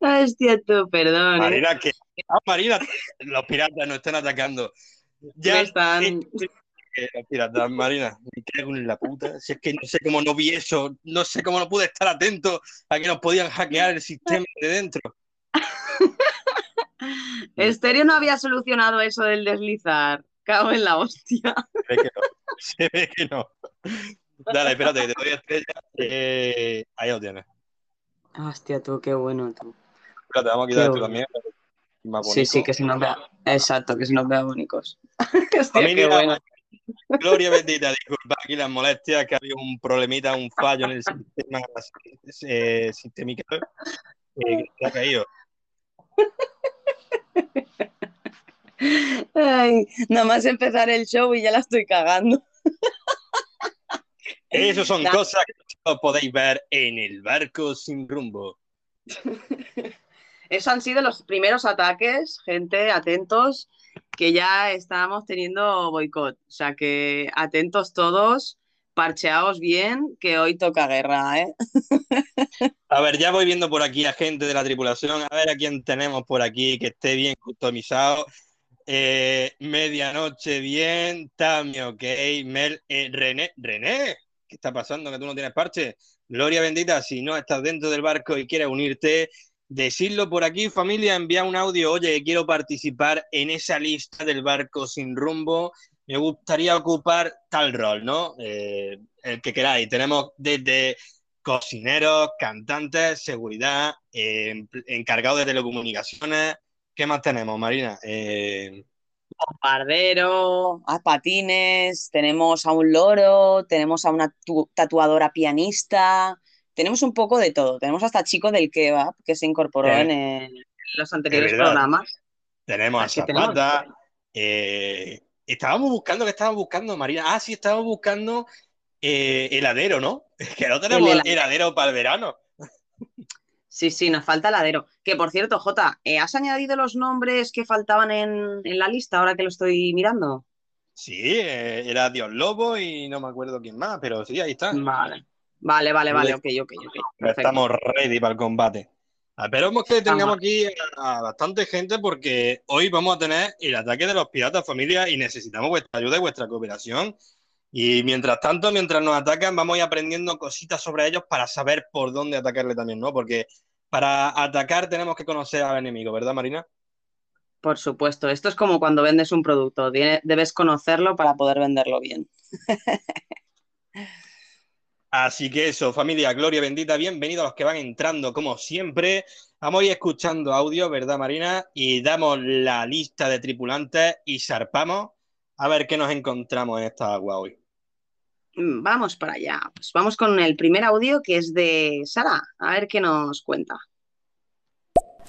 Hostia, tú, perdón. ¿eh? Marina, que. Ah, Marina, los piratas nos están atacando. Ya están. Eh, los piratas, Marina, me cago en la puta. Si es que no sé cómo no vi eso, no sé cómo no pude estar atento a que nos podían hackear el sistema de dentro. Estéreo no había solucionado eso del deslizar. Cago en la hostia. Se ve que no. Se ve que no. Dale, espérate, que te doy estrella. Eh, ahí lo tienes. Hostia, tú, qué bueno tú. Espérate, vamos a quitar bueno. también. Más Sí, sí, que se nos vea. Exacto, que se nos vea bónicos. Hostia, Familia, qué bueno. Gloria bendita, disculpa aquí las molestias, que ha habido un problemita, un fallo en el sistema eh, sistémico eh, que se ha caído. Ay, nada más empezar el show y ya la estoy cagando. Eso son Nah. cosas que podéis ver en el barco sin rumbo. Esos han sido los primeros ataques, gente, atentos, que ya estábamos teniendo boicot. O sea que atentos todos, parcheaos bien, que hoy toca guerra, ¿eh? A ver, ya voy viendo por aquí a gente de la tripulación, a ver a quién tenemos por aquí que esté bien customizado. Eh, medianoche bien, Tami, ok, Mel, eh, René, René, ¿qué está pasando? Que tú no tienes parche. Gloria bendita, si no estás dentro del barco y quieres unirte, decirlo por aquí, familia, envía un audio, oye, quiero participar en esa lista del barco sin rumbo, me gustaría ocupar tal rol, ¿no? Eh, el que queráis, tenemos desde cocineros, cantantes, seguridad, eh, encargados de telecomunicaciones. ¿Qué más tenemos, Marina? Eh, Bombardero, a patines, tenemos a un loro, tenemos a una tu- tatuadora pianista, tenemos un poco de todo. Tenemos hasta chico del kebab que se incorporó Eh, en, el- los anteriores programas. tenemos a tenemos- Zapata. eh, estábamos buscando, ¿qué estábamos buscando, Marina? Ah, sí, estábamos buscando eh, heladero, ¿no? Que no tenemos heladero. heladero para el verano. Sí, sí, nos falta heladero. Que por cierto, Jota, ¿eh, ¿has añadido los nombres que faltaban en, en la lista ahora que lo estoy mirando? Sí, eh, era Dios Lobo y no me acuerdo quién más, pero sí, ahí está. Vale, vale, vale, vale, ok, ok, ok. Perfecto. Estamos ready para el combate. Esperemos que tengamos aquí a bastante gente porque hoy vamos a tener el ataque de los piratas, familia, y necesitamos vuestra ayuda y vuestra cooperación. Y mientras tanto, mientras nos atacan, vamos a ir aprendiendo cositas sobre ellos para saber por dónde atacarle también, ¿no? Porque para atacar tenemos que conocer al enemigo, ¿verdad, Marina? Por supuesto, esto es como cuando vendes un producto, de- debes conocerlo para poder venderlo bien. Así que eso, familia, gloria bendita, bienvenidos a los que van entrando como siempre. Vamos a ir escuchando audio, ¿verdad, Marina? Y damos la lista de tripulantes y zarpamos a ver qué nos encontramos en esta agua hoy. Mm, Vamos para allá. Pues vamos con el primer audio que es de Sara, a ver qué nos cuenta.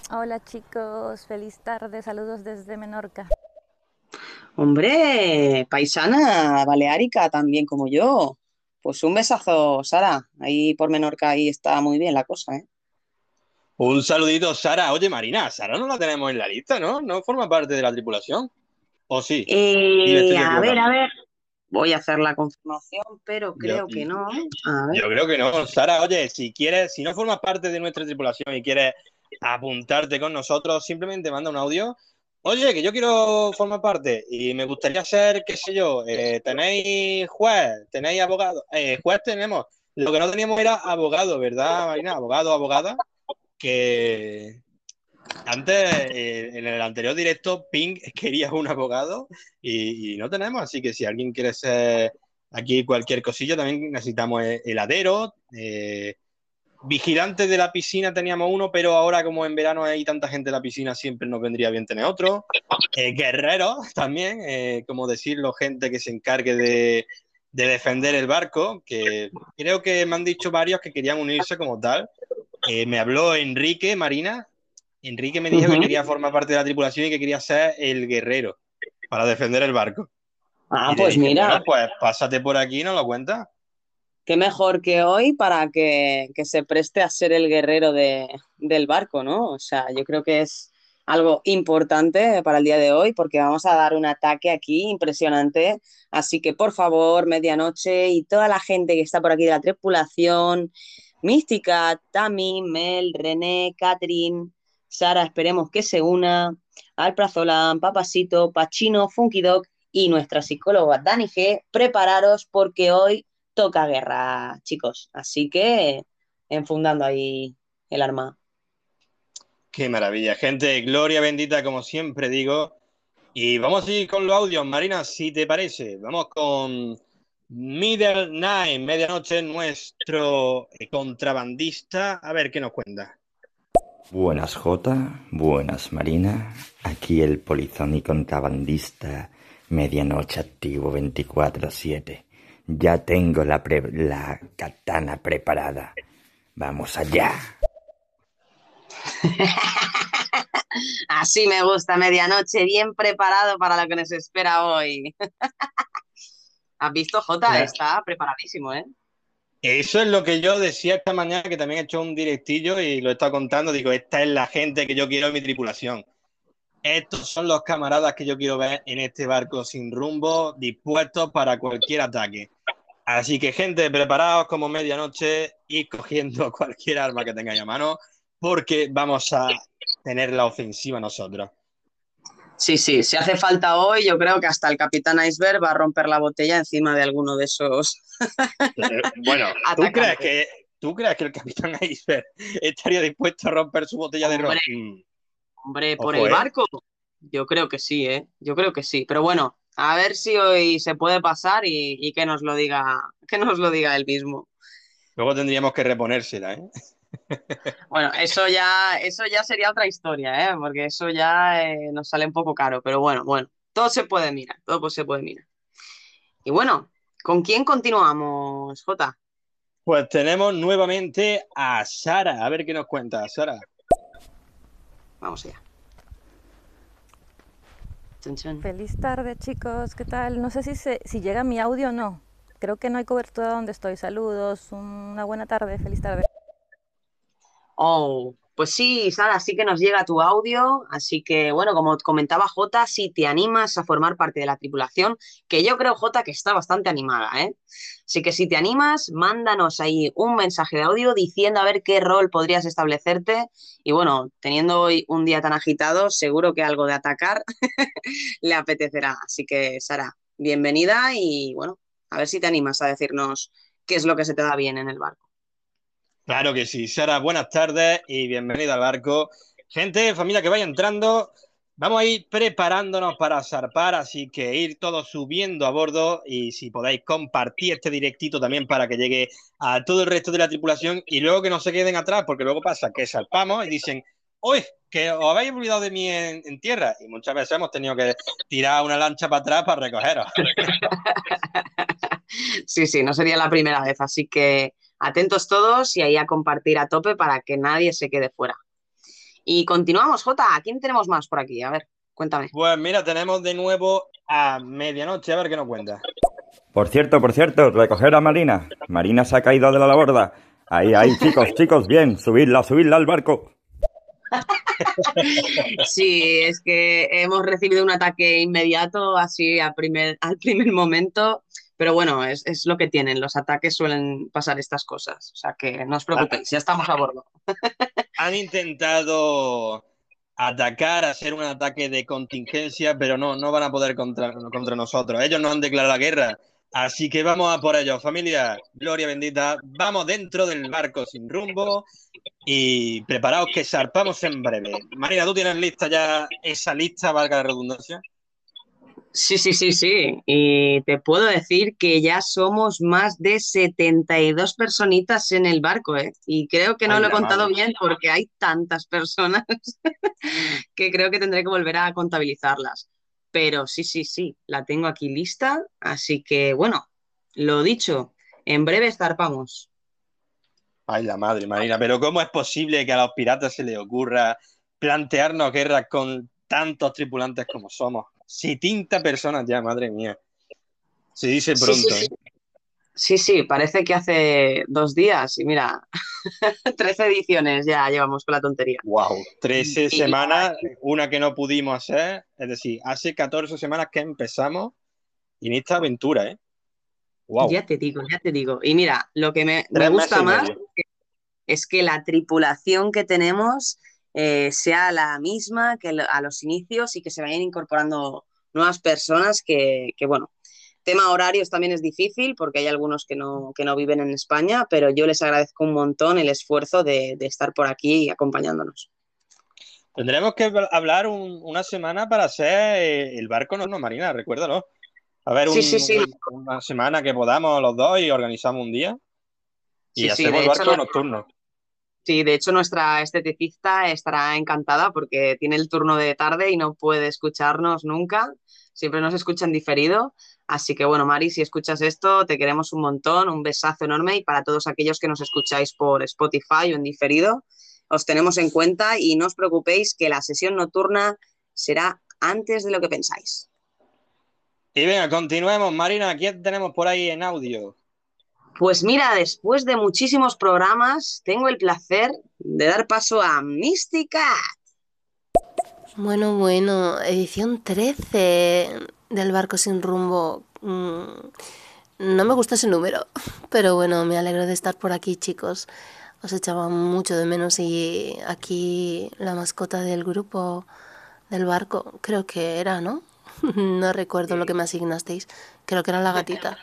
Hola chicos, feliz tarde, saludos desde Menorca. Hombre, paisana baleárica también como yo. Pues un besazo, Sara. Ahí por Menorca ahí está muy bien la cosa, ¿eh? Un saludito, Sara. Oye, Marina, Sara no la tenemos en la lista, ¿no? ¿No forma parte de la tripulación? ¿O sí? Eh, Sí, estoy a ver, a ver. Voy a hacer la confirmación, pero creo Yo- que no. A ver. Yo creo que no. Sara, oye, si quieres, si no formas parte de nuestra tripulación y quieres apuntarte con nosotros, simplemente manda un audio. Oye, que yo quiero formar parte y me gustaría ser, qué sé yo, eh, tenéis juez, tenéis abogado. Eh, juez tenemos. Lo que no teníamos era abogado, ¿verdad, Marina? Abogado, abogada. Que antes, eh, en el anterior directo, Pink quería un abogado y, no tenemos. Así que si alguien quiere ser aquí cualquier cosilla, también necesitamos eh, heladero. eh, vigilante de la piscina teníamos uno, pero ahora como en verano hay tanta gente en la piscina, siempre nos vendría bien tener otro. Eh, guerrero también, eh, como decirlo, gente que se encargue de, de defender el barco, que creo que me han dicho varios que querían unirse como tal. Eh, me habló Enrique Marina. Enrique me dijo que quería formar parte de la tripulación y que quería ser el guerrero para defender el barco. Ah, Y pues dije, mira, "Bueno, pues pásate por aquí y nos lo cuentas. qué mejor que hoy para que, que se preste a ser el guerrero de, del barco, ¿no? O sea, yo creo que es algo importante para el día de hoy porque vamos a dar un ataque aquí impresionante. Así que, por favor, medianoche y toda la gente que está por aquí de la tripulación, Mística, Tami, Mel, René, Catherine, Sara, esperemos que se una, Alprazolan, Papasito, Pachino, Funky Dog y nuestra psicóloga Dani G. Prepararos porque hoy toca guerra, chicos. Así que enfundando ahí el arma. Qué maravilla, gente. Gloria bendita, como siempre digo. Y vamos a ir con los audios, Marina, si te parece. Vamos con Middle Night, medianoche, nuestro contrabandista. A ver qué nos cuenta. Buenas Jota, buenas Marina. Aquí el polizón y contrabandista, medianoche activo 24-7. Ya tengo la, la katana preparada. Vamos allá. Así me gusta, medianoche, bien preparado para lo que nos espera hoy. ¿Has visto, Jota? Está preparadísimo, ¿eh? Eso es lo que yo decía esta mañana, que también he hecho un directillo y lo he estado contando. Digo, esta es la gente que yo quiero en mi tripulación. Estos son los camaradas que yo quiero ver en este barco sin rumbo, dispuestos para cualquier ataque. Así que, gente, preparaos como medianoche y cogiendo cualquier arma que tengáis a mano, porque vamos a tener la ofensiva nosotros. Sí, sí, si hace falta hoy, yo creo que hasta el capitán Iceberg va a romper la botella encima de alguno de esos. Eh, bueno, ¿tú crees, que, ¿tú crees que el capitán Iceberg estaría dispuesto a romper su botella de ron? Hombre, por el ¿eh? barco. Yo creo que sí, ¿eh? Yo creo que sí. Pero bueno, a ver si hoy se puede pasar y, que nos lo diga, que nos lo diga él mismo. Luego tendríamos que reponérsela, ¿eh? Bueno, eso ya, eso ya sería otra historia, ¿eh? Porque eso ya eh, nos sale un poco caro. Pero bueno, bueno, todo se puede mirar, todo se puede mirar. Y bueno, ¿con quién continuamos, Jota? Pues tenemos nuevamente a Sara. A ver qué nos cuenta, Sara. Vamos allá. Feliz tarde, chicos. ¿Qué tal? No sé si, si llega mi audio o no. Creo que no hay cobertura donde estoy. Saludos. Una buena tarde. Feliz tarde. Oh, pues sí, Sara, sí que nos llega tu audio, así que bueno, como comentaba Jota, si te animas a formar parte de la tripulación, que yo creo, Jota, que está bastante animada, ¿eh? Así que si te animas, mándanos ahí un mensaje de audio diciendo a ver qué rol podrías establecerte y bueno, teniendo hoy un día tan agitado, seguro que algo de atacar le apetecerá. Así que, Sara, bienvenida y bueno, a ver si te animas a decirnos qué es lo que se te da bien en el barco. Claro que sí. Sara, buenas tardes y bienvenida al barco. Gente, familia que vaya entrando, vamos a ir preparándonos para zarpar, así que ir todos subiendo a bordo y si podéis compartir este directito también para que llegue a todo el resto de la tripulación y luego que no se queden atrás, porque luego pasa que zarpamos y dicen, ¡Uy! Que os habéis olvidado de mí en, tierra. Y muchas veces hemos tenido que tirar una lancha para atrás para recogeros. Sí, sí, no sería la primera vez, así que atentos todos y ahí a compartir a tope para que nadie se quede fuera. Y continuamos, Jota, ¿a quién tenemos más por aquí? A ver, cuéntame. Pues mira, tenemos de nuevo a medianoche, a ver qué nos cuenta. Por cierto, por cierto, recoger a Marina. Marina se ha caído de la borda. Ahí, ahí, chicos, chicos, bien, subidla, subidla al barco. Sí, es que hemos recibido un ataque inmediato, así primer, al primer momento, pero bueno, es, lo que tienen, los ataques suelen pasar estas cosas, o sea que no os preocupéis, ya estamos a bordo. Han intentado atacar, hacer un ataque de contingencia, pero no, no van a poder contra, contra nosotros. Ellos no han declarado la guerra, así que vamos a por ellos, familia, gloria bendita, vamos dentro del barco sin rumbo y preparaos que zarpamos en breve. Marina, ¿tú tienes lista ya esa lista, valga la redundancia? Sí, sí, sí, sí. Y te puedo decir que ya somos más de 72 personitas en el barco, ¿eh? Y creo que no lo he contado bien porque hay tantas personas que creo que tendré que volver a contabilizarlas. Pero sí, sí, sí, la tengo aquí lista. Así que, bueno, lo dicho, en breve zarpamos. Ay, la madre, Marina, pero ¿cómo es posible que a los piratas se les ocurra plantearnos guerra con tantos tripulantes como somos? 70 personas ya, madre mía. Se dice pronto. ¿eh? Sí, sí, parece que hace dos días y mira, 13 ediciones ya llevamos con la tontería. Wow, 13 semanas, una que no pudimos hacer, es decir, hace 14 semanas que empezamos en esta aventura, ¿eh? Wow. Ya te digo, ya te digo. Y mira, lo que me, gusta más, es que la tripulación que tenemos eh, sea la misma que a los inicios y que se vayan incorporando nuevas personas que, que, bueno, tema horarios también es difícil porque hay algunos que no, que no viven en España, pero yo les agradezco un montón el esfuerzo de, de estar por aquí acompañándonos. Tendremos que hablar un, una semana para hacer eh, el barco no, no marina, recuérdalo. A ver, un, Sí, sí, sí. un- una semana que podamos los dos y organizamos un día y hacemos hecho, barco no- nocturno. Sí, de hecho nuestra esteticista estará encantada porque tiene el turno de tarde y no puede escucharnos nunca. Siempre nos escucha en diferido. Así que bueno, Mari, si escuchas esto, te queremos un montón, un besazo enorme y para todos aquellos que nos escucháis por Spotify o en diferido, os tenemos en cuenta y no os preocupéis que la sesión nocturna será antes de lo que pensáis. Y venga, continuemos. Marina, ¿quién tenemos por ahí en audio? Pues mira, después de muchísimos programas, tengo el placer de dar paso a Mística. Bueno, bueno, edición 13 del barco sin rumbo. Mm, No me gusta ese número, pero bueno, me alegro de estar por aquí, chicos. Os echaba mucho de menos y aquí la mascota del grupo del barco, creo que era, ¿no? No recuerdo lo que me asignasteis, creo que era la gatita.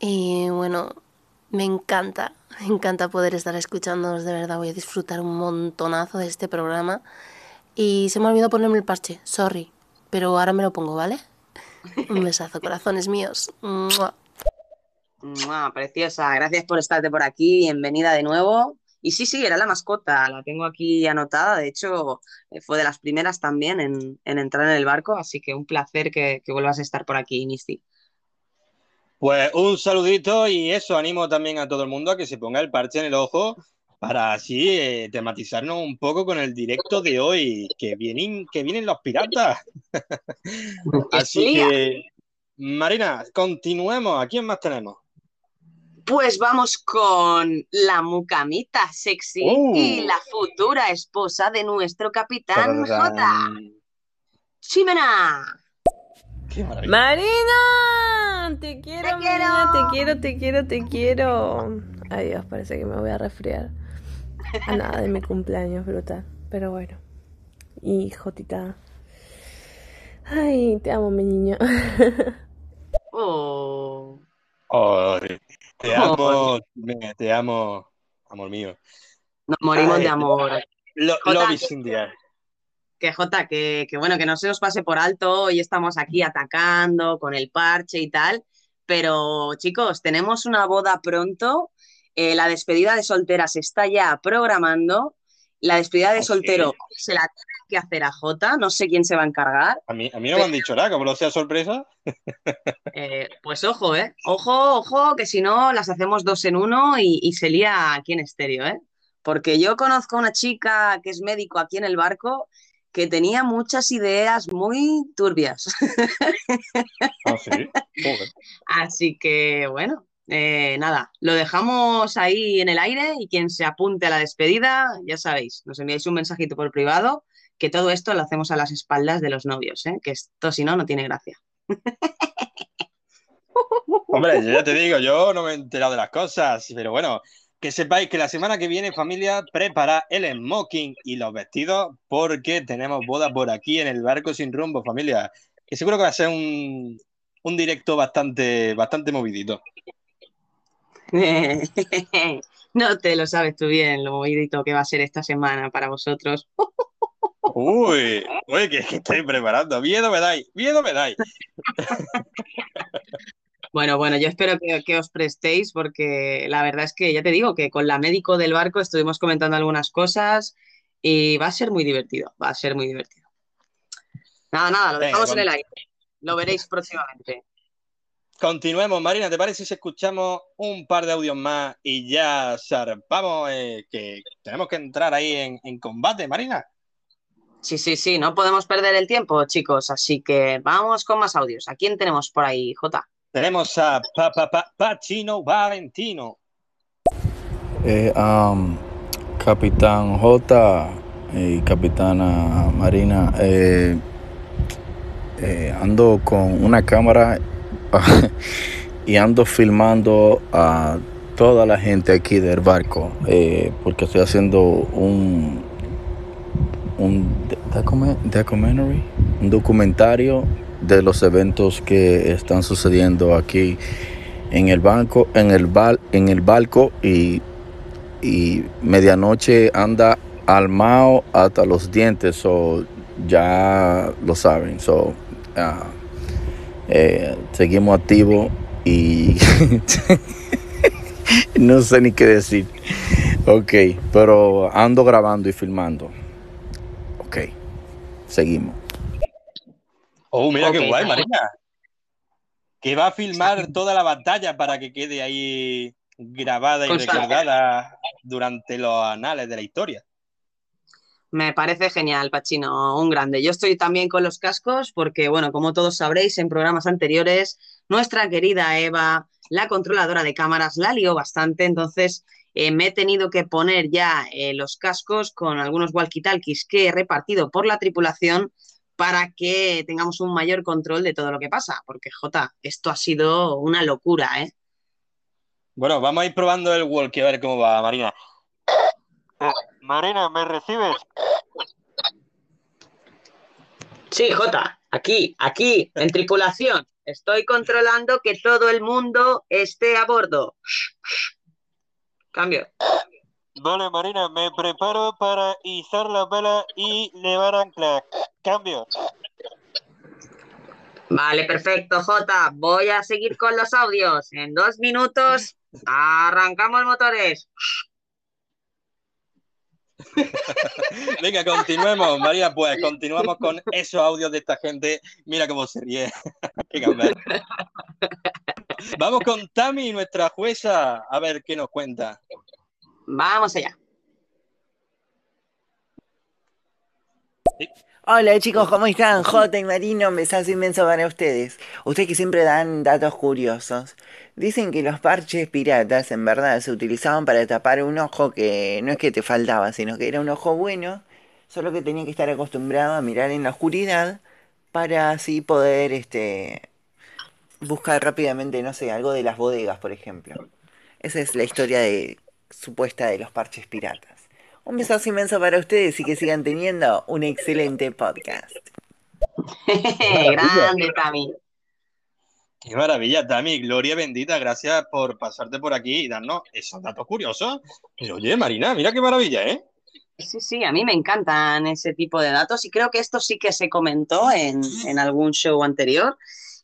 Y bueno, me encanta, me encanta poder estar escuchándonos, de verdad, voy a disfrutar un montonazo de este programa. Y se me olvidó ponerme el parche, sorry, pero ahora me lo pongo, ¿vale? Un besazo, corazones míos. ¡Mua! Mua, preciosa, gracias por estarte por aquí, bienvenida de nuevo. Y sí, sí, era la mascota, la tengo aquí anotada, de hecho eh, fue de las primeras también en, en entrar en el barco, así que un placer que, que vuelvas a estar por aquí, Misty. Pues un saludito y eso, animo también a todo el mundo a que se ponga el parche en el ojo para así eh, tematizarnos un poco con el directo de hoy, que vienen, que vienen los piratas. Así Sí. que, Marina, continuemos. ¿A quién más tenemos? Pues vamos con la mucamita sexy Uh. y la futura esposa de nuestro capitán J. Tararán. Ximena. Qué maravilla. Marina, te quiero, Te quiero. niña, te quiero, te quiero, te quiero. Ay Dios, parece que me voy a resfriar. A nada de mi cumpleaños, brutal. Pero bueno. Y Jotita. Ay, te amo, mi niño. Oh. Ay, te amo, me- te amo, amor mío. Nos morimos Ay. de amor. Lo, love is in the air. Que Jota, que, que bueno, que no se os pase por alto, hoy estamos aquí atacando con el parche y tal, pero chicos, tenemos una boda pronto, eh, la despedida de soltera se está ya programando, la despedida de ¿Ah, sí? soltero se la tienen que hacer a Jota, no sé quién se va a encargar, A mí, a mí no me han dicho nada, como lo sea sorpresa. Eh, pues ojo, ¿eh? Ojo, ojo, que si no las hacemos dos en uno y, y se lía aquí en estéreo, ¿eh? Porque yo conozco a una chica que es médico aquí en el barco que tenía muchas ideas muy turbias. Ah, sí. Joder. Así que, bueno, eh, nada, lo dejamos ahí en el aire y quien se apunte a la despedida, ya sabéis, nos enviáis un mensajito por privado, que todo esto lo hacemos a las espaldas de los novios, ¿eh? Que esto si no, no tiene gracia. Hombre, yo ya te digo, yo no me he enterado de las cosas, pero bueno, que sepáis que la semana que viene, familia, prepara el smoking y los vestidos porque tenemos boda por aquí en el barco sin rumbo, familia. Que seguro que va a ser un, un directo bastante, bastante movidito. No te lo sabes tú bien, lo movidito que va a ser esta semana para vosotros. Uy, uy, que, que estoy preparando. Miedo me dais, miedo me dais. Bueno, bueno, yo espero que, que os prestéis porque la verdad es que ya te digo que con la médico del barco estuvimos comentando algunas cosas y va a ser muy divertido, va a ser muy divertido. Nada, nada, lo Venga, dejamos en el aire. Lo veréis próximamente. Continuemos, Marina, ¿te parece si escuchamos un par de audios más y ya zarpamos? eh, que tenemos que entrar ahí en, en combate, Marina. Sí, sí, sí, no podemos perder el tiempo, chicos, así que vamos con más audios. ¿A quién tenemos por ahí, Jota? Tenemos a pa, pa, pa, Pachino Valentino. Eh, um, Capitán J y Capitana Marina, eh, eh, ando con una cámara y ando filmando a toda la gente aquí del barco, porque estoy haciendo un, un documentario de los eventos que están sucediendo aquí en el banco, en el en el barco y, y medianoche anda armado hasta los dientes, so ya lo saben, so ah, eh, seguimos activos y no sé ni qué decir. Ok, pero ando grabando y filmando. Ok, seguimos. Oh, mira qué guay. Marina. Que va a filmar toda la batalla para que quede ahí grabada y recordada durante los anales de la historia. Me parece genial, Pachino, un grande. Yo estoy también con los cascos porque, bueno, como todos sabréis, en programas anteriores, nuestra querida Eva, la controladora de cámaras, la lió bastante, entonces eh, me he tenido que poner ya eh, los cascos con algunos walkie-talkies que he repartido por la tripulación para que tengamos un mayor control de todo lo que pasa, porque, Jota, esto ha sido una locura, ¿eh? Bueno, vamos a ir probando el walkie a ver cómo va, Marina. Eh, Marina, ¿me recibes? Sí, Jota, aquí, aquí, en tripulación. Estoy controlando que todo el mundo esté a bordo. Cambio. Vale, Marina, me preparo para izar la vela y levar ancla. Cambio. Vale, perfecto, Jota. Voy a seguir con los audios. En dos minutos arrancamos motores. Venga, continuemos, María, pues continuamos con esos audios de esta gente. Mira cómo se ríe. Qué. Vamos con Tami, nuestra jueza, a ver qué nos cuenta. Vamos allá. Hola chicos, ¿cómo están? Jota y Marino, un besazo inmenso para ustedes. Ustedes que siempre dan datos curiosos. Dicen que los parches piratas en verdad se utilizaban para tapar un ojo que no es que te faltaba, sino que era un ojo bueno, solo que tenía que estar acostumbrado a mirar en la oscuridad para así poder este buscar rápidamente, no sé, algo de las bodegas, por ejemplo. Esa es la historia de supuesta de los parches piratas. Un besazo inmenso para ustedes y que sigan teniendo un excelente podcast. Grande, Tami. Qué maravilla, Tami, gloria bendita, gracias por pasarte por aquí y darnos esos datos curiosos. Pero oye, Marina, mira qué maravilla, ¿eh? Sí, sí, a mí me encantan ese tipo de datos y creo que esto sí que se comentó en, en algún show anterior.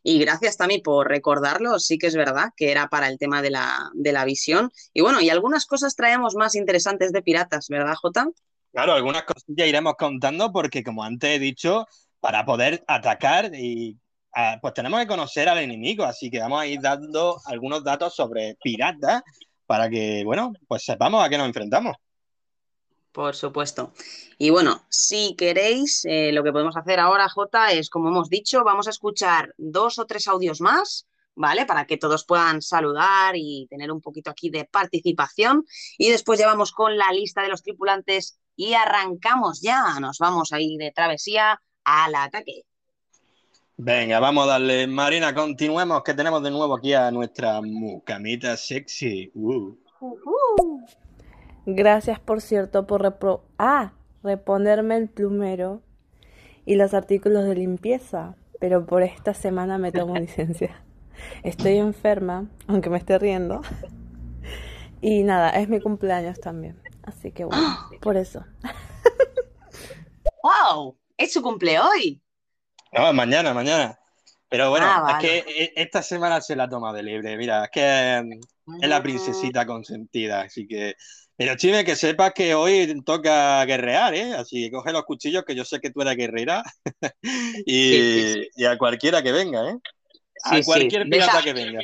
Y gracias, Tami, por recordarlo. Sí que es verdad que era para el tema de la, de la visión. Y bueno, y algunas cosas traemos más interesantes de piratas, ¿verdad, Jota? Claro, algunas cosillas iremos contando porque, como antes he dicho, para poder atacar y ah, pues tenemos que conocer al enemigo, así que vamos a ir dando algunos datos sobre piratas para que, bueno, pues sepamos a qué nos enfrentamos. Por supuesto. Y bueno, si queréis, eh, lo que podemos hacer ahora, Jota, es, como hemos dicho, vamos a escuchar dos o tres audios más, ¿vale? Para que todos puedan saludar y tener un poquito aquí de participación. Y después ya vamos con la lista de los tripulantes y arrancamos ya. Nos vamos a ir de travesía al ataque. Venga, vamos a darle. Marina, continuemos, que tenemos de nuevo aquí a nuestra mucamita sexy. Uh. Gracias, por cierto, por repro- ah, reponerme el plumero y los artículos de limpieza, pero por esta semana me tomo licencia. Estoy enferma, aunque me esté riendo. Y nada, es mi cumpleaños también. Así que bueno, por eso. ¡Wow! Es su cumple hoy. No, mañana, mañana. Pero bueno, Ah, vale. es que e- esta semana se la toma de libre. Mira, es que mm, es la princesita consentida, así que. Pero Chime, que sepas que hoy toca guerrear, ¿eh? Así que coge los cuchillos, que yo sé que tú eres guerrera. y, Sí, sí, sí. y a cualquiera que venga, ¿eh? A cualquier pirata a- que venga.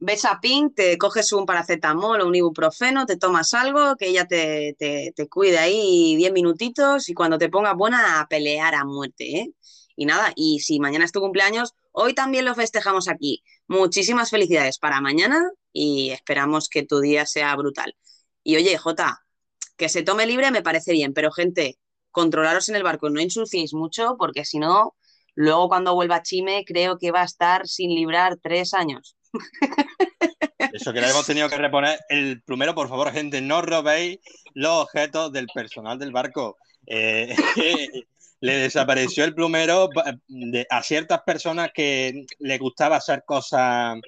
ves a Pink, te coges un paracetamol o un ibuprofeno, te tomas algo, que ella te, te, te cuide ahí 10 minutitos y cuando te pongas buena a pelear a muerte, ¿eh? Y nada, y si mañana es tu cumpleaños, hoy también lo festejamos aquí. Muchísimas felicidades para mañana y esperamos que tu día sea brutal. Y oye, Jota, que se tome libre me parece bien, pero gente, controlaros en el barco, no ensuciéis mucho porque si no, luego cuando vuelva Chime creo que va a estar sin librar tres años. Eso que le hemos tenido que reponer. El plumero, por favor, gente, no robéis los objetos del personal del barco. Eh, le desapareció el plumero a ciertas personas que le gustaba hacer cosas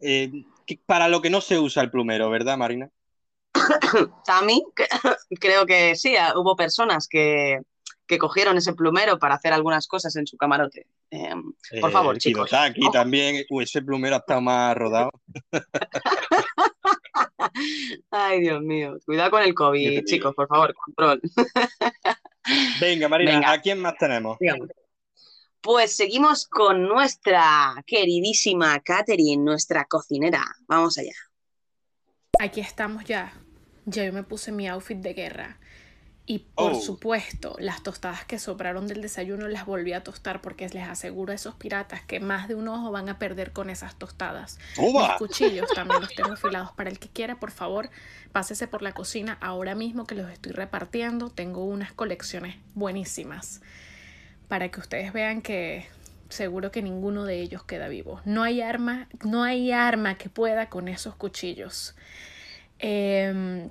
eh, para lo que no se usa el plumero, ¿verdad, Marina? Tami, creo que sí, ah, hubo personas que, que cogieron ese plumero para hacer algunas cosas en su camarote. Eh, por favor, Eh, chicos. Kiyosaki ojo. también, uy, ese plumero ha estado más rodado. Ay, Dios mío. Cuidado con el COVID, digo. chicos, por favor, control. Venga, Marina, Venga. ¿a quién más tenemos? Digamos. Pues seguimos con nuestra queridísima Catherine, nuestra cocinera. Vamos allá. Aquí estamos ya. Ya yo me puse mi outfit de guerra. Y por Oh. supuesto, las tostadas que sobraron del desayuno las volví a tostar porque les aseguro a esos piratas que más de un ojo van a perder con esas tostadas. Mis ¡Uba! cuchillos también los tengo afilados. Para el que quiera, por favor, pásese por la cocina ahora mismo que los estoy repartiendo. Tengo unas colecciones buenísimas para que ustedes vean que seguro que ninguno de ellos queda vivo. No hay arma, no hay arma que pueda con esos cuchillos. Em,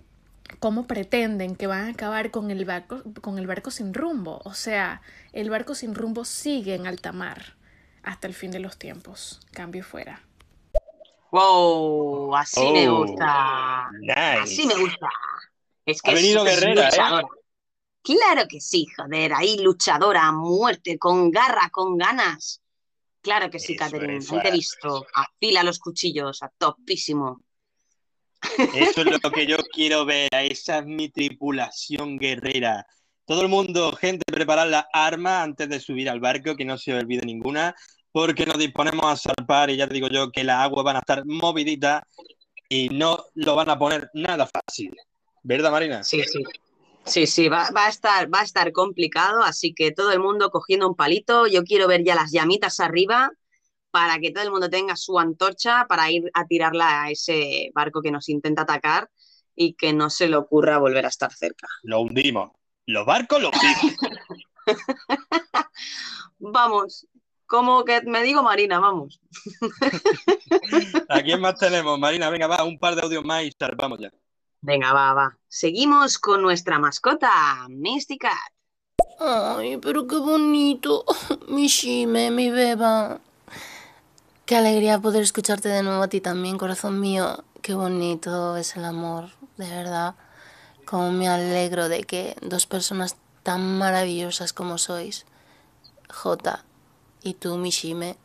¿Cómo pretenden que van a acabar con el barco, con el barco sin rumbo? O sea, el barco sin rumbo sigue en alta mar hasta el fin de los tiempos. Cambio fuera. Wow, así me Oh, gusta. Nice. Así me gusta. Es que Ha venido es- ¿eh? luchadora. Claro que sí, joder, ahí luchadora a muerte, con garra, con ganas. Claro que sí, Catherine, ahí te he visto. Afila los cuchillos, a topísimo. Eso es lo que yo quiero ver. Esa es mi tripulación guerrera. Todo el mundo, gente, preparad las armas antes de subir al barco, que no se olvide ninguna, porque nos disponemos a zarpar y ya te digo yo que las aguas van a estar moviditas y no lo van a poner nada fácil. ¿Verdad, Marina? Sí, sí. Sí, sí, va, va a estar, va a estar complicado, así que todo el mundo cogiendo un palito. Yo quiero ver ya las llamitas arriba para que todo el mundo tenga su antorcha para ir a tirarla a ese barco que nos intenta atacar y que no se le ocurra volver a estar cerca. Lo hundimos. Los barcos los hundimos. Vamos, como que me digo Marina, vamos. ¿A quién más tenemos? Marina, venga, va, un par de audios más y zarpamos ya. Venga, va, va. Seguimos con nuestra mascota, Misty Cat. Ay, pero qué bonito. Mi Shime, mi beba. Qué alegría poder escucharte de nuevo a ti también, corazón mío. Qué bonito es el amor, de verdad. Cómo me alegro de que dos personas tan maravillosas como sois, Jota y tú, Mishime,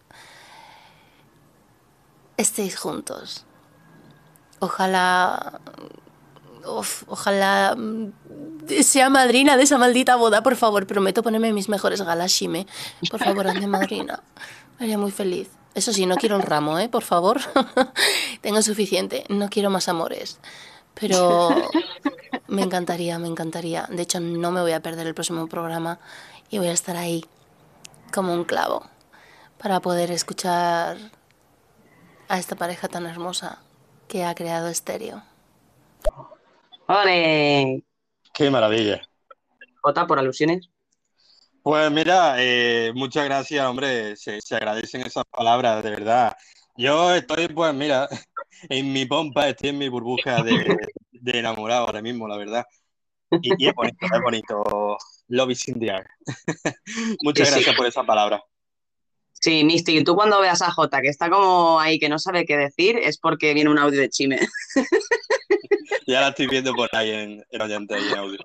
estéis juntos. Ojalá. ojalá mm, sea madrina de esa maldita boda, por favor. Prometo ponerme mis mejores galas, Shime. Por favor, hazme madrina. Me haría muy feliz. Eso sí, no quiero un ramo, ¿eh? Por favor. Tengo suficiente. No quiero más amores. Pero me encantaría, me encantaría. De hecho, no me voy a perder el próximo programa y voy a estar ahí como un clavo para poder escuchar a esta pareja tan hermosa que ha creado Estéreo. ¡Ole! Qué maravilla. Jota, por alusiones. Pues mira, eh, muchas gracias, hombre. Se, se agradecen esas palabras, de verdad. Yo estoy, pues mira, en mi pompa, estoy en mi burbuja de, de enamorado ahora mismo, la verdad. Y, y es bonito, es bonito. Love is in the air. Muchas Sí, sí. gracias por esa palabra. Sí, Misty, tú cuando veas a Jota que está como ahí que no sabe qué decir, es porque viene un audio de Chime. Ya la estoy viendo por ahí en, en oyente y en audio.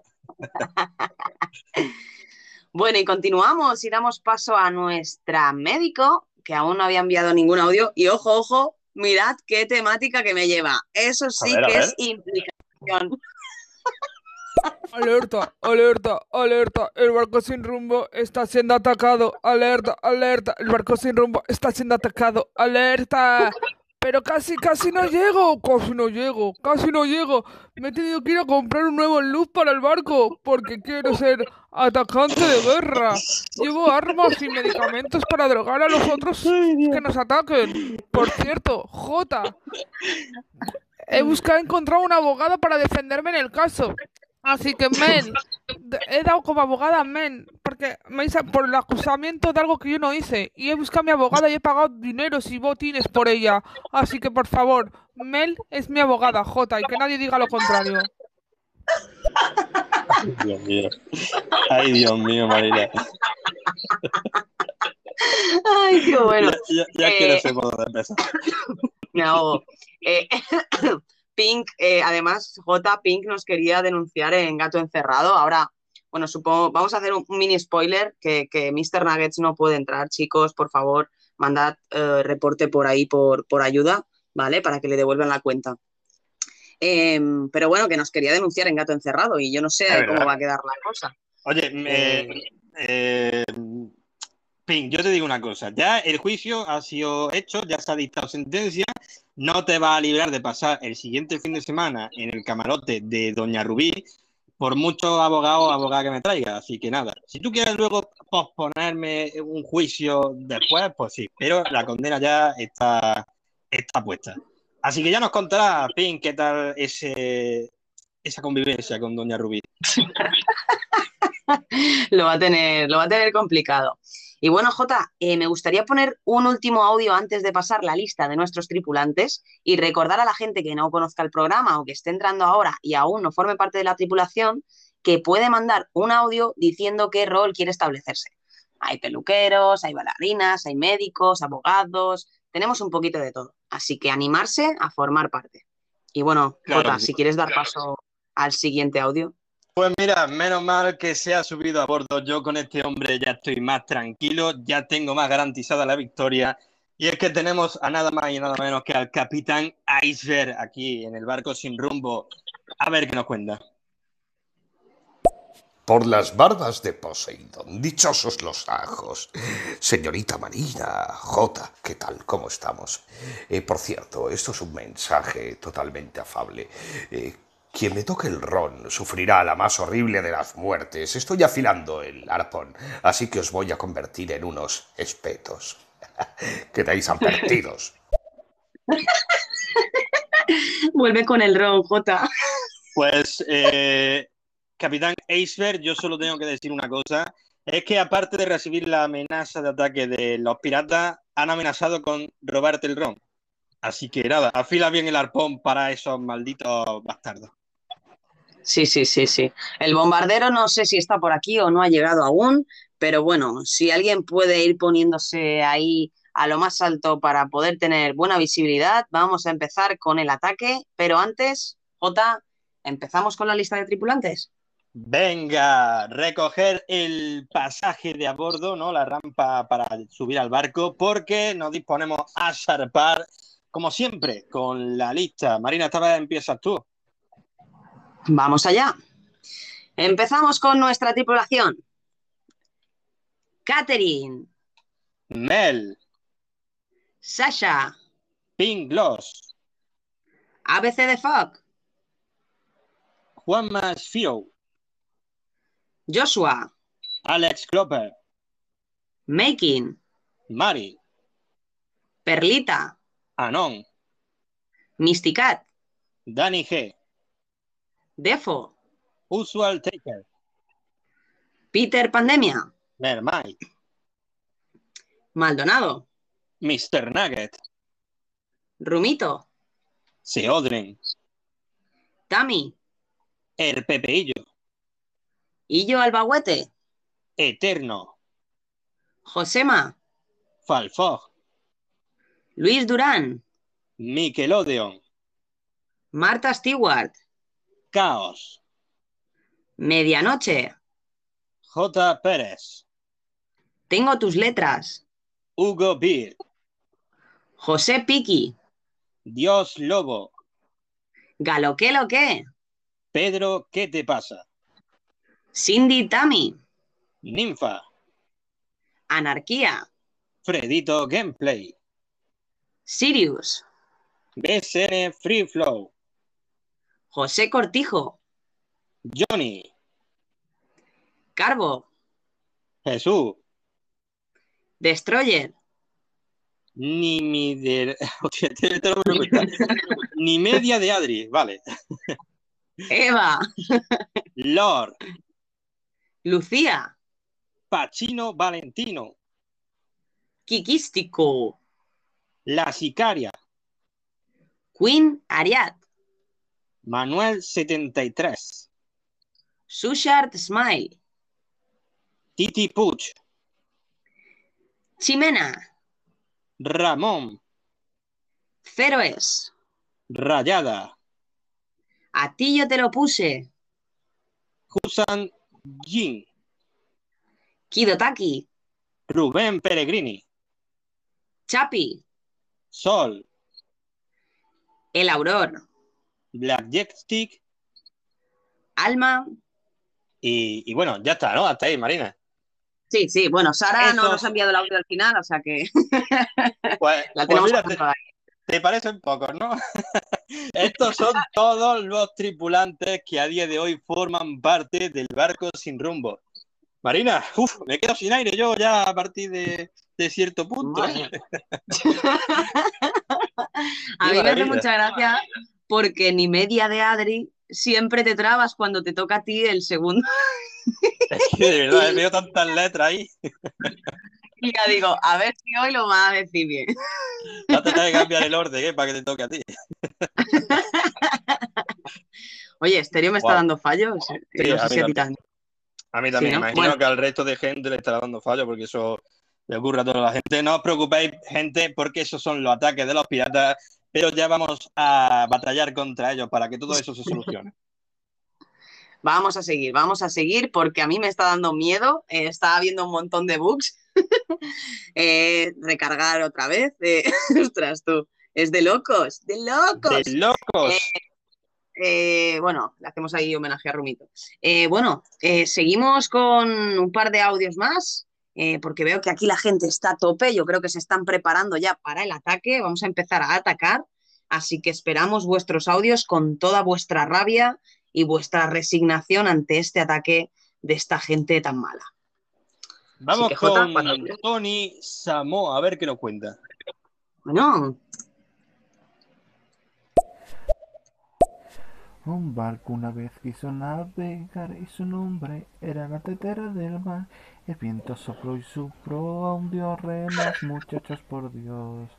Bueno, y continuamos y damos paso a nuestra médico, que aún no había enviado ningún audio. Y ojo, ojo, mirad qué temática que me lleva. Eso sí ver, que es implicación. Alerta, alerta, alerta. El barco sin rumbo está siendo atacado. Alerta, alerta. El barco sin rumbo está siendo atacado. Alerta. Pero casi, casi no llego. Casi no llego. Casi no llego. Me he tenido que ir a comprar un nuevo luz para el barco. Porque quiero ser atacante de guerra. Llevo armas y medicamentos para drogar a los otros que nos ataquen. Por cierto, Jota. He buscado encontrar una abogada para defenderme en el caso. Así que, men, he dado como abogada, men, me por el acusamiento de algo que yo no hice. Y he buscado a mi abogada y he pagado dineros y botines por ella. Así que, por favor, Mel es mi abogada, Jota, y que nadie diga lo contrario. Dios mío. Ay, Dios mío, Marina. Ay, qué bueno. Ya, ya Eh, quiero ser por dónde empezar. Me ahogo. Eh, Pink, eh, además, J. Pink nos quería denunciar en Gato Encerrado. Ahora, bueno, supongo, vamos a hacer un, un mini spoiler que, que Mr. Nuggets no puede entrar. Chicos, por favor, mandad eh, reporte por ahí por, por ayuda, ¿vale? Para que le devuelvan la cuenta. Em, pero bueno, que nos quería denunciar en Gato Encerrado y yo no sé cómo va a quedar la cosa. Oye, eh, eh, Pink, yo te digo una cosa. Ya el juicio ha sido hecho, ya se ha dictado sentencia. No te va a librar de pasar el siguiente fin de semana en el camarote de Doña Rubí por muchos abogados o abogadas que me traiga. Así que nada, si tú quieres luego posponerme un juicio después, pues sí, pero la condena ya está, está puesta. Así que ya nos contará, Pink, qué tal ese, esa convivencia con Doña Rubí. lo va a tener, lo va a tener complicado. Y bueno, Jota, eh, me gustaría poner un último audio antes de pasar la lista de nuestros tripulantes y recordar a la gente que no conozca el programa o que esté entrando ahora y aún no forme parte de la tripulación que puede mandar un audio diciendo qué rol quiere establecerse. Hay peluqueros, hay bailarinas, hay médicos, abogados, tenemos un poquito de todo. Así que animarse a formar parte. Y bueno, Jota, si quieres dar paso al siguiente audio. Pues mira, menos mal que se ha subido a bordo. Yo con este hombre ya estoy más tranquilo, ya tengo más garantizada la victoria. Y es que tenemos a nada más y nada menos que al capitán Iceberg aquí en el barco sin rumbo. A ver qué nos cuenta. Por las barbas de Poseidón, dichosos los ajos. Señorita Marina, Jota, ¿qué tal? ¿Cómo estamos? Eh, por cierto, esto es un mensaje totalmente afable. Eh, quien me toque el ron sufrirá la más horrible de las muertes. Estoy afilando el arpón, así que os voy a convertir en unos espetos. Quedáis advertidos. Vuelve con el ron, Jota. Pues, eh, capitán Iceberg, yo solo tengo que decir una cosa. Es que aparte de recibir la amenaza de ataque de los piratas, han amenazado con robarte el ron. Así que nada, afila bien el arpón para esos malditos bastardos. Sí, sí, sí, sí. El bombardero no sé si está por aquí o no ha llegado aún, pero bueno, si alguien puede ir poniéndose ahí a lo más alto para poder tener buena visibilidad, vamos a empezar con el ataque, pero antes, Jota, ¿empezamos con la lista de tripulantes? Venga, recoger el pasaje de a bordo, ¿no? La rampa para subir al barco, porque nos disponemos a zarpar, como siempre, con la lista. Marina, esta vez empiezas tú. Vamos allá. Empezamos con nuestra tripulación. Catherine, Mel, Sasha, Pink Gloss, ABC de Fog, Juanma Sfio, Joshua, Alex Klopper, Making, Mari, Perlita, Anon, Mysticat, Danny G, Defo, Usual Taker, Peter Pandemia, Mermaid, Maldonado, Mr. Nugget, Rumito, Seodren, Tami, El Pepeillo, Illo. Albahuete, Eterno, Josema, Falfog, Luis Durán, Nickelodeon, Marta Stewart, Caos, Medianoche, J. Pérez, Tengo tus letras, Hugo Beer, José Piqui, Dios Lobo, Galo que lo que, Pedro, ¿qué te pasa? Cindy Tami, Ninfa, Anarquía, Fredito Gameplay, Sirius, BSN Free Flow, José Cortijo. Johnny. Carbo. Jesús. Destroyer. Este este Ni media de Adri, vale. Eva. Lord. Lucía. Pachino Valentino. Kikístico. La sicaria. Queen Ariad Manuel73. Sushard Smile. Titi Puch. Chimena. Ramón. Feroes. Rayada. A ti yo te lo puse. Husan Jin. Kidotaki. Rubén Peregrini. Chapi. Sol. El Auror. Black Stick. Alma. Y, y bueno, ya está, ¿no? Hasta ahí, Marina. Sí, sí, bueno, Sara no nos ha enviado el audio al final, o sea que Pues, la pues te, te parecen pocos, ¿no? Estos son todos los tripulantes que a día de hoy forman parte del barco sin rumbo. Marina, uf, me quedo sin aire yo ya a partir de, de cierto punto. ¿eh? A mí me hace mucha gracia porque ni media de Adri siempre te trabas cuando te toca a ti el segundo. Es que de verdad, veo tantas letras ahí. Y ya digo, a ver si hoy lo vas a decir bien. Va a tener que cambiar el orden, ¿eh? Para que te toque a ti. Oye, Estéreo me está dando fallos. Sí, no a mí si a ti también. A mí también, Sí, ¿no? imagino Bueno. que al resto de gente le estará dando fallo porque eso le ocurre a toda la gente. No os preocupéis, gente, porque esos son los ataques de los piratas, pero ya vamos a batallar contra ellos para que todo eso se solucione. Vamos a seguir, vamos a seguir porque a mí me está dando miedo. eh, estaba viendo un montón de bugs. Eh, recargar otra vez. eh, ostras, tú. Es de locos, de locos. ¡De locos! Eh, bueno, le hacemos ahí homenaje a Rumito. Bueno, seguimos con un par de audios más, eh, porque veo que aquí la gente está a tope. Yo creo que se están preparando ya para el ataque. Vamos a empezar a atacar. Así que esperamos vuestros audios con toda vuestra rabia y vuestra resignación ante este ataque de esta gente tan mala. Vamos que, Jota, con Tony Samo, a ver qué nos cuenta. Bueno, Un barco una vez quiso navegar y su nombre era la tetera del mar. El viento sopló y su proa hundió remos, muchachos por Dios.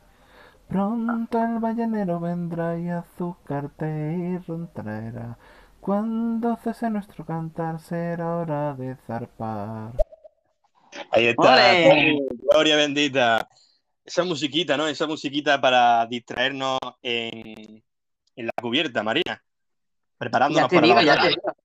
Pronto el ballenero vendrá y azúcar te traerá. Cuando cese nuestro cantar será hora de zarpar. Ahí está, gloria bendita. Esa musiquita, ¿no? Esa musiquita para distraernos en, en la cubierta, Marina. ya Preparándonos te para digo, la ya te digo.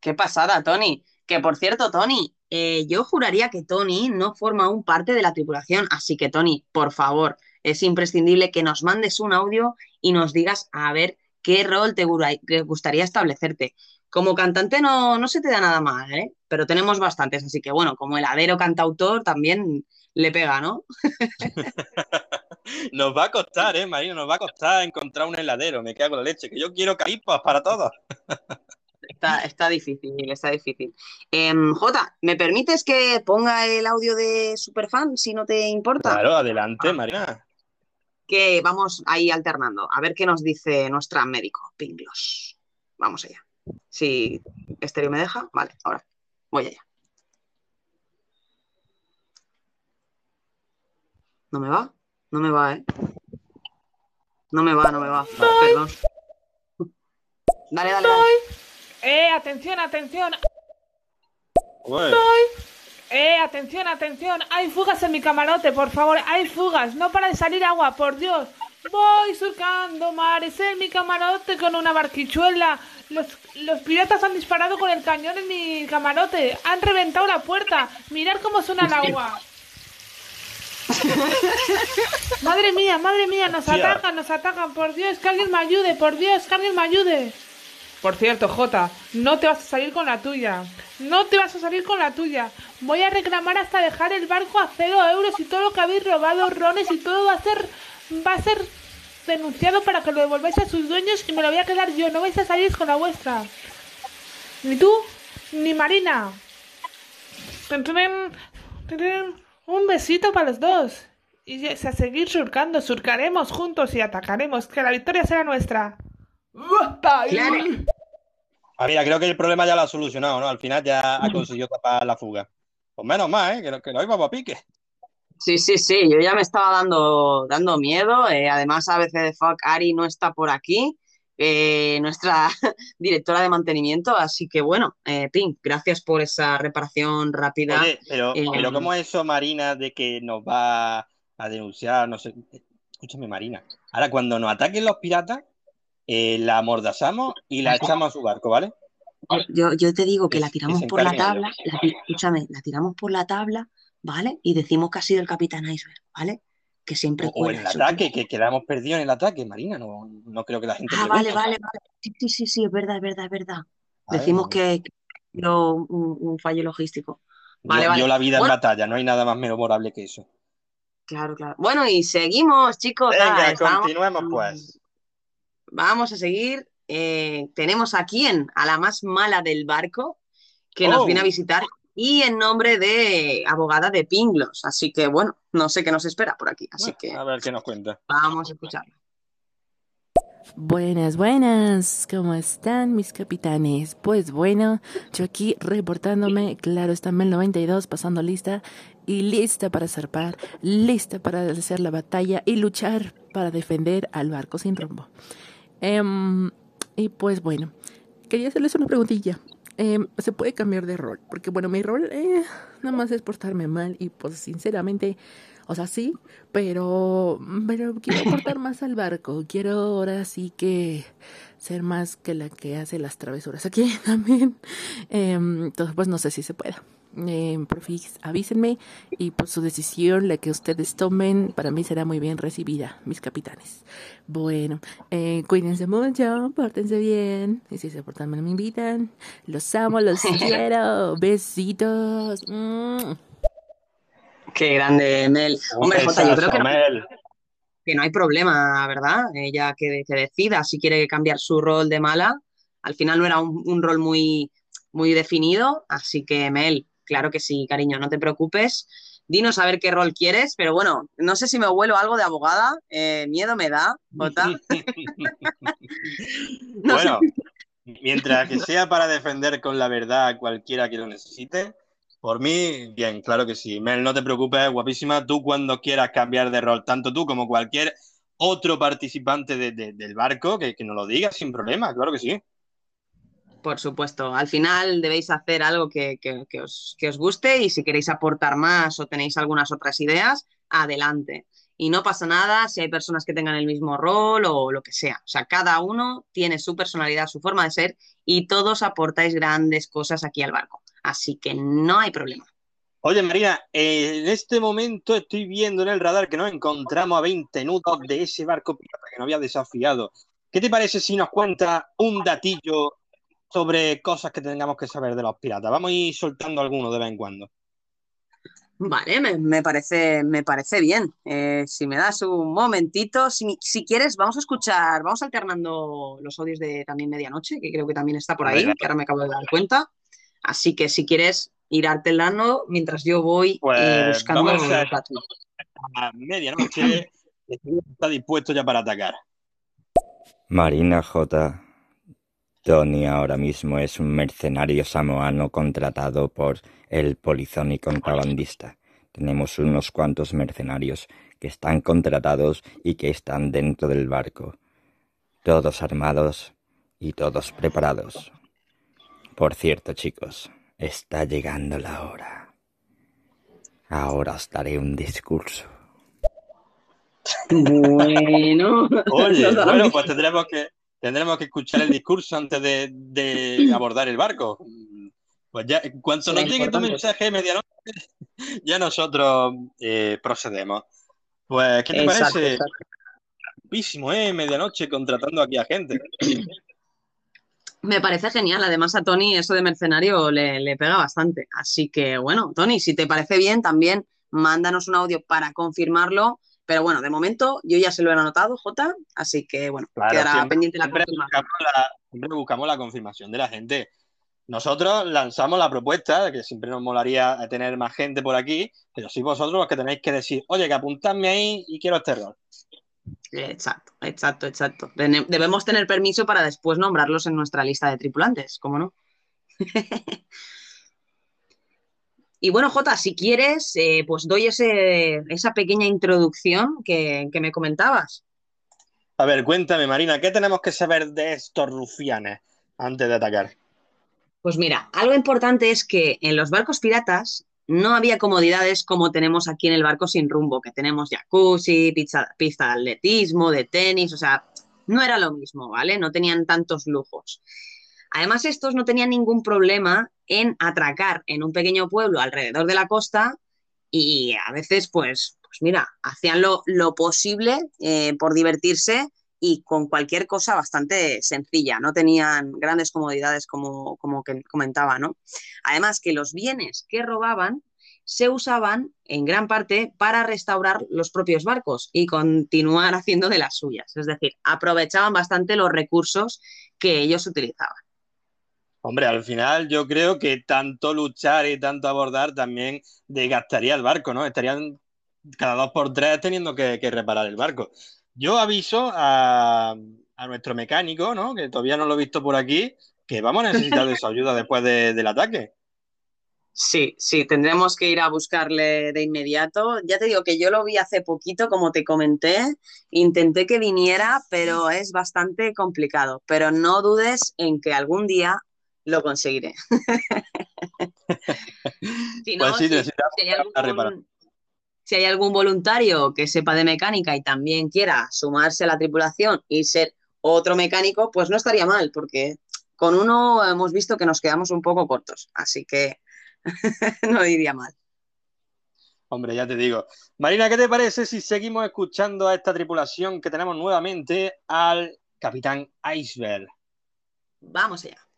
Qué pasada, Tony. Que por cierto, Tony, eh, yo juraría que Tony no forma aún parte de la tripulación. Así que, Tony, por favor, es imprescindible que nos mandes un audio y nos digas a ver qué rol te gustaría establecerte. Como cantante no, no se te da nada mal, ¿eh? Pero tenemos bastantes, así que bueno, como heladero cantautor también le pega, ¿no? Nos va a costar, ¿eh, Marina? Nos va a costar encontrar un heladero. Me cago en la leche, que yo quiero caipas para todos. Está, está difícil, está difícil. Em, Jota, ¿me permites que ponga el audio de Superfan, si no te importa? Claro, adelante, Marina. Que vamos ahí alternando. A ver qué nos dice nuestra médico, Pinglos. Vamos allá. Si estéreo me deja, vale, ahora voy allá. ¿No me va? No me va, ¿eh? No me va, no me va. Perdón. Dale, dale, dale. ¡Eh, atención, atención! Ué, ¡Eh, atención, atención! ¡Hay fugas en mi camarote, por favor! ¡Hay fugas! ¡No para de salir agua, por Dios! Voy surcando mares en mi camarote con una barquichuela. Los, los piratas han disparado con el cañón en mi camarote. Han reventado la puerta. Mirad cómo suena el agua. madre mía, madre mía, nos atacan, nos atacan. Por Dios, que alguien me ayude, por Dios, que alguien me ayude. Por cierto, Jota, no te vas a salir con la tuya. No te vas a salir con la tuya. Voy a reclamar hasta dejar el barco a cero euros y todo lo que habéis robado, rones y todo va a ser va a ser denunciado para que lo devolváis a sus dueños y me lo voy a quedar yo. No vais a salir con la vuestra. Ni tú, ni Marina. Un besito para los dos. Y a seguir surcando, surcaremos juntos y atacaremos, que la victoria será nuestra. Claro. Ah, mira, creo que el problema ya lo ha solucionado, ¿no? Al final ya ha conseguido tapar la fuga. Pues menos mal, ¿eh? Que, no- que no íbamos a pique. Sí, sí, sí, yo ya me estaba dando, dando miedo. eh, además, a veces de fuck, Ari no está por aquí, eh, nuestra directora de mantenimiento. Así que bueno, eh, Pink, gracias por esa reparación rápida. Oye, pero, Eh, pero ¿cómo es eso, Marina, de que nos va a denunciar? No sé. Escúchame, Marina. Ahora, cuando nos ataquen los piratas, eh, la amordazamos y la echamos a su barco, ¿vale? Yo, yo te digo que la tiramos por la tabla, la escúchame, la tiramos por la tabla, ¿vale? Y decimos que ha sido el Capitán Iceberg, ¿vale? Que siempre O, o en el eso. ataque, que quedamos perdidos en el ataque, Marina. No, no creo que la gente Ah, pregunte. vale, vale, vale. Sí, sí, sí, sí, es verdad, es verdad, es verdad. A Decimos que que ha sido un, un fallo logístico. Vale, Dio, vale. dio la vida Bueno, en batalla, no hay nada más memorable que eso. claro, claro. Bueno, y seguimos, chicos. Venga, continuemos pues. Vamos a seguir. Eh, tenemos a quién, a la más mala del barco, que nos Oh. viene a visitar, y en nombre de abogada de Pinglos. Así que bueno, no sé qué nos espera por aquí. Así que A ver qué nos cuenta. vamos a escucharlo. Buenas, buenas, ¿cómo están mis capitanes? Pues bueno, yo aquí reportándome, claro, está Mel 92 pasando lista y lista para zarpar, lista para hacer la batalla y luchar para defender al barco sin rumbo. Em, y pues bueno, quería hacerles una preguntilla. Em, ¿Se puede cambiar de rol? Porque bueno, mi rol eh, nada más es portarme mal y pues sinceramente, o sea, sí, pero, pero quiero aportar más al barco. Quiero ahora sí que ser más que la que hace las travesuras aquí también. Em, entonces, pues no sé si se pueda. Em, porfis, avísenme y por su decisión, la que ustedes tomen, para mí será muy bien recibida, mis capitanes. Bueno, eh, cuídense mucho, pórtense bien. Y si se portan mal, me invitan. Los amo, los quiero. Besitos. Mm. Qué grande, Mel. Hombre, Jota, yo creo que no, Mel. que no hay problema, ¿verdad? Ella que, que decida si quiere cambiar su rol de mala. Al final no era un, un rol muy, muy definido, así que Mel, claro que sí, cariño, no te preocupes. Dinos a ver qué rol quieres, pero bueno, no sé si me vuelo algo de abogada, eh, miedo me da, Jota. No sé. Bueno, mientras que sea para defender con la verdad a cualquiera que lo necesite, por mí, bien, claro que sí. Mel, no te preocupes, guapísima. Tú cuando quieras cambiar de rol, tanto tú como cualquier otro participante de- de- del barco, que, que nos lo diga sin problema, claro que sí. Por supuesto, al final debéis hacer algo que, que- os, que os guste y si queréis aportar más o tenéis algunas otras ideas, adelante. Y no pasa nada si hay personas que tengan el mismo rol o lo que sea. O sea, cada uno tiene su personalidad, su forma de ser y todos aportáis grandes cosas aquí al barco. Así que no hay problema. Oye, Marina, en este momento estoy viendo en el radar que nos encontramos a 20 nudos de ese barco pirata que nos había desafiado. ¿Qué te parece si nos cuenta un datillo sobre cosas que tengamos que saber de los piratas? Vamos a ir soltando algunos de vez en cuando. Vale, me, me parece, me parece bien. Eh, si me das un momentito, si, si quieres, vamos a escuchar, vamos alternando los audios de también Medianoche, que creo que también está por ahí, que ahora me acabo de dar cuenta. Así que si quieres ir alternando mientras yo voy eh, Pues buscando vamos a- los datos. A medianoche está dispuesto ya para atacar. Marina J. Tony ahora mismo es un mercenario samoano contratado por el polizón y contrabandista. Tenemos unos cuantos mercenarios que están contratados y que están dentro del barco. Todos armados y todos preparados. Por cierto, chicos, está llegando la hora. Ahora os daré un discurso. Bueno, Oye, bueno, pues tendremos que, tendremos que escuchar el discurso antes de, de abordar el barco. Pues ya, en cuanto nos llegue tu mensaje de medianoche, ya nosotros eh, procedemos. Pues, ¿qué te Exacto, parece? exacto. ¿eh? Medianoche contratando aquí a gente. Me parece genial. Además, a Tony eso de mercenario le, le pega bastante. Así que, bueno, Tony, si te parece bien, también mándanos un audio para confirmarlo. Pero bueno, de momento yo ya se lo he anotado, Jota. Así que, bueno, Claro, quedará siempre, pendiente la siempre confirmación. buscamos la, siempre buscamos la confirmación de la gente. Nosotros lanzamos la propuesta, que siempre nos molaría tener más gente por aquí, pero sí vosotros los que tenéis que decir, oye, que apuntadme ahí y quiero este rol. Exacto, exacto, exacto. Debemos tener permiso para después nombrarlos en nuestra lista de tripulantes, ¿cómo no? Y bueno, Jota, si quieres, eh, pues doy ese, esa pequeña introducción que, que me comentabas. A ver, cuéntame, Marina, ¿qué tenemos que saber de estos rufianes antes de atacar? Pues mira, algo importante es que en los barcos piratas no había comodidades como tenemos aquí en el barco sin rumbo, que tenemos jacuzzi, pizza, pista de atletismo, de tenis, o sea, no era lo mismo, ¿vale? No tenían tantos lujos. Además, estos no tenían ningún problema en atracar en un pequeño pueblo alrededor de la costa y a veces, pues, pues mira, hacían lo, lo posible eh, por divertirse y con cualquier cosa bastante sencilla, no tenían grandes comodidades como, como que comentaba, ¿no? Además que los bienes que robaban se usaban en gran parte para restaurar los propios barcos y continuar haciendo de las suyas, es decir, aprovechaban bastante los recursos que ellos utilizaban. Hombre, al final yo creo que tanto luchar y tanto abordar también desgastaría el barco, ¿no? Estarían cada dos por tres teniendo que, que reparar el barco. Yo aviso a, a, nuestro mecánico, ¿no? Que todavía no lo he visto por aquí, que vamos a necesitar de su ayuda después de, del ataque. Sí, sí, tendremos que ir a buscarle de inmediato. Ya te digo que yo lo vi hace poquito, como te comenté, intenté que viniera, pero es bastante complicado. Pero no dudes en que algún día lo conseguiré. si no, pues sí, si, si, hay algún, si, hay algún, voluntario que sepa de mecánica y también quiera sumarse a la tripulación y ser otro mecánico, pues no estaría mal, porque con uno hemos visto que nos quedamos un poco cortos, así que no iría mal. Hombre, ya te digo. Marina, ¿qué te parece si seguimos escuchando a esta tripulación que tenemos nuevamente al capitán Iceberg? Vamos allá.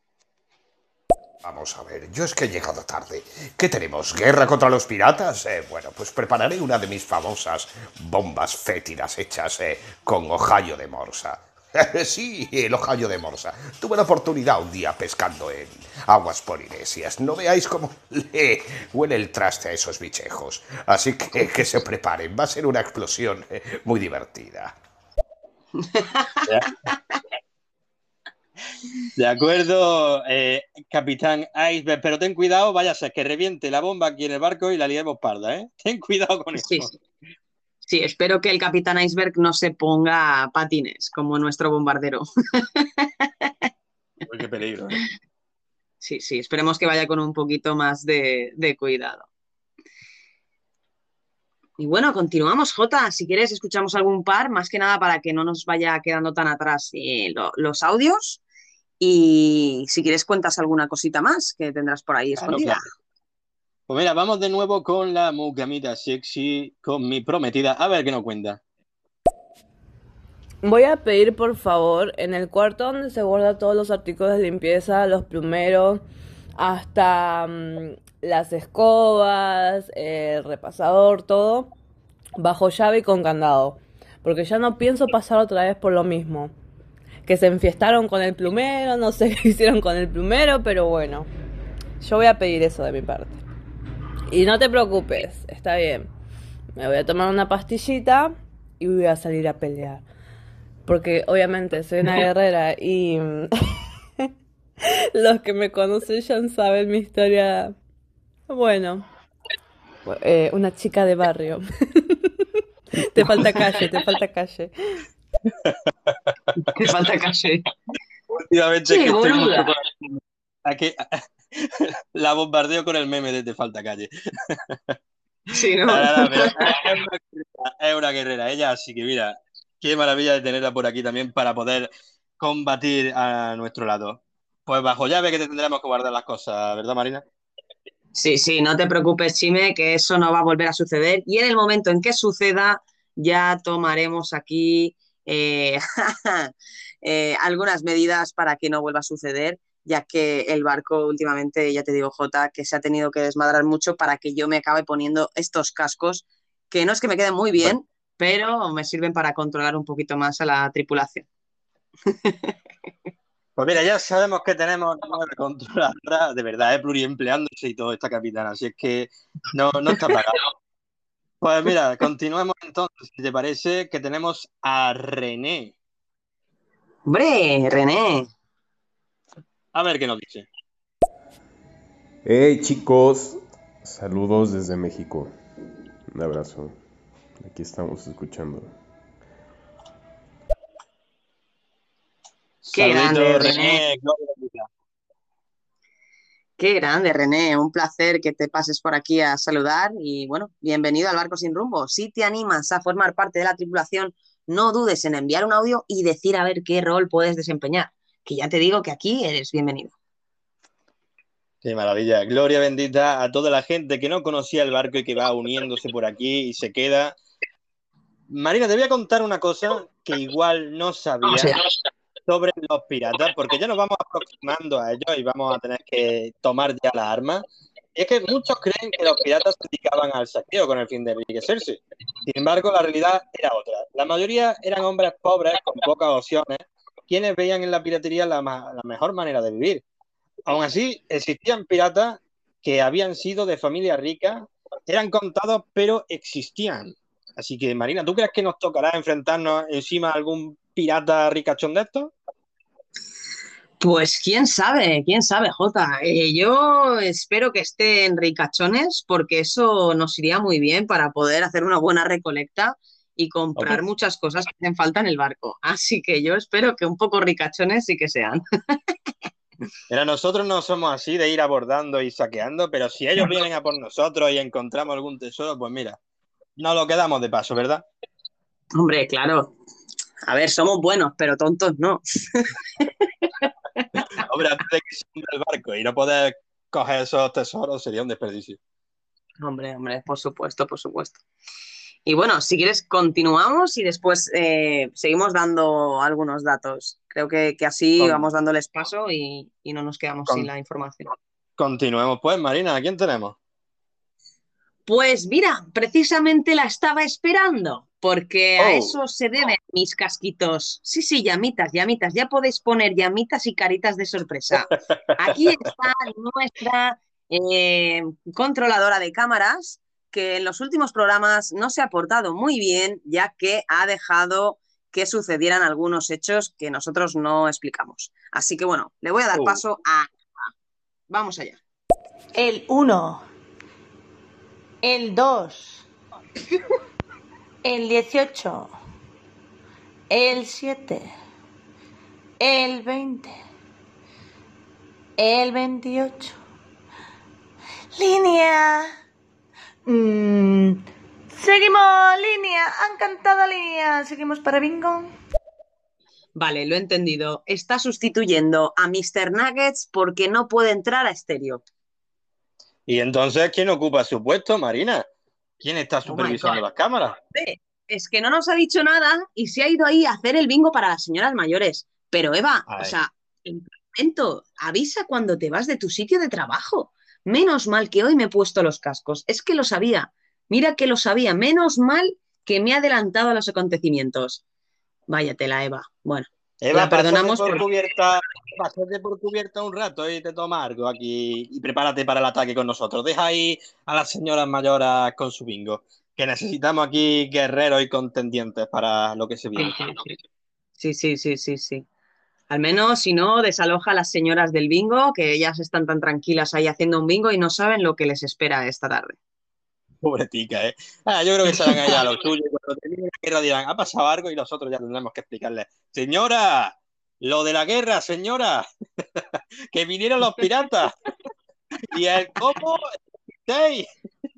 Vamos a ver, yo es que he llegado tarde. ¿Qué tenemos? ¿Guerra contra los piratas? Eh, bueno, pues prepararé una de mis famosas bombas fétidas hechas eh, con hojallo de morsa. sí, el hojallo de morsa. Tuve la oportunidad un día pescando en aguas polinesias. No veáis cómo le huele el traste a esos bichejos. Así que que se preparen. Va a ser una explosión eh, muy divertida. De acuerdo, eh, capitán Iceberg, pero ten cuidado, vaya a ser que reviente la bomba aquí en el barco y la liemos parda, ¿eh? Ten cuidado con eso. Sí, sí, espero que el capitán Iceberg no se ponga patines como nuestro bombardero. Uy, qué peligro. ¿eh? Sí, sí, esperemos que vaya con un poquito más de, de cuidado. Y bueno, continuamos, Jota. Si quieres, escuchamos algún par, más que nada para que no nos vaya quedando tan atrás eh, lo, los audios. Y si quieres, cuentas alguna cosita más que tendrás por ahí Claro, escondida. claro. Pues mira, vamos de nuevo con la mucamita sexy, con mi prometida. A ver qué nos cuenta. Voy a pedir por favor en el cuarto donde se guardan todos los artículos de limpieza, los plumeros, hasta mm, las escobas, el repasador, todo, bajo llave y con candado. Porque ya no pienso pasar otra vez por lo mismo. Que se enfiestaron con el plumero, no sé qué hicieron con el plumero, pero bueno. Yo voy a pedir eso de mi parte. Y no te preocupes, está bien. Me voy a tomar una pastillita y voy a salir a pelear. Porque obviamente soy una guerrera y los que me conocen ya saben mi historia. Bueno, eh, una chica de barrio. te falta calle, te falta calle. Te falta calle. Últimamente que estoy mucho boluda. con- Aquí, la bombardeo con el meme de Te falta calle. Sí, ¿no? Nada, nada, pero es una guerrera, es una guerrera. Ella, así que mira, qué maravilla de tenerla por aquí también para poder combatir a nuestro lado. Pues bajo llave que te tendremos que guardar las cosas, ¿verdad, Marina? Sí, sí, no te preocupes, Chime, que eso no va a volver a suceder. Y en el momento en que suceda, ya tomaremos aquí eh, eh, algunas medidas para que no vuelva a suceder, ya que el barco últimamente, ya te digo, Jota, que se ha tenido que desmadrar mucho para que yo me acabe poniendo estos cascos, que no es que me queden muy bien, pero me sirven para controlar un poquito más a la tripulación. Pues mira, ya sabemos que tenemos nueve controladoras, de verdad, es pluriempleándose y todo esta capitana, así es que no, no está pagado. Pues mira, continuemos entonces, si te parece, que tenemos a René. Hombre, René. A ver qué nos dice. Hey chicos, Saludos desde México. Un abrazo. Aquí estamos escuchando. Qué grande, Saluditos, René. René. Qué grande, René. Un placer que te pases por aquí a saludar y bueno, bienvenido al Barco Sin Rumbo. Si te animas a formar parte de la tripulación, no dudes en enviar un audio y decir a ver qué rol puedes desempeñar, que ya te digo que aquí eres bienvenido. Qué maravilla. Gloria bendita a toda la gente que no conocía el barco y que va uniéndose por aquí y se queda. Marina, te voy a contar una cosa que igual no sabía. Sobre los piratas, porque ya nos vamos aproximando a ellos y vamos a tener que tomar ya las armas. Y es que muchos creen que los piratas se dedicaban al saqueo con el fin de enriquecerse. Sin embargo, la realidad era otra. La mayoría eran hombres pobres con pocas opciones, quienes veían en la piratería la, la mejor manera de vivir. Aún así, existían piratas que habían sido de familias ricas, eran contados, pero existían. Así que, Marina, ¿tú crees que nos tocará enfrentarnos encima a algún pirata ricachón de estos? Pues quién sabe, quién sabe, Jota. Eh, yo espero que estén ricachones porque eso nos iría muy bien para poder hacer una buena recolecta y comprar muchas cosas que hacen falta en el barco. Así que yo espero que un poco ricachones sí que sean. Mira, nosotros no somos así de ir abordando y saqueando, pero si ellos vienen a por nosotros y encontramos algún tesoro, pues mira, nos lo quedamos de paso, ¿verdad? Hombre, claro. A ver, somos buenos, pero tontos no. Hombre, antes de que se hunda el barco y no poder coger esos tesoros sería un desperdicio. Hombre, hombre, por supuesto, por supuesto. Y bueno, si quieres, continuamos y después eh, seguimos dando algunos datos. Creo que, que así Con- vamos dándoles paso y, y no nos quedamos Con- sin la información. Continuemos, pues, Marina, ¿a quién tenemos? Pues mira, precisamente la estaba esperando, porque a Oh. eso se deben mis casquitos. Sí, sí, llamitas, llamitas, ya podéis poner llamitas y caritas de sorpresa. Aquí está nuestra eh, controladora de cámaras, que en los últimos programas no se ha portado muy bien, ya que ha dejado que sucedieran algunos hechos que nosotros no explicamos. Así que bueno, le voy a dar Oh. paso a... Vamos allá. El 1, el 2, el 18, el 7, el 20, el 28. Línea. Mm, seguimos, línea. Han cantado línea. Seguimos para bingo. Vale, lo he entendido. Está sustituyendo a Mr. Nuggets porque no puede entrar a estéreo. Y entonces, ¿quién ocupa su puesto, Marina? ¿Quién está supervisando God. las cámaras? Es que no nos ha dicho nada y se ha ido ahí a hacer el bingo para las señoras mayores. Pero Eva, o sea, en momento, avisa cuando te vas de tu sitio de trabajo. Menos mal que hoy me he puesto los cascos. Es que lo sabía. Mira que lo sabía. Menos mal que me he adelantado a los acontecimientos. Váyatela, Eva. Bueno, Eva, la perdonamos pásate por por- cubierta, pásate por cubierta un rato y te toma algo aquí y prepárate para el ataque con nosotros. Deja ahí a las señoras mayores con su bingo, que necesitamos aquí guerreros y contendientes para lo que se viene. Sí, sí, sí, sí, sí. Al menos, si no, desaloja a las señoras del bingo, que ellas están tan tranquilas ahí haciendo un bingo y no saben lo que les espera esta tarde. Pobretica, ¿eh? Ah, yo creo que serán allá los suyos y cuando termine la guerra dirán, ha pasado algo y nosotros ya tendremos que explicarles. Señora, lo de la guerra, señora, que vinieron los piratas. Y el cómo, ¿Seis?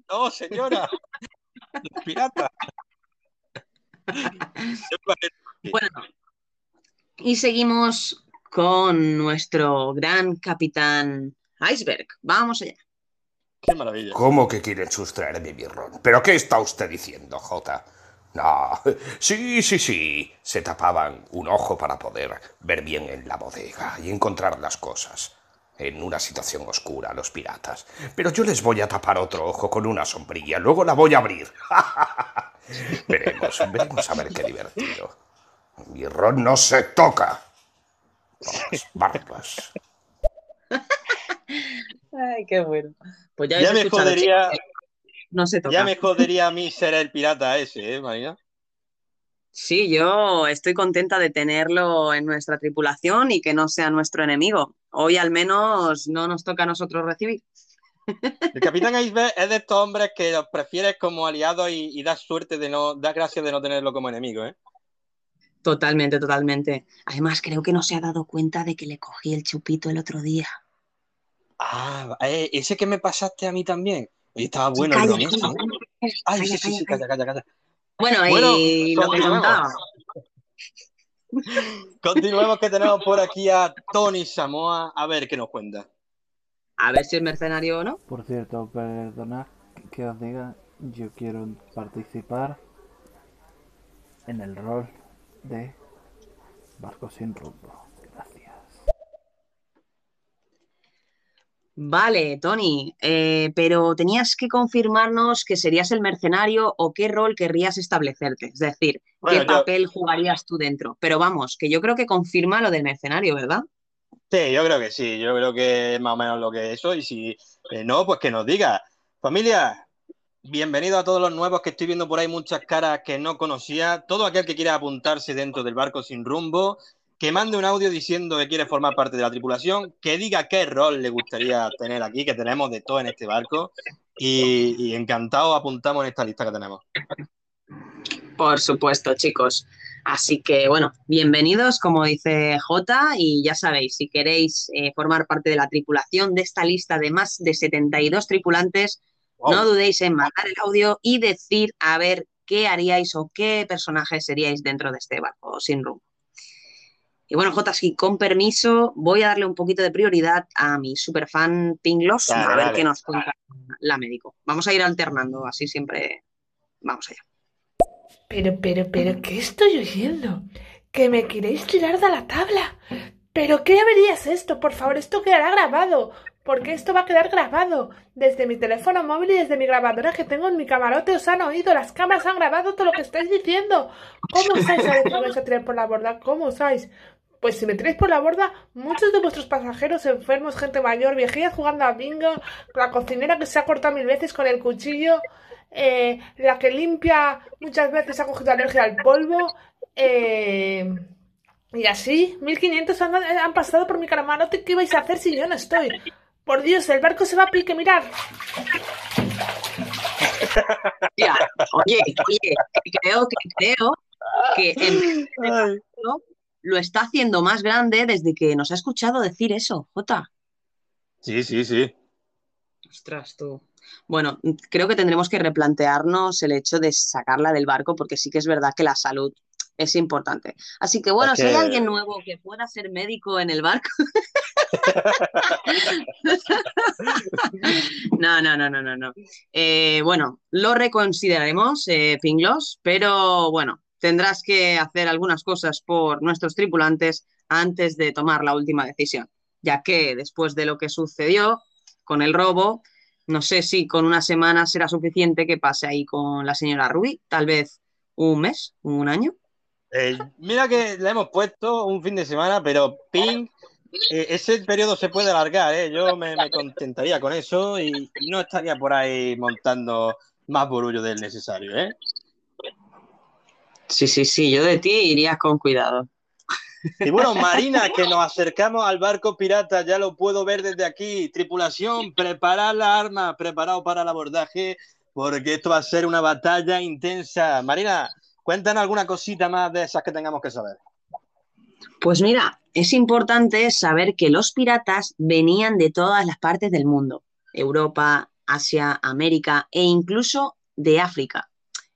No, señora, los piratas. Bueno, y seguimos con nuestro gran capitán Iceberg. Vamos allá. Qué maravilla. ¿Cómo que quieren sustraerme mi ron? ¿Pero qué está usted diciendo, Jota? No, sí, sí, sí. Se tapaban un ojo para poder ver bien en la bodega y encontrar las cosas. En una situación oscura, los piratas. Pero yo les voy a tapar otro ojo con una sombrilla, luego la voy a abrir. veremos, veremos a ver qué divertido. Mi ron no se toca. Vamos, barbas. Ay, qué bueno. Pues ya, Ya me jodería, no se toca. ya me jodería a mí ser el pirata ese, ¿eh, Marina? Sí, yo estoy contenta de tenerlo en nuestra tripulación y que no sea nuestro enemigo. Hoy al menos no nos toca a nosotros recibir. El capitán Iceberg es de estos hombres que los prefieres como aliados y, y das suerte de no, das gracias de no tenerlo como enemigo, ¿eh? Totalmente, totalmente. Además, creo que no se ha dado cuenta de que le cogí el chupito el otro día. Ah, eh, ese que me pasaste a mí también. Oye, estaba bueno el calla, bromeso, calla, ¿eh? calla, Ay, calla, sí, sí, sí, calla, calla, calla. Bueno, Bueno, y lo que continuemos. contaba. Continuemos que tenemos por aquí a Tony Samoa. A ver qué nos cuenta. A ver si es mercenario o no. Por cierto, perdonad que os diga, yo quiero participar en el rol de Barco sin rumbo. Vale, Tony, eh, pero tenías que confirmarnos que serías el mercenario o qué rol querrías establecerte. Es decir, Bueno, qué yo- papel jugarías tú dentro. Pero vamos, que yo creo que confirma lo del mercenario, ¿verdad? Sí, yo creo que sí, yo creo que es más o menos lo que es eso. Y si eh, no, pues que nos diga. Familia, bienvenido a todos los nuevos que estoy viendo por ahí, muchas caras que no conocía. Todo aquel que quiera apuntarse dentro del barco sin rumbo, que mande un audio diciendo que quiere formar parte de la tripulación, que diga qué rol le gustaría tener aquí, que tenemos de todo en este barco. Y, y encantado apuntamos en esta lista que tenemos. Por supuesto, chicos. Así que, bueno, bienvenidos, como dice Jota, y ya sabéis, si queréis eh, formar parte de la tripulación de esta lista de más de 72 tripulantes, no dudéis en mandar el audio y decir a ver qué haríais o qué personaje seríais dentro de este barco sin rumbo. Y bueno, Jota, si con permiso, voy a darle un poquito de prioridad a mi superfan Pinglos Dale, a ver dale. qué nos cuenta la médico. Vamos a ir alternando, así siempre. Vamos allá. Pero, pero, pero, ¿qué estoy oyendo? ¿Que me queréis tirar de la tabla? ¿Pero qué avería es esto? Por favor, esto quedará grabado. Porque esto va a quedar grabado. Desde mi teléfono móvil y desde mi grabadora que tengo en mi camarote os han oído. Las cámaras han grabado todo lo que estáis diciendo. ¿Cómo osáis a decir que vais a tirar por la borda? ¿Cómo osáis? Pues si me tiráis por la borda, muchos de vuestros pasajeros enfermos, gente mayor, viejillas jugando a bingo, la cocinera que se ha cortado mil veces con el cuchillo, eh, la que limpia muchas veces ha cogido alergia al polvo, eh, y así, 1500 han, han pasado por mi camarote. ¿Qué vais a hacer si yo no estoy? Por Dios, el barco se va a pique, mirad. Ya, oye, oye, creo que creo que en ¿no? Lo está haciendo más grande desde que nos ha escuchado decir eso, Jota. Sí, sí, sí. Ostras, tú. Bueno, creo que tendremos que replantearnos el hecho de sacarla del barco porque sí que es verdad que la salud es importante. Así que bueno, Es si hay alguien nuevo que pueda ser médico en el barco. No, no, no, no, no, no. Eh, bueno, lo reconsideraremos, eh, Pinglos, pero bueno, tendrás que hacer algunas cosas por nuestros tripulantes antes de tomar la última decisión, ya que después de lo que sucedió con el robo, no sé si con una semana será suficiente que pase ahí con la señora Ruby, tal vez un mes, un año. Eh, mira que le hemos puesto un fin de semana, pero ping, eh, ese periodo se puede alargar, ¿eh? Yo me, contentaría con eso y, no estaría por ahí montando más burullo del necesario, ¿eh? Sí, sí, sí, yo de ti iría con cuidado. Y bueno, Marina, que nos acercamos al barco pirata, ya lo puedo ver desde aquí. Tripulación, preparad la arma, preparado para el abordaje, porque esto va a ser una batalla intensa. Marina, cuéntanos alguna cosita más de esas que tengamos que saber. Pues mira, es importante saber que los piratas venían de todas las partes del mundo, Europa, Asia, América e incluso de África.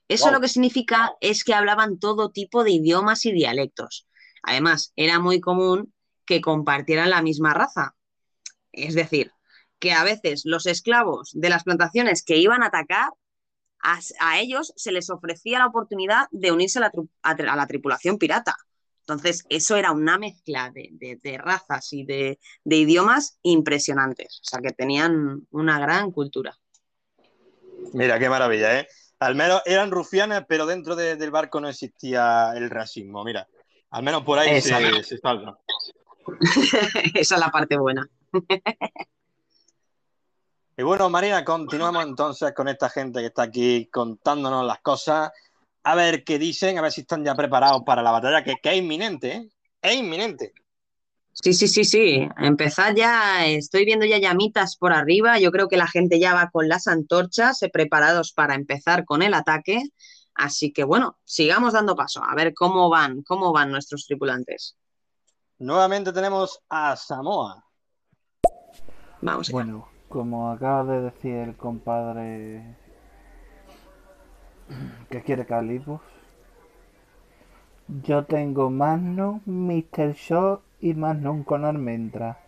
Eso Wow. lo que significa es que hablaban todo tipo de idiomas y dialectos. Además, era muy común que compartieran la misma raza. Es decir, que a veces los esclavos de las plantaciones que iban a atacar, a, a ellos se les ofrecía la oportunidad de unirse a la, tru- a tra- a la tripulación pirata. Entonces, eso era una mezcla de, de- de razas y de, de idiomas impresionantes. O sea, que tenían una gran cultura. Mira, qué maravilla, ¿eh? Al menos eran rufianas, pero dentro de- del barco no existía el racismo. Mira, al menos por ahí se, se salva. Esa es la parte buena. Y bueno, Marina, continuamos entonces con esta gente que está aquí contándonos las cosas. A ver qué dicen, a ver si están ya preparados para la batalla, que, que es inminente, ¿eh? Es inminente. Sí, sí, sí, sí. Empezad ya, estoy viendo ya llamitas por arriba. Yo creo que la gente ya va con las antorchas, eh, preparados para empezar con el ataque. Así que bueno, sigamos dando paso, a ver cómo van, cómo van nuestros tripulantes. Nuevamente tenemos a Samoa. Vamos. Bueno, como acaba de decir el compadre que quiere calipos, yo tengo Magnum, Mr. Show y Magnum con almendra.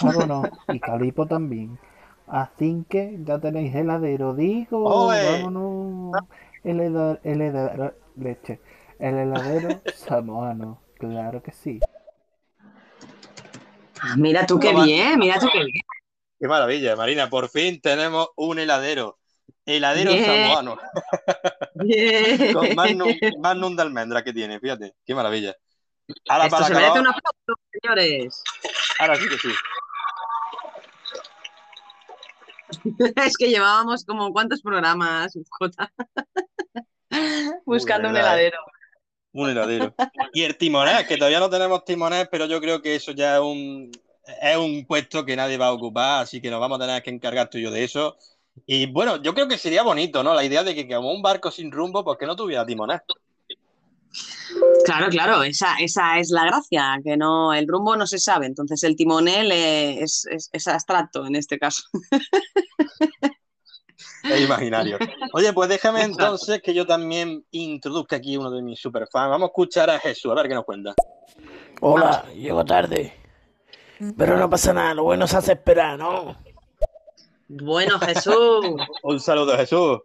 Vámonos, y calipo también. Así que ya tenéis heladero, digo, vámonos. El heladero, el heladero, leche, el heladero samoano, claro que sí. Ah, mira tú qué bien, mira tú qué bien. Qué maravilla, Marina. Por fin tenemos un heladero. Heladero Bien. samoano. Bien. Con Magnum, Magnum de almendra que tiene, fíjate. Qué maravilla. Ahora Esto para se merece un aplauso, señores. Ahora sí que sí. Es que llevábamos como cuántos programas, Jota, buscando un heladero. Un heladero. Y el timonel, que todavía no tenemos timonel, pero yo creo que eso ya es un, es un puesto que nadie va a ocupar, así que nos vamos a tener que encargar tú y yo de eso. Y bueno, yo creo que sería bonito, ¿no? La idea de que como un barco sin rumbo, pues que no tuviera timonel. Claro, claro, esa, esa es la gracia, que no, el rumbo no se sabe, entonces el timonel eh, es, es- es abstracto en este caso. Es imaginario. Oye, pues déjame entonces que yo también introduzca aquí uno de mis superfans. Vamos a escuchar a Jesús, a ver qué nos cuenta. Hola, llego tarde. Pero no pasa nada, lo bueno se hace esperar, ¿no? Bueno, Jesús. Un saludo, Jesús.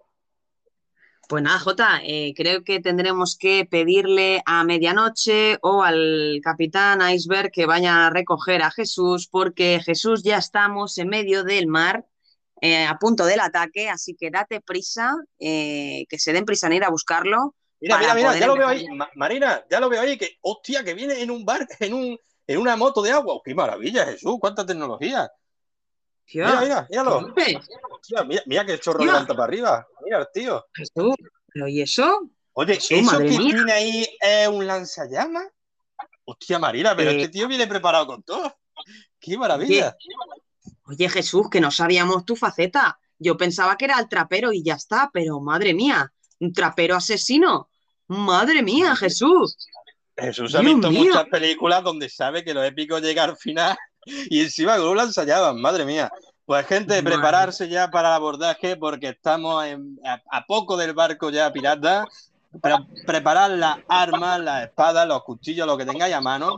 Pues nada, Jota, eh, creo que tendremos que pedirle a medianoche o al capitán Iceberg que vaya a recoger a Jesús, porque Jesús ya estamos en medio del mar, eh, a punto del ataque, así que date prisa, eh, que se den prisa en ir a buscarlo. Mira, mira, mira, ya lo veo ahí. Ma- Marina, ya lo veo ahí, que hostia, que viene en un bar, en un, en una moto de agua. ¡Qué maravilla, Jesús! ¡Cuánta tecnología! Tío, Mira, mira, míralo. mira, mira que el chorro Tío. levanta para arriba. Mira tío. Jesús, ¿pero y eso? Oye, ¿eso que mía. tiene ahí es un lanzallamas? Hostia, Marina, pero Eh. este tío viene preparado con todo. ¡Qué maravilla! Oye, Jesús, que no sabíamos tu faceta. Yo pensaba que era el trapero y ya está, pero madre mía, un trapero asesino. Madre mía, Jesús. Jesús ha Dios visto mío. muchas películas donde sabe que lo épico llega al final y encima con un lanzallamas, madre mía. Pues gente, Madre. prepararse ya para el abordaje porque estamos en- a, a poco del barco ya pirata. Pre- preparar las armas, las espadas, los cuchillos, lo que tengáis a mano.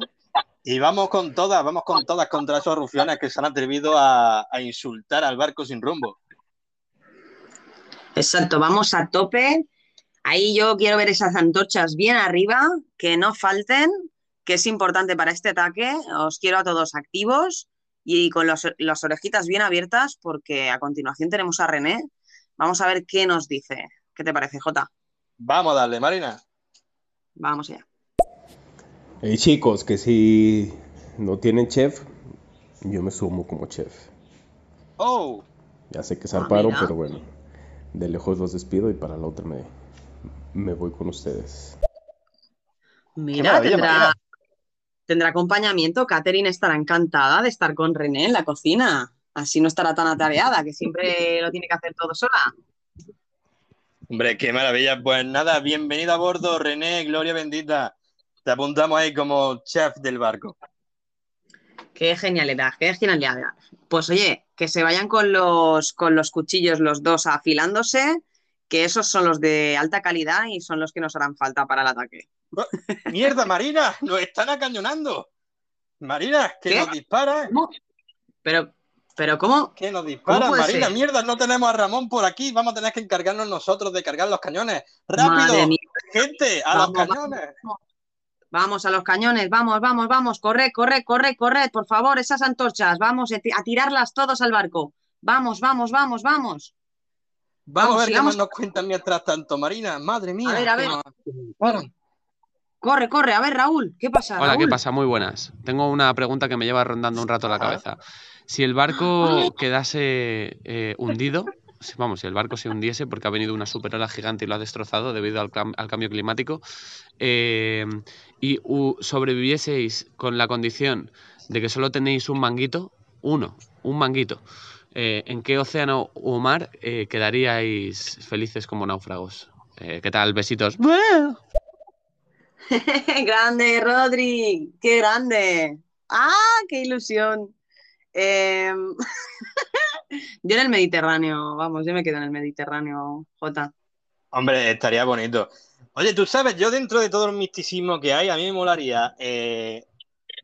Y vamos con todas, vamos con todas contra esos rufianes que se han atrevido a, a insultar al barco sin rumbo. Exacto, vamos a tope. Ahí yo quiero ver esas antorchas bien arriba, que no falten, que es importante para este ataque. Os quiero a todos activos y con los, las orejitas bien abiertas, porque a continuación tenemos a René. Vamos a ver qué nos dice. ¿Qué te parece, Jota? Vamos a darle, Marina. Vamos allá. Hey chicos, que si no tienen chef, yo me sumo como chef. ¡Oh! Ya sé que zarparon, mira. pero bueno, de lejos los despido y para la otra me, me voy con ustedes. Mira, tendrá. Tendrá acompañamiento. Catherine estará encantada de estar con René en la cocina. Así no estará tan atareada, que siempre lo tiene que hacer todo sola. Hombre, qué maravilla. Pues nada, bienvenido a bordo, René, gloria bendita. Te apuntamos ahí como chef del barco. Qué genialidad, qué genialidad. Pues oye, que se vayan con los, con los cuchillos los dos afilándose, que esos son los de alta calidad y son los que nos harán falta para el ataque. ¡Mierda, Marina! ¡Nos están acañonando! Marina, que ¿Qué? nos disparan. Pero, pero ¿cómo? Que nos disparan, puede Marina, ser? mierda, no tenemos a Ramón por aquí. Vamos a tener que encargarnos nosotros de cargar los cañones. ¡Rápido! ¡Gente! ¡A Vamos, los cañones! Vamos a los cañones, vamos, vamos, vamos, corred, corred, corred, corred, por favor, esas antorchas, vamos a ti- a tirarlas todos al barco. Vamos, vamos, vamos, vamos. Vamos, a ver sigamos. qué más nos cuentan mientras tanto, Marina. Madre mía. A ver, a ver. nos. Corre, corre, a ver, Raúl, ¿qué pasa? Hola, ¿qué pasa? Muy buenas. Tengo una pregunta que me lleva rondando un rato la cabeza. Si el barco quedase eh, hundido, vamos, si el barco se hundiese porque ha venido una superola gigante y lo ha destrozado debido al, al cambio climático, eh, y sobrevivieseis con la condición de que solo tenéis un manguito, uno, un manguito, eh, ¿en qué océano o mar eh, quedaríais felices como náufragos? ¿Qué tal? Besitos. grande, Rodri, qué grande. ¡Ah, qué ilusión! Eh, Yo en el Mediterráneo, vamos, yo me quedo en el Mediterráneo, Jota. Hombre, estaría bonito. Oye, tú sabes, yo dentro de todo el misticismo que hay, a mí me molaría eh,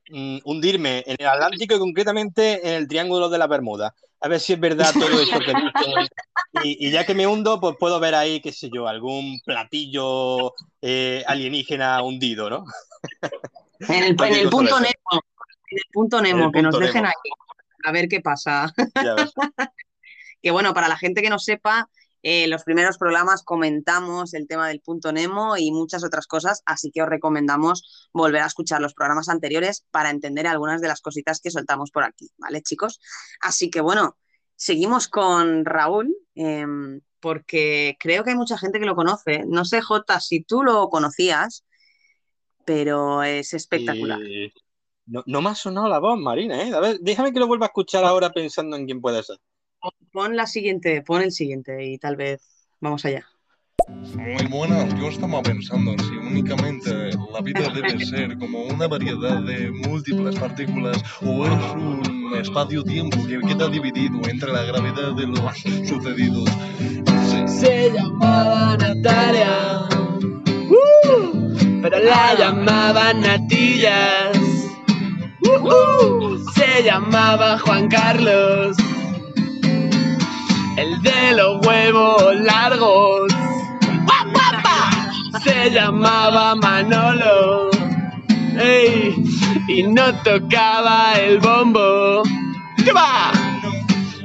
mm, hundirme en el Atlántico y concretamente en el Triángulo de la Bermuda. A ver si es verdad todo eso que. Y, y ya que me hundo, pues puedo ver ahí, qué sé yo, algún platillo eh, alienígena hundido, ¿no? En el, en punto. Nemo, en el punto Nemo, el que nos dejen Nemo. ahí, a ver qué pasa. Ya ves. Que bueno, para la gente que no sepa, en los primeros programas comentamos el tema del punto Nemo y muchas otras cosas, así que os recomendamos volver a escuchar los programas anteriores para entender algunas de las cositas que soltamos por aquí, ¿vale, chicos? Así que bueno, seguimos con Raúl, em, porque creo que hay mucha gente que lo conoce. No sé, Jota, si tú lo conocías, pero es espectacular. Y no, no me ha sonado la voz, Marina, ¿eh? A ver, déjame que lo vuelva a escuchar ahora pensando en quién puede ser. Pon la siguiente, pon el siguiente y tal vez vamos allá. Muy buenas, yo estaba pensando si únicamente la vida debe ser como una variedad de múltiples partículas o es un espacio-tiempo que queda dividido entre la gravedad de los sucedidos. Se llamaba Natalia, ¡Uh! pero la llamaban Natillas. ¡Uh! Se llamaba Juan Carlos, el de los huevos largos. Se llamaba Manolo, ¡ey! y no tocaba el bombo. ¿Qué va?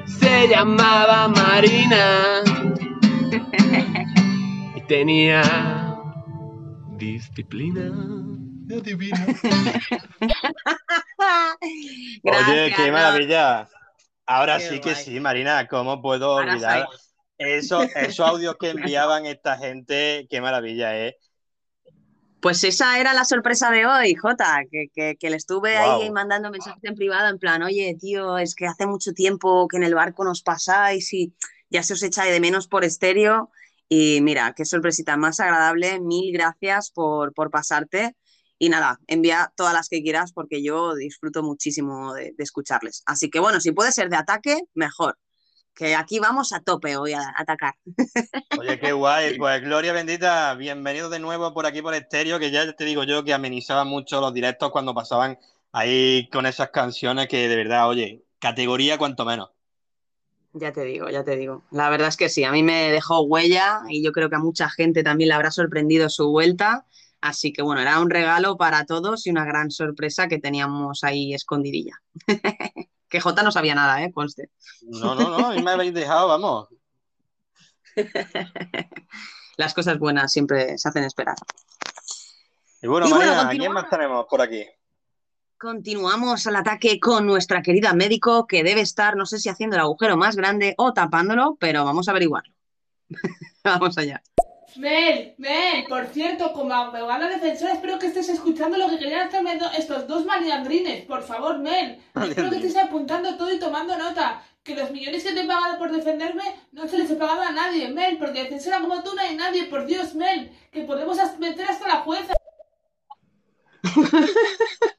Se llamaba Marina y tenía disciplina. Oye, qué maravilla. Ahora Qué sí que sí, Marina, ¿cómo puedo Ahora olvidar sí. esos, esos audios que enviaban esta gente? Qué maravilla, ¿eh? Pues esa era la sorpresa de hoy, Jota, que, que, que le estuve ahí mandando mensajes en privado en plan, oye, tío, es que hace mucho tiempo que en el barco nos pasáis y ya se os echa de menos por estéreo. Y mira, qué sorpresita más agradable. Mil gracias por, por pasarte. Y nada, envía todas las que quieras porque yo disfruto muchísimo de, de escucharles. Así que bueno, si puede ser de ataque, mejor. Que aquí vamos a tope hoy a atacar. Oye, qué guay. Pues Gloria bendita, bienvenido de nuevo por aquí por Estéreo, que ya te digo yo que amenizaba mucho los directos cuando pasaban ahí con esas canciones que de verdad, oye, categoría cuanto menos. Ya te digo, ya te digo. La verdad es que sí, a mí me dejó huella y yo creo que a mucha gente también le habrá sorprendido su vuelta. Así que bueno, era un regalo para todos y una gran sorpresa que teníamos ahí escondidilla. que Jota no sabía nada, ¿eh? Conste. No, no, no, a mí me habéis dejado, vamos. Las cosas buenas siempre se hacen esperar. Y bueno, Y bueno, Marina, ¿a quién más tenemos por aquí? Continuamos al ataque con nuestra querida médico que debe estar, no sé si haciendo el agujero más grande o tapándolo, pero vamos a averiguarlo. vamos allá. Mel, Mel, por cierto, como abogada defensora, espero que estés escuchando lo que querían hacerme do- estos dos maliandrines. Por favor, Mel, espero que estés apuntando todo y tomando nota. Que los millones que te he pagado por defenderme no se les he pagado a nadie, Mel, porque defensora como tú no hay nadie, por Dios, Mel, que podemos meter hasta la jueza.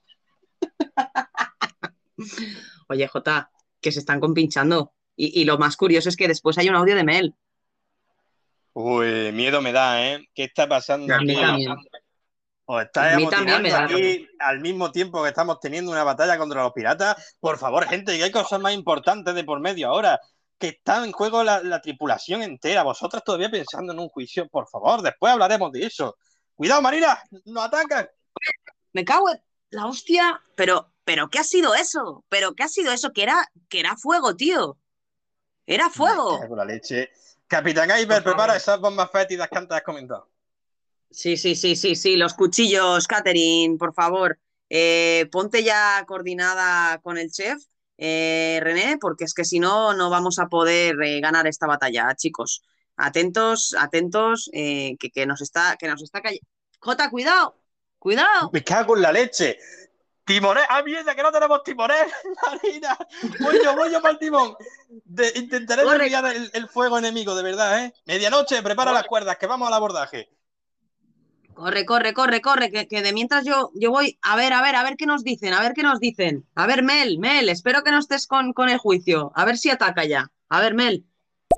Oye, Jota, que se están compinchando. Y, y lo más curioso es que después hay un audio de Mel. Uy, miedo me da, ¿eh? ¿Qué está pasando A mí aquí? también. ¿Os estáis mí también me amotinando da. aquí al mismo tiempo que estamos teniendo una batalla contra los piratas? Por favor, gente, que hay cosas más importantes de por medio ahora. Que está en juego la, la tripulación entera. Vosotras todavía pensando en un juicio. Por favor, después hablaremos de eso. Cuidado, Marina, nos atacan. Me cago en la hostia. Pero, pero, ¿qué ha sido eso? ¿Pero qué ha sido eso? Que era, que era fuego, tío. Era fuego. La leche. Capitán Iber, prepara esas bombas fétidas que antes has comentado. Sí, sí, sí, sí, sí. Los cuchillos, Catherine, por favor. Eh, ponte ya coordinada con el chef, eh, René, porque es que si no, no vamos a poder eh, ganar esta batalla, chicos. Atentos, atentos, eh, que, que nos está, que nos está cayendo. Jota, cuidado. Cuidado. Me cago en la leche. Timonel. ¡Ah, mierda, que no tenemos timonel! Marina. Voy yo, voy yo para el timón. De- intentaré desviar el, el fuego enemigo, de verdad, ¿eh? Medianoche, prepara las cuerdas, que vamos al abordaje. Corre, corre, corre, corre, que, que de mientras yo, yo voy, a ver, a ver, a ver qué nos dicen, a ver qué nos dicen. A ver, Mel, Mel, espero que no estés con, con el juicio. A ver si ataca ya. A ver, Mel.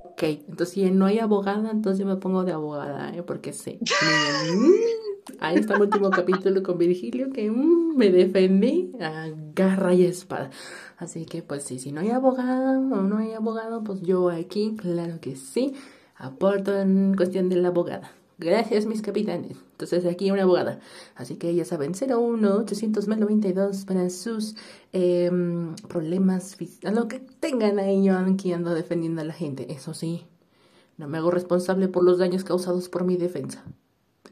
Ok, entonces si no hay abogada, entonces yo me pongo de abogada, ¿eh? Porque sé. Mm, Ahí está el último capítulo con Virgilio que mm, me defendí a garra y espada. Así que pues sí, si no hay abogada o no hay abogado, pues yo aquí, claro que sí, aporto en cuestión de la abogada. Gracias mis capitanes. Entonces aquí una abogada. Así que ya saben, 01 800 92 para sus em, problemas, fis- a lo que tengan ahí yo aquí ando defendiendo a la gente. Eso sí, no me hago responsable por los daños causados por mi defensa.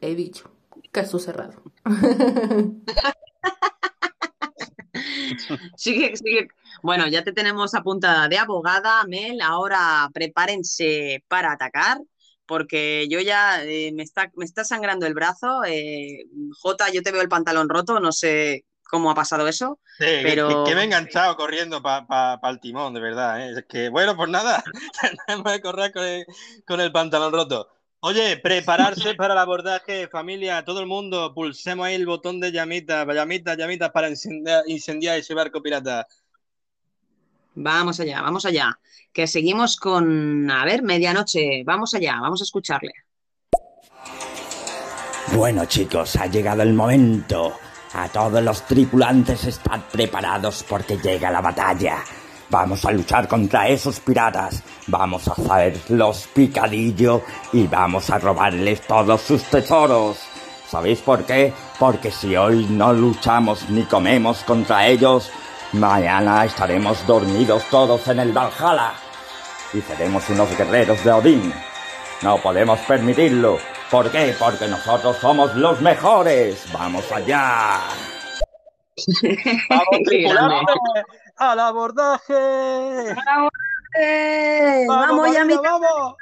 He dicho, caso cerrado. Sigue, sigue. Bueno, ya te tenemos apuntada de abogada, Mel. Ahora prepárense para atacar, porque yo ya eh, me está, me está sangrando el brazo. eh, Jota, yo te veo el pantalón roto, no sé cómo ha pasado eso, Sí, pero que, que me he enganchado corriendo para el timón, de verdad. ¿eh? Es que, bueno, pues nada, tenemos que correr con el, con el pantalón roto. Oye, prepararse para el abordaje, familia, todo el mundo, pulsemos ahí el botón de llamitas, llamitas, llamitas para incendiar, incendiar ese barco pirata. Vamos allá, vamos allá. Que seguimos con, a ver, medianoche. Vamos allá, vamos a escucharle. Bueno chicos, ha llegado el momento. A todos los tripulantes estad preparados porque llega la batalla. Vamos a luchar contra esos piratas. Vamos a hacerlos picadillo y vamos a robarles todos sus tesoros. ¿Sabéis por qué? Porque si hoy no luchamos ni comemos contra ellos, mañana estaremos dormidos todos en el Valhalla. Y seremos unos guerreros de Odín. No podemos permitirlo. ¿Por qué? Porque nosotros somos los mejores. ¡Vamos allá! ¡Vamos, grande. tripulantes! ¡Al abordaje! ¡Vamos, ¡Vamos, llamita! vamos!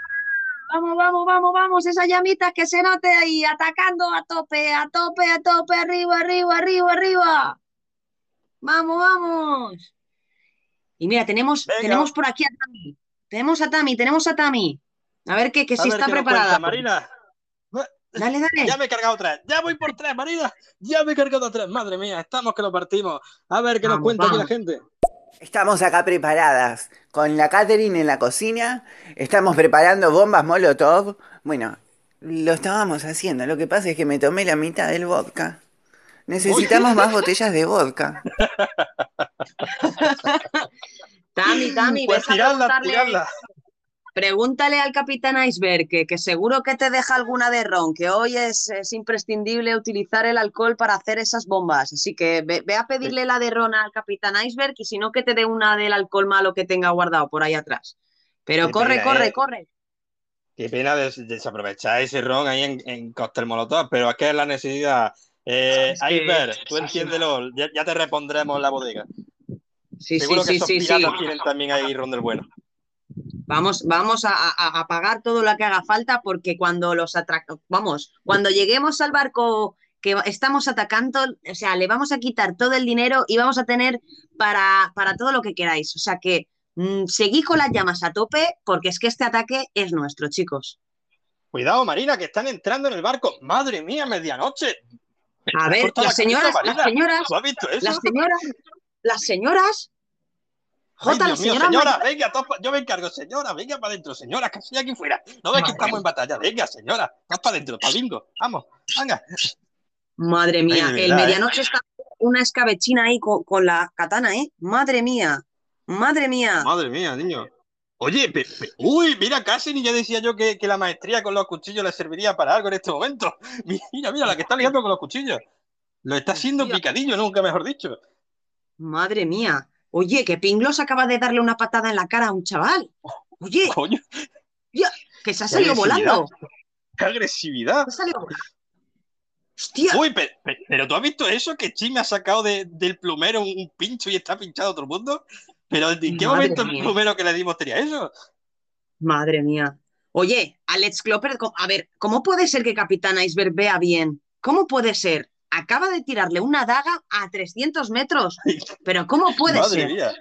Vamos, vamos, vamos, vamos, esas llamitas que se note ahí, atacando a tope, a tope, a tope, arriba, arriba, arriba, arriba. Vamos, vamos. Y mira, tenemos, Venga. tenemos por aquí a Tami. Tenemos a Tami, tenemos a Tami. A ver que, que A si ver está preparada. cuenta, Marina. Dale, dale. Ya me he cargado tres, ya voy por tres, Marina. Ya me he cargado tres, madre mía, estamos que lo partimos. A ver qué nos Vamos, cuenta aquí la vamos. gente. Estamos acá preparadas con la Catherine en la cocina. Estamos preparando bombas Molotov. Bueno, lo estábamos haciendo. Lo que pasa es que me tomé la mitad del vodka. Necesitamos más botellas de vodka. Tami, Tami, Pues ves a tiradla, preguntarle, tiradla. pregúntale al Capitán Iceberg, que, que seguro que te deja alguna de ron, que hoy es, es imprescindible utilizar el alcohol para hacer esas bombas. Así que ve, ve a pedirle la de ron al Capitán Iceberg y si no, que te dé una del alcohol malo que tenga guardado por ahí atrás. Pero Qué corre, pena, corre, ¿eh? corre. Qué pena des- desaprovechar ese ron ahí en, en cóctel molotov, pero es que es la necesidad. Eh, Iceberg, tú entiéndelo, ya, ya te repondremos en la bodega. Sí, Seguro sí, que sí, esos sí, sí. tienen también ahí ron del bueno. Vamos, vamos a, a- a pagar todo lo que haga falta porque cuando los vamos, cuando lleguemos al barco que estamos atacando, o sea, le vamos a quitar todo el dinero y vamos a tener para, para todo lo que queráis. O sea que mm, seguid con las llamas a tope porque es que este ataque es nuestro, chicos. Cuidado, Marina, que están entrando en el barco. Madre mía, medianoche. A ver, las señoras, las señoras, las señoras, las señoras. Jota, la señora señora, venga, yo me encargo, señora, venga para adentro, señora, que estoy aquí fuera. No ves que estamos en batalla, venga, señora, vas para adentro, para bingo, vamos, venga. Madre mía, el ¿eh? medianoche está una escabechina ahí con, con la katana, ¿eh? Madre mía, madre mía. Madre mía, niño. Oye, pe- pe- uy, mira, casi ni ya decía yo que, que la maestría con los cuchillos le serviría para algo en este momento. Mira, mira, la que está liando con los cuchillos. Lo está haciendo picadillo, nunca mejor dicho. Madre mía. Oye, que Pinglos acaba de darle una patada en la cara a un chaval. Oye, Coño, ya, que se ha salido volando. ¡Qué agresividad! Se ha salido volando. Hostia. Uy, pe- pe- pero, ¿tú has visto eso? Que Chi me ha sacado de- del plumero un, un pincho y está pinchado todo el mundo. Pero ¿en qué Madre momento el plumero que le dimos tenía eso? Madre mía. Oye, Alex Klopper, a ver, ¿cómo puede ser que Capitán Iceberg vea bien? ¿Cómo puede ser? acaba de tirarle una daga a 300 metros. Pero ¿cómo puede Madre ser? mía.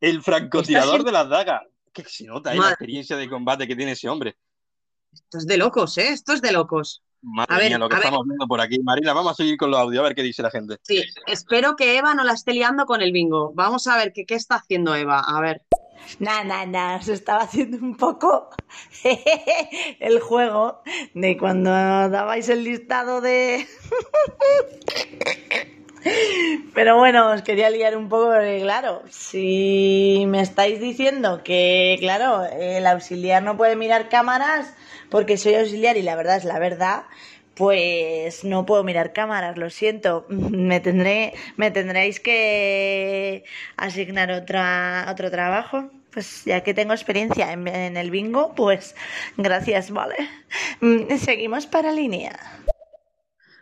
El francotirador de las dagas. Que se nota ahí la Madre. experiencia de combate que tiene ese hombre. Esto es de locos, ¿eh? Esto es de locos. Madre A ver, mía, lo que ver. estamos viendo por aquí. Marina, vamos a seguir con los audios a ver qué dice la gente. Sí, espero que Eva no la esté liando con el bingo. Vamos a ver qué, qué está haciendo Eva. A ver. Nah, nah, nah, se estaba haciendo un poco el juego de cuando dabais el listado de... Pero bueno, os quería liar un poco porque, claro, si me estáis diciendo que, claro, el auxiliar no puede mirar cámaras porque soy auxiliar y la verdad es la verdad, pues no puedo mirar cámaras, lo siento. Me tendré, me tendréis que asignar otra, otro trabajo. Pues ya que tengo experiencia en, el bingo, pues gracias, vale. Mm, Seguimos para línea.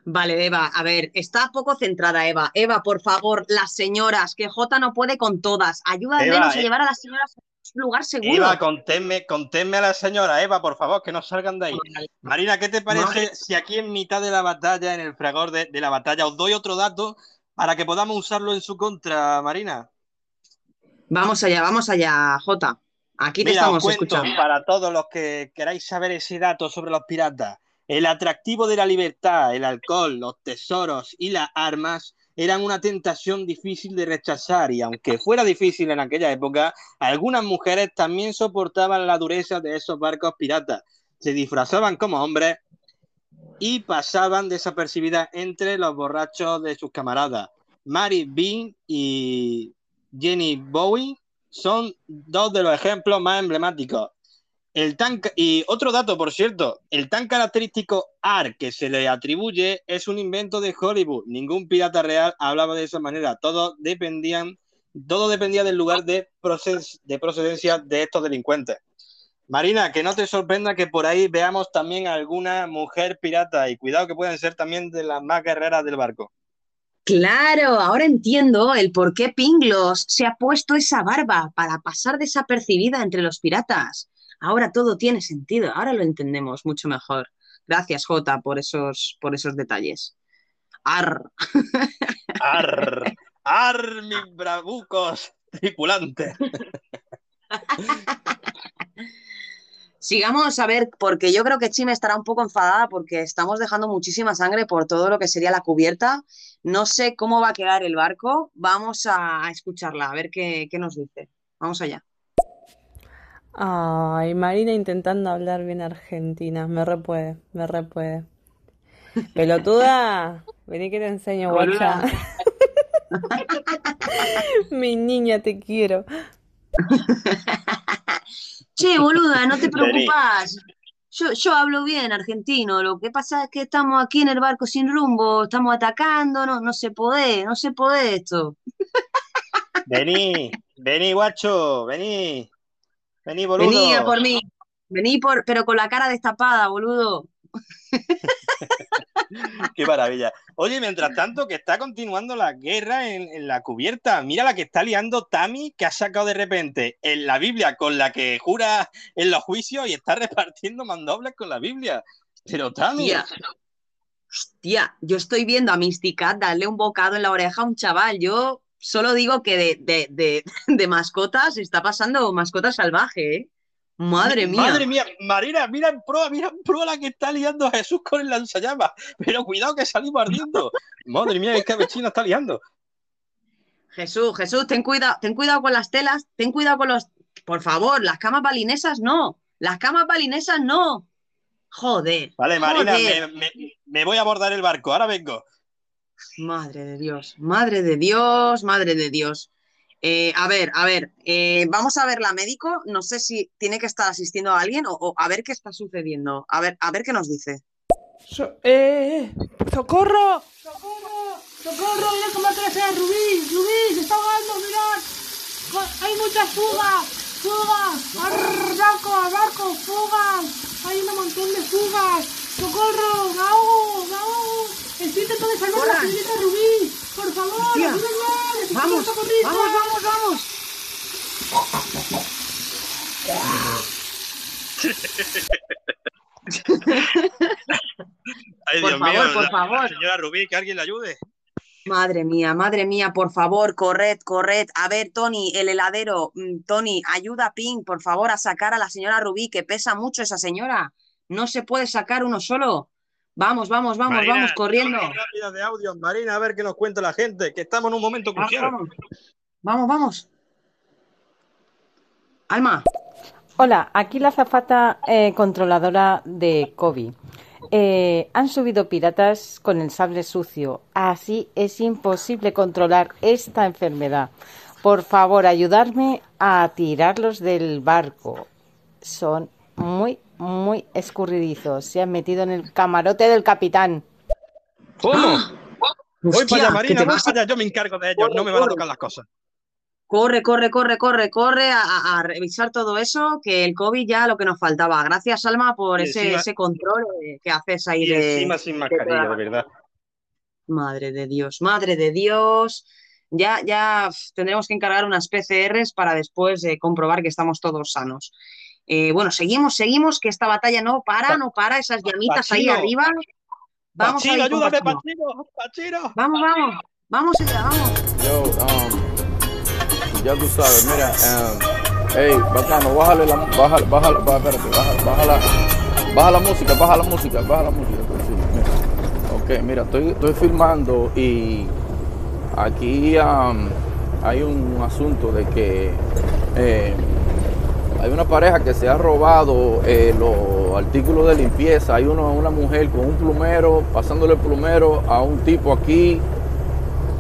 Vale, Eva, a ver, está poco centrada Eva. Eva, por favor, las señoras, que Jota no puede con todas. Ayuda al menos a llevar a las señoras a un lugar seguro. Eva, conténme, conténme a la señora Eva, por favor, que no salgan de ahí. Marina, ¿qué te parece Madre. si aquí en mitad de la batalla, en el fragor de, de la batalla, os doy otro dato para que podamos usarlo en su contra, Marina? Vamos allá, vamos allá, Jota. Aquí te Mira, os estamos cuento escuchando. para todos los que queráis saber ese dato sobre los piratas. El atractivo de la libertad, el alcohol, los tesoros y las armas eran una tentación difícil de rechazar y aunque fuera difícil en aquella época, algunas mujeres también soportaban la dureza de esos barcos piratas. Se disfrazaban como hombres y pasaban desapercibidas entre los borrachos de sus camaradas. Mary Bean y Jenny Bowie son dos de los ejemplos más emblemáticos. El tan, y otro dato, por cierto, el tan característico AR que se le atribuye es un invento de Hollywood. Ningún pirata real hablaba de esa manera. Dependían, todo dependía del lugar de, proces- de procedencia de estos delincuentes. Marina, que no te sorprenda que por ahí veamos también alguna mujer pirata y cuidado que pueden ser también de las más guerreras del barco. Claro, ahora entiendo el por qué Pinglos se ha puesto esa barba para pasar desapercibida entre los piratas. Ahora todo tiene sentido, ahora lo entendemos mucho mejor. Gracias, Jota, por esos, por esos detalles. Ar. ¡Ar! ¡Ar, mis bravucos tripulantes! Sigamos a ver, porque yo creo que Chime estará un poco enfadada porque estamos dejando muchísima sangre por todo lo que sería la cubierta. No sé cómo va a quedar el barco. Vamos a, a escucharla, a ver qué, qué nos dice. Vamos allá. Ay, Marina intentando hablar bien argentina. Me repuede, me repuede. Pelotuda, vení que te enseño, guacha. Mi niña, te quiero. Che, boluda, no te Vení. preocupas. Yo, yo hablo bien argentino. Lo que pasa es que estamos aquí en el barco sin rumbo, estamos atacando, no, no se puede, no se puede esto. Vení, vení, guacho, vení. Vení, boludo. Vení a por mí, vení por, pero con la cara destapada, boludo. Qué maravilla. Oye, mientras tanto, que está continuando la guerra en, en la cubierta. Mira la que está liando Tami, que ha sacado de repente en la Biblia con la que jura en los juicios y está repartiendo mandobles con la Biblia. Pero Tami, Tía, hostia, yo estoy viendo a Mysticat darle un bocado en la oreja a un chaval. Yo solo digo que de, de, de, de mascotas está pasando mascota salvaje, ¿eh? Madre mía. Madre mía, Marina, mira en proa, mira en proa la que está liando a Jesús con el lanzallamas. Pero cuidado que salimos ardiendo. Madre mía, qué cabechina está liando. Jesús, Jesús, ten cuidado, ten cuidado con las telas, ten cuidado con los. Por favor, las camas balinesas no. Las camas balinesas no. Joder. Vale, Marina, joder. me, me- me voy a abordar el barco, ahora vengo. Madre de Dios, madre de Dios, madre de Dios. Eh, a ver, a ver, eh, vamos a ver la médico. No sé si tiene que estar asistiendo a alguien o, o a ver qué está sucediendo. A ver, a ver qué nos dice. So- eh, ¡Socorro! ¡Socorro! ¡Socorro! ¡Mira cómo atrás a Rubí! ¡Rubí! ¡Se está ahogando! ¡Mirad! ¡Hay muchas fugas! ¡Fugas! ¡Arr, ¡Barco! ¡Barco! ¡Fugas! ¡Hay un montón de fugas! ¡Socorro! ¡Me ahogo! ¡Me ahogo! ¡Estoy intentando salvar a la señorita Rubí! ¡Por favor! ¡Ayúdenme! ¡Necesito vamos, vamos, vamos, Ay, Por Dios favor, mío, por la- favor. la señora Rubí, que alguien le ayude. Madre mía, madre mía, por favor, corred, corred. A ver, Tony, el heladero, mm, Tony, ayuda a Pink, por favor, a sacar a la señora Rubí, que pesa mucho esa señora. No se puede sacar uno solo. Vamos, vamos, vamos, Marina, vamos, corriendo. llama rápida de audio. Marina, a ver qué nos cuenta la gente, que estamos en un momento Vamos, crucial. vamos. Vamos, vamos. Alma. Hola, aquí la azafata eh, controladora de COVID. Eh, han subido piratas con el sable sucio. Así es imposible controlar esta enfermedad. Por favor, ayudarme a tirarlos del barco. Son muy, muy escurridizos. Se han metido en el camarote del capitán. ¿Cómo? Voy Hostia, para allá, ¿qué Marina, te voy para allá. Yo me encargo de ellos, no me van a tocar las cosas. Corre, corre, corre, corre, corre a, revisar todo eso, que el COVID ya lo que nos faltaba. Gracias, Alma, por ese, encima- ese control eh, que haces ahí Y de, encima sin de mascarilla, de verdad. Madre de Dios, madre de Dios. Ya, ya tendremos que encargar unas PCRs para después eh, comprobar que estamos todos sanos. Eh, bueno, seguimos, seguimos, que esta batalla no para, no para, esas llamitas ahí Pachino. arriba. Vamos Pachino, ahí ayúdame, Pachino. Pachino, Pachino. Vamos, vamos, vamos allá, vamos. Yo, um, ya tú sabes, mira, um, hey, bacano, bájale la, bájale, bájale, bá- espérate, baja, baja la, baja la música, baja la música, baja la música, pues sí, mira. Ok, mira, estoy, estoy filmando y aquí um, hay un asunto de que eh, hay una pareja que se ha robado eh, los artículos de limpieza. Hay uno, una mujer con un plumero, pasándole el plumero a un tipo aquí.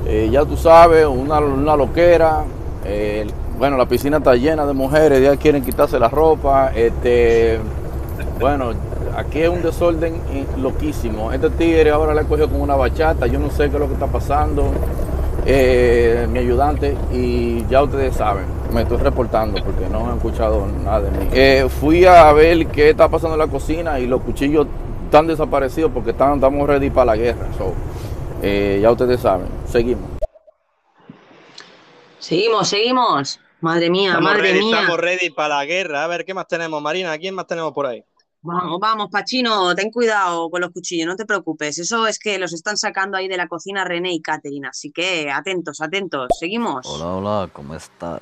Eh, ya tú sabes, una, una loquera. Eh, bueno, la piscina está llena de mujeres, ya quieren quitarse la ropa. Este, bueno, aquí es un desorden loquísimo. Este tigre ahora le cogió con una bachata, yo no sé qué es lo que está pasando. Eh, mi ayudante, y ya ustedes saben, me estoy reportando porque no han escuchado nada de mí. Eh, fui a ver qué está pasando en la cocina y los cuchillos están desaparecidos porque están, estamos ready para la guerra. So, eh, ya ustedes saben, seguimos. Seguimos, seguimos. Madre mía, Estamos madre ready, mía. estamos ready para la guerra. A ver, ¿qué más tenemos, Marina? ¿Quién más tenemos por ahí? Vamos, vamos, Pachino, ten cuidado con los cuchillos, no te preocupes. Eso es que los están sacando ahí de la cocina René y Catherine, así que atentos, atentos. Seguimos. Hola, hola, ¿cómo estás?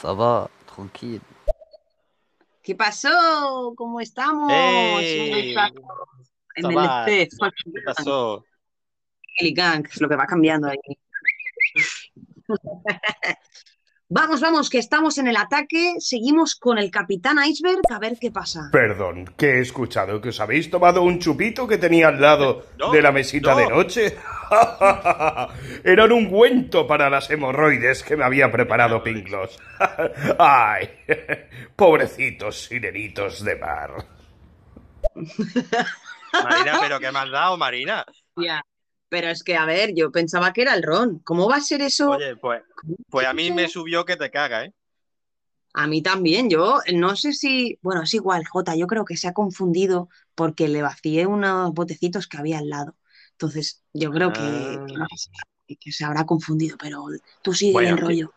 Ça va, tranquilo. ¿Qué pasó? ¿Cómo estamos? En el este, ¿Qué pasó? Kelly Gang, es lo que va cambiando ahí. Vamos, vamos, que estamos en el ataque. Seguimos con el Capitán Iceberg a ver qué pasa. Perdón, que he escuchado que os habéis tomado un chupito que tenía al lado de la mesita de noche. Era un ungüento para las hemorroides que me había preparado Pinklos. Ay, pobrecitos sirenitos de mar. Marina, ¿pero qué me has dado, Marina? Ya, Pero es que, a ver, yo pensaba que era el ron. ¿Cómo va a ser eso? Oye, pues, pues a mí me subió que te caga, ¿eh? A mí también, yo no sé si, bueno, es igual, Jota, yo creo que se ha confundido porque le vacié unos botecitos que había al lado. Entonces, yo creo que, que sé, que se habrá confundido, pero tú sigue Bueno, el rollo.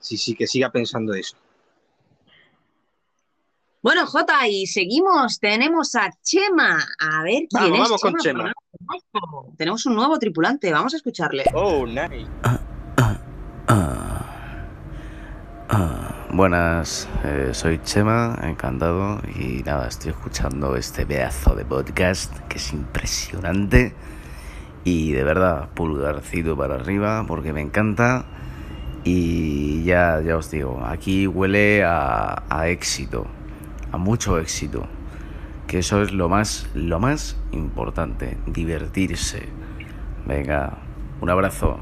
Sí, sí, que siga pensando eso. Bueno, Jota, y seguimos, tenemos a Chema. A ver quién Vamos, es vamos con Chema. lo conozco. Tenemos un nuevo tripulante, vamos a escucharle. Oh, nice. Buenas, eh, soy Chema, encantado y nada, estoy escuchando este pedazo de podcast que es impresionante y de verdad pulgarcito para arriba porque me encanta y ya, ya os digo, aquí huele a, a éxito, a mucho éxito, que eso es lo más, lo más importante, divertirse. Venga, un abrazo.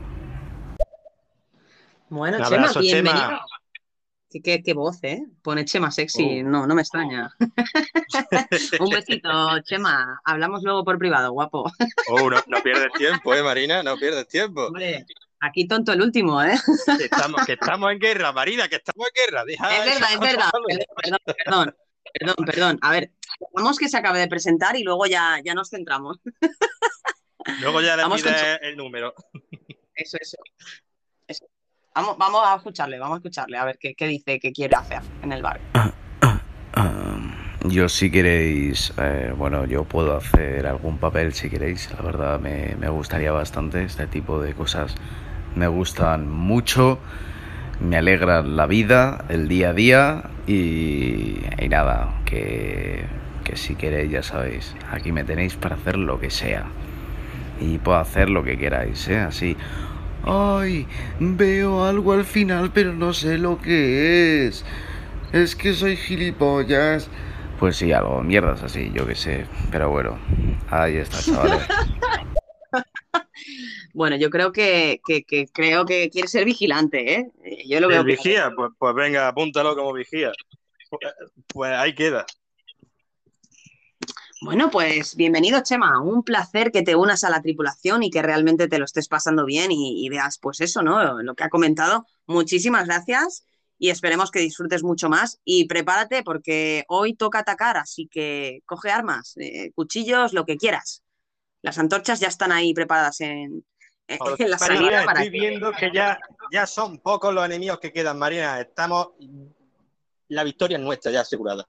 Bueno, Un Chema, abrazo, bienvenido. Chema. Qué, qué- qué voz, ¿eh? Pone Chema sexy, Oh. no, no me extraña. Un besito, Chema. Hablamos luego por privado, guapo. Oh, no, no pierdes tiempo, ¿eh, Marina? No pierdes tiempo. Hombre, aquí tonto el último, ¿eh? Que estamos, que estamos en guerra, Marina, que estamos en guerra. Deja Es verdad, es verdad. Perdón, perdón, perdón, perdón. A ver, vamos que se acabe de presentar y luego ya, ya nos centramos. Luego ya le Vamos con pides el número. Eso, eso. eso. Vamos, vamos a escucharle, vamos a escucharle, a ver qué, qué dice que quiere hacer en el bar. Yo si queréis, eh, bueno, yo puedo hacer algún papel si queréis. La verdad me, me gustaría bastante este tipo de cosas. Me gustan mucho, me alegran la vida, el día a día y, y nada, que, que si queréis ya sabéis, aquí me tenéis para hacer lo que sea. Y puedo hacer lo que queráis, ¿eh? Así. Ay, veo algo al final, pero no sé lo que es. Es que soy gilipollas. Pues sí, algo, mierdas así, yo qué sé. Pero bueno, ahí está, chavales. Bueno, yo creo que, que- que creo que quiere ser vigilante, ¿eh? Eh, Yo lo ¿El veo vigía? Pues, pues venga, apúntalo como vigía. Pues, pues ahí queda. Bueno, pues bienvenido, Chema. Un placer que te unas a la tripulación y que realmente te lo estés pasando bien y, y veas, pues eso, ¿no? Lo que ha comentado. Muchísimas gracias y esperemos que disfrutes mucho más. Y prepárate porque hoy toca atacar, así que coge armas, eh, cuchillos, lo que quieras. Las antorchas ya están ahí preparadas en, en- la salida para estoy viendo que ya, ya son pocos los enemigos que quedan, Marina. Estamos. La victoria es nuestra, ya asegurada.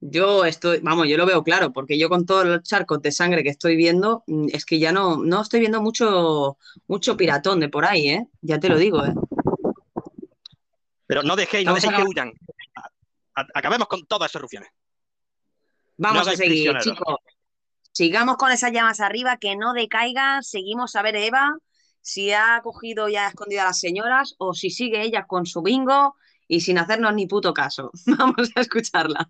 Yo estoy, vamos, yo lo veo claro, porque yo con todos los charcos de sangre que estoy viendo, mm, es que ya no, no estoy viendo mucho, mucho piratón de por ahí, ¿eh? Ya te lo digo, ¿eh? Pero no dejéis, no a dejéis que huyan. Acabemos con todas esas rufianes. Vamos No a seguir, chicos. Sigamos con esas llamas arriba, que no decaigan. Seguimos a ver Eva si ha cogido y ha escondido a las señoras o si sigue ella con su bingo y sin hacernos ni puto caso. Vamos a escucharla.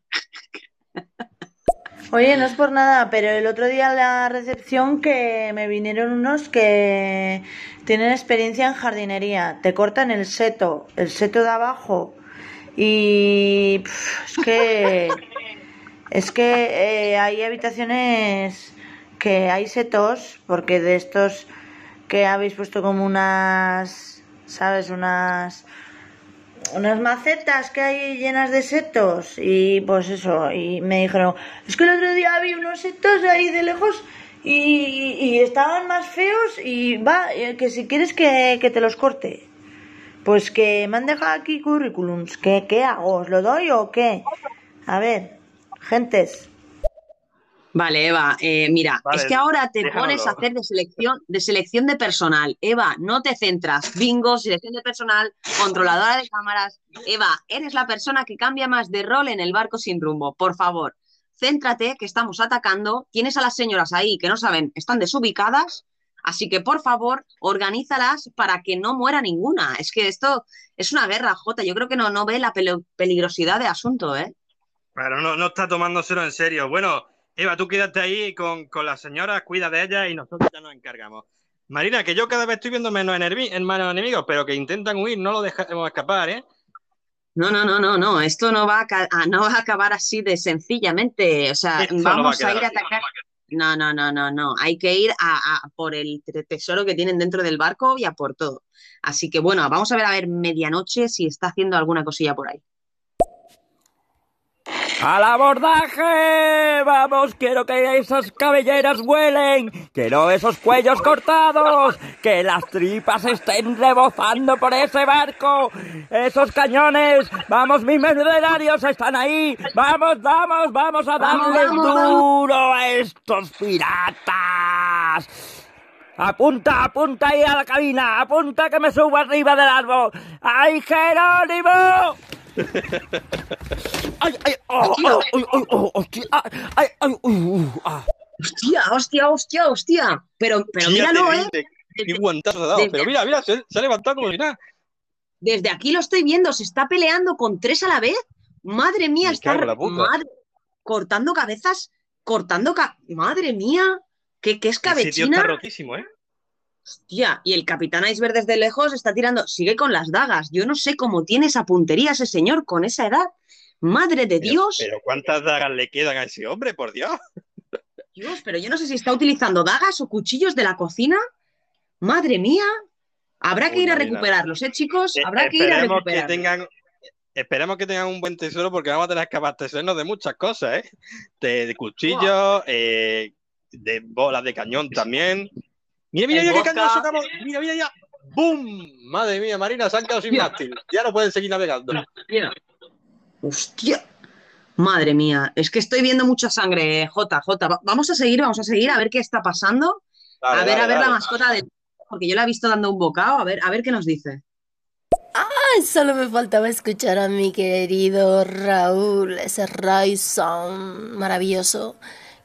Oye, no es por nada, pero el otro día en la recepción que me vinieron unos que tienen experiencia en jardinería. Te cortan el seto, el seto de abajo. Y es que es que eh, hay habitaciones que hay setos, porque de estos que habéis puesto como unas, ¿sabes? Unas unas macetas que hay llenas de setos y pues eso y me dijeron es que el otro día vi unos setos ahí de lejos y, estaban más feos y va eh, que si quieres que, que te los corte pues que me han dejado aquí currículums ¿Qué, qué hago? ¿os lo doy o qué? a ver gentes Vale, Eva, eh, mira, Vale, es que ahora te déjalo. pones a hacer de selección, de selección de personal. Eva, no te centras. Bingo, selección de personal, controladora de cámaras. Eva, eres la persona que cambia más de rol en el barco sin rumbo. Por favor, céntrate, que estamos atacando. Tienes a las señoras ahí que no saben, están desubicadas. Así que, por favor, organízalas para que no muera ninguna. Es que esto es una guerra, Jota. Yo creo que no, no ve la peligrosidad de asunto, ¿eh? Pero no, no está tomándoselo en serio. Bueno, Eva, tú quédate ahí con, con las señoras, cuida de ellas y nosotros ya nos encargamos. Marina, que yo cada vez estoy viendo menos, menos enemigos, pero que intentan huir, no lo dejemos escapar, ¿eh? No, no, no, no, no. Esto no va a, ca- a- no va a acabar así de sencillamente. O sea, Esto no va a vamos a, ir a atacar. No, no, no, no, no. Hay que ir a, a por el te- tesoro que tienen dentro del barco y a por todo. Así que bueno, vamos a ver a ver medianoche si está haciendo alguna cosilla por ahí. ¡Al abordaje! ¡Vamos! Quiero que esas cabelleras vuelen, que no esos cuellos cortados, que las tripas estén rebozando por ese barco, esos cañones, vamos, mis mercenarios están ahí, vamos, vamos, vamos a vamos. duro a estos piratas. Apunta, apunta ahí a la cabina, apunta que me subo arriba del árbol. ¡Ay, Jerónimo! ¡Ay, ay, oh, oh, ay, ay, oh, hostia, ay, ay, ay, uh, uh, ah. Hostia, hostia, hostia, hostia. Pero, pero míralo, ¿eh? Qué guantazo ha dado. Pero mira, mira, se, se ha levantado como si nada. Desde aquí lo estoy viendo, se está peleando con tres a la vez. Madre mía, Me está madre- cortando cabezas, cortando ca- Madre mía, qué, qué Ese tío escabechina. está rotísimo, ¿eh? Hostia, y el capitán Iceberg desde lejos está tirando, sigue con las dagas. Yo no sé cómo tiene esa puntería ese señor con esa edad. Madre de Pero, Dios, pero ¿cuántas dagas le quedan a ese hombre, por Dios? Dios, pero yo no sé si está utilizando dagas o cuchillos de la cocina. Madre mía, habrá que ir a recuperarlos, ¿eh, chicos? Eh, Habrá que ir a esperemos que recuperarlos. tengan esperemos que tengan un buen tesoro porque vamos a tener que abastecernos de muchas cosas, ¿eh? De, de cuchillos, eh, de bolas de cañón también. Mira, mira, mira qué cañón sacamos. Mira, mira ya. ¡Bum! Madre mía, Marina, se han quedado sin mástil. Ya no pueden seguir navegando. Hostia. Hostia. Madre mía, es que estoy viendo mucha sangre, Jota, Jota. Va- Vamos a seguir, vamos a seguir, a ver qué está pasando. Dale, a ver, dale, a ver la dale. mascota de... Porque yo la he visto dando un bocado, a ver, a ver qué nos dice. Ay, solo me faltaba escuchar a mi querido Raúl, ese Ryson maravilloso.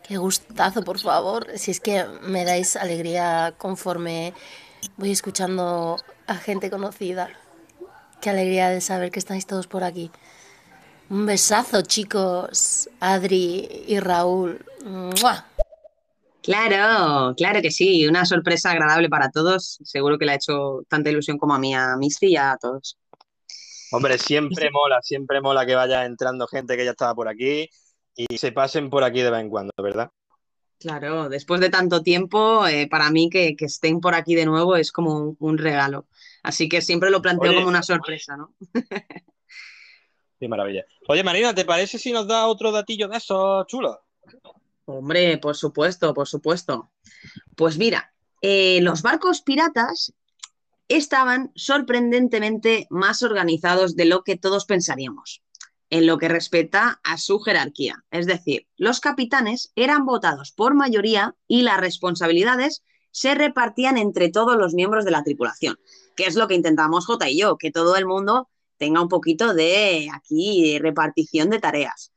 Qué gustazo, por favor. Si es que me dais alegría conforme voy escuchando a gente conocida. Qué alegría de saber que estáis todos por aquí. Un besazo, chicos. Adri y Raúl. ¡Mua! Claro, claro que sí, una sorpresa agradable para todos. Seguro que le ha hecho tanta ilusión como a mí, a Misty y a todos. Hombre, siempre mola, siempre mola que vaya entrando gente que ya estaba por aquí y se pasen por aquí de vez en cuando, ¿verdad? Claro, después de tanto tiempo, eh, para mí que, que estén por aquí de nuevo es como un, un regalo. Así que siempre lo planteo Oye. como una sorpresa, ¿no? Qué maravilla. Oye, Marina, ¿te parece si nos da otro datillo de esos chulos? Hombre, por supuesto, por supuesto. Pues mira, eh, los barcos piratas estaban sorprendentemente más organizados de lo que todos pensaríamos, en lo que respecta a su jerarquía. Es decir, los capitanes eran votados por mayoría y las responsabilidades se repartían entre todos los miembros de la tripulación, que es lo que intentamos J y yo, que todo el mundo tenga un poquito de aquí repartición de tareas.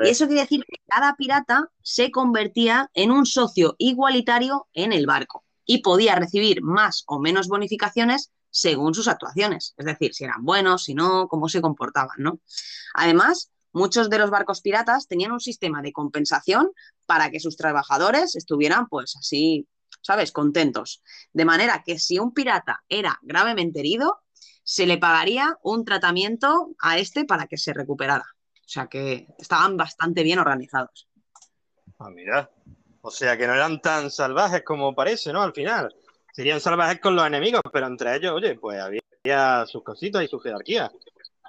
Y eso quiere decir que cada pirata se convertía en un socio igualitario en el barco y podía recibir más o menos bonificaciones según sus actuaciones, es decir, si eran buenos, si no, cómo se comportaban, ¿no? Además, muchos de los barcos piratas tenían un sistema de compensación para que sus trabajadores estuvieran, pues así, ¿sabes?, contentos. De manera que si un pirata era gravemente herido, se le pagaría un tratamiento a este para que se recuperara. O sea que estaban bastante bien organizados. Ah, mira. O sea que no eran tan salvajes como parece, ¿no? Al final. Serían salvajes con los enemigos, pero entre ellos, oye, pues había sus cositas y su jerarquía.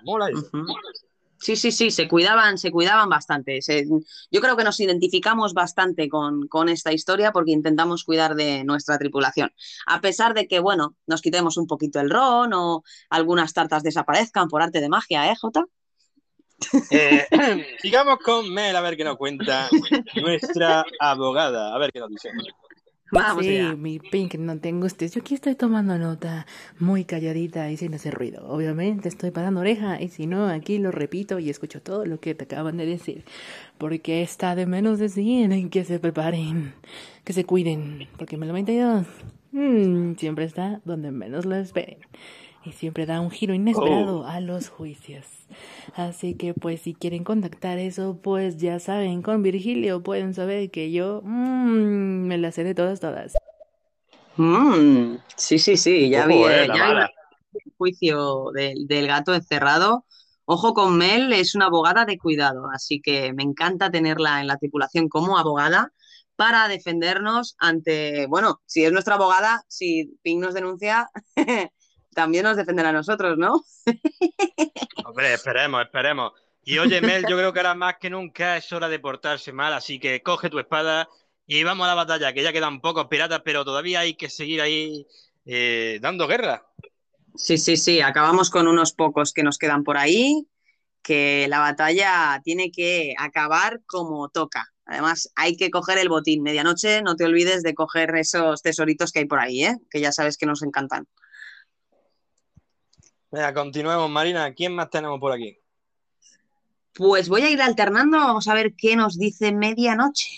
Mola eso. Sí, sí, sí, se cuidaban, se cuidaban bastante. Se- yo creo que nos identificamos bastante con, con esta historia porque intentamos cuidar de nuestra tripulación. A pesar de que, bueno, nos quitemos un poquito el ron o algunas tartas desaparezcan por arte de magia, ¿eh, Jota? Eh, sigamos con Mel a ver qué nos cuenta nuestra abogada. A ver qué nos dice. Vamos sí, allá. mi Pink, no te angusties. Yo aquí estoy tomando nota, muy calladita y sin hacer ruido. Obviamente estoy parando oreja y si no, aquí lo repito y escucho todo lo que te acaban de decir. Porque está de menos decir que se preparen, que se cuiden. Porque me lo 22 mm, siempre está donde menos lo esperen. Y siempre da un giro inesperado a los juicios. Así que pues si quieren contactar eso, pues ya saben, con Virgilio pueden saber que yo mm, me las sé de todas, todas. Mm, sí, sí, sí, ya vi, eh, eh, ya vi el juicio del, del gato encerrado. Ojo con Mel, es una abogada de cuidado, así que me encanta tenerla en la tripulación como abogada para defendernos ante, bueno, si es nuestra abogada, si Pink nos denuncia, también nos defenderá a nosotros, ¿no? Hombre, esperemos, esperemos. Y oye, Mel, yo creo que ahora más que nunca es hora de portarse mal, así que coge tu espada y vamos a la batalla, que ya quedan pocos piratas, pero todavía hay que seguir ahí eh, dando guerra. Sí, sí, sí, acabamos con unos pocos que nos quedan por ahí, que la batalla tiene que acabar como toca. Además, hay que coger el botín. Medianoche, no te olvides de coger esos tesoritos que hay por ahí, ¿eh? Que ya sabes que nos encantan. Venga, continuemos, Marina. ¿Quién más tenemos por aquí? Pues voy a ir alternando, vamos a ver qué nos dice medianoche.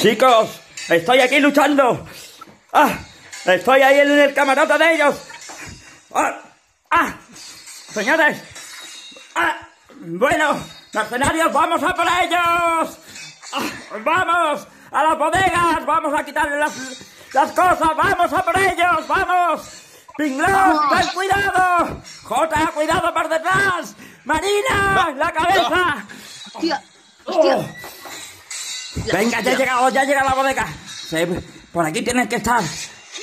Chicos, estoy aquí luchando. ¡Ah! Estoy ahí en el camarote de ellos. ¡Ah! ¡Ah! Señores. ¡Ah! Bueno, mercenarios, vamos a por ellos. ¡Ah! ¡Vamos! ¡A las bodegas! ¡Vamos a quitarle las, las cosas! ¡Vamos a por ellos! ¡Vamos! ¡Pinglón, ten cuidado! ¡Jota, cuidado por detrás! ¡Marina, la cabeza! ¡Hostia! ¡Oh! Venga, ya he llegado, ya he llegado a la bodega. Sí, por aquí tienes que estar.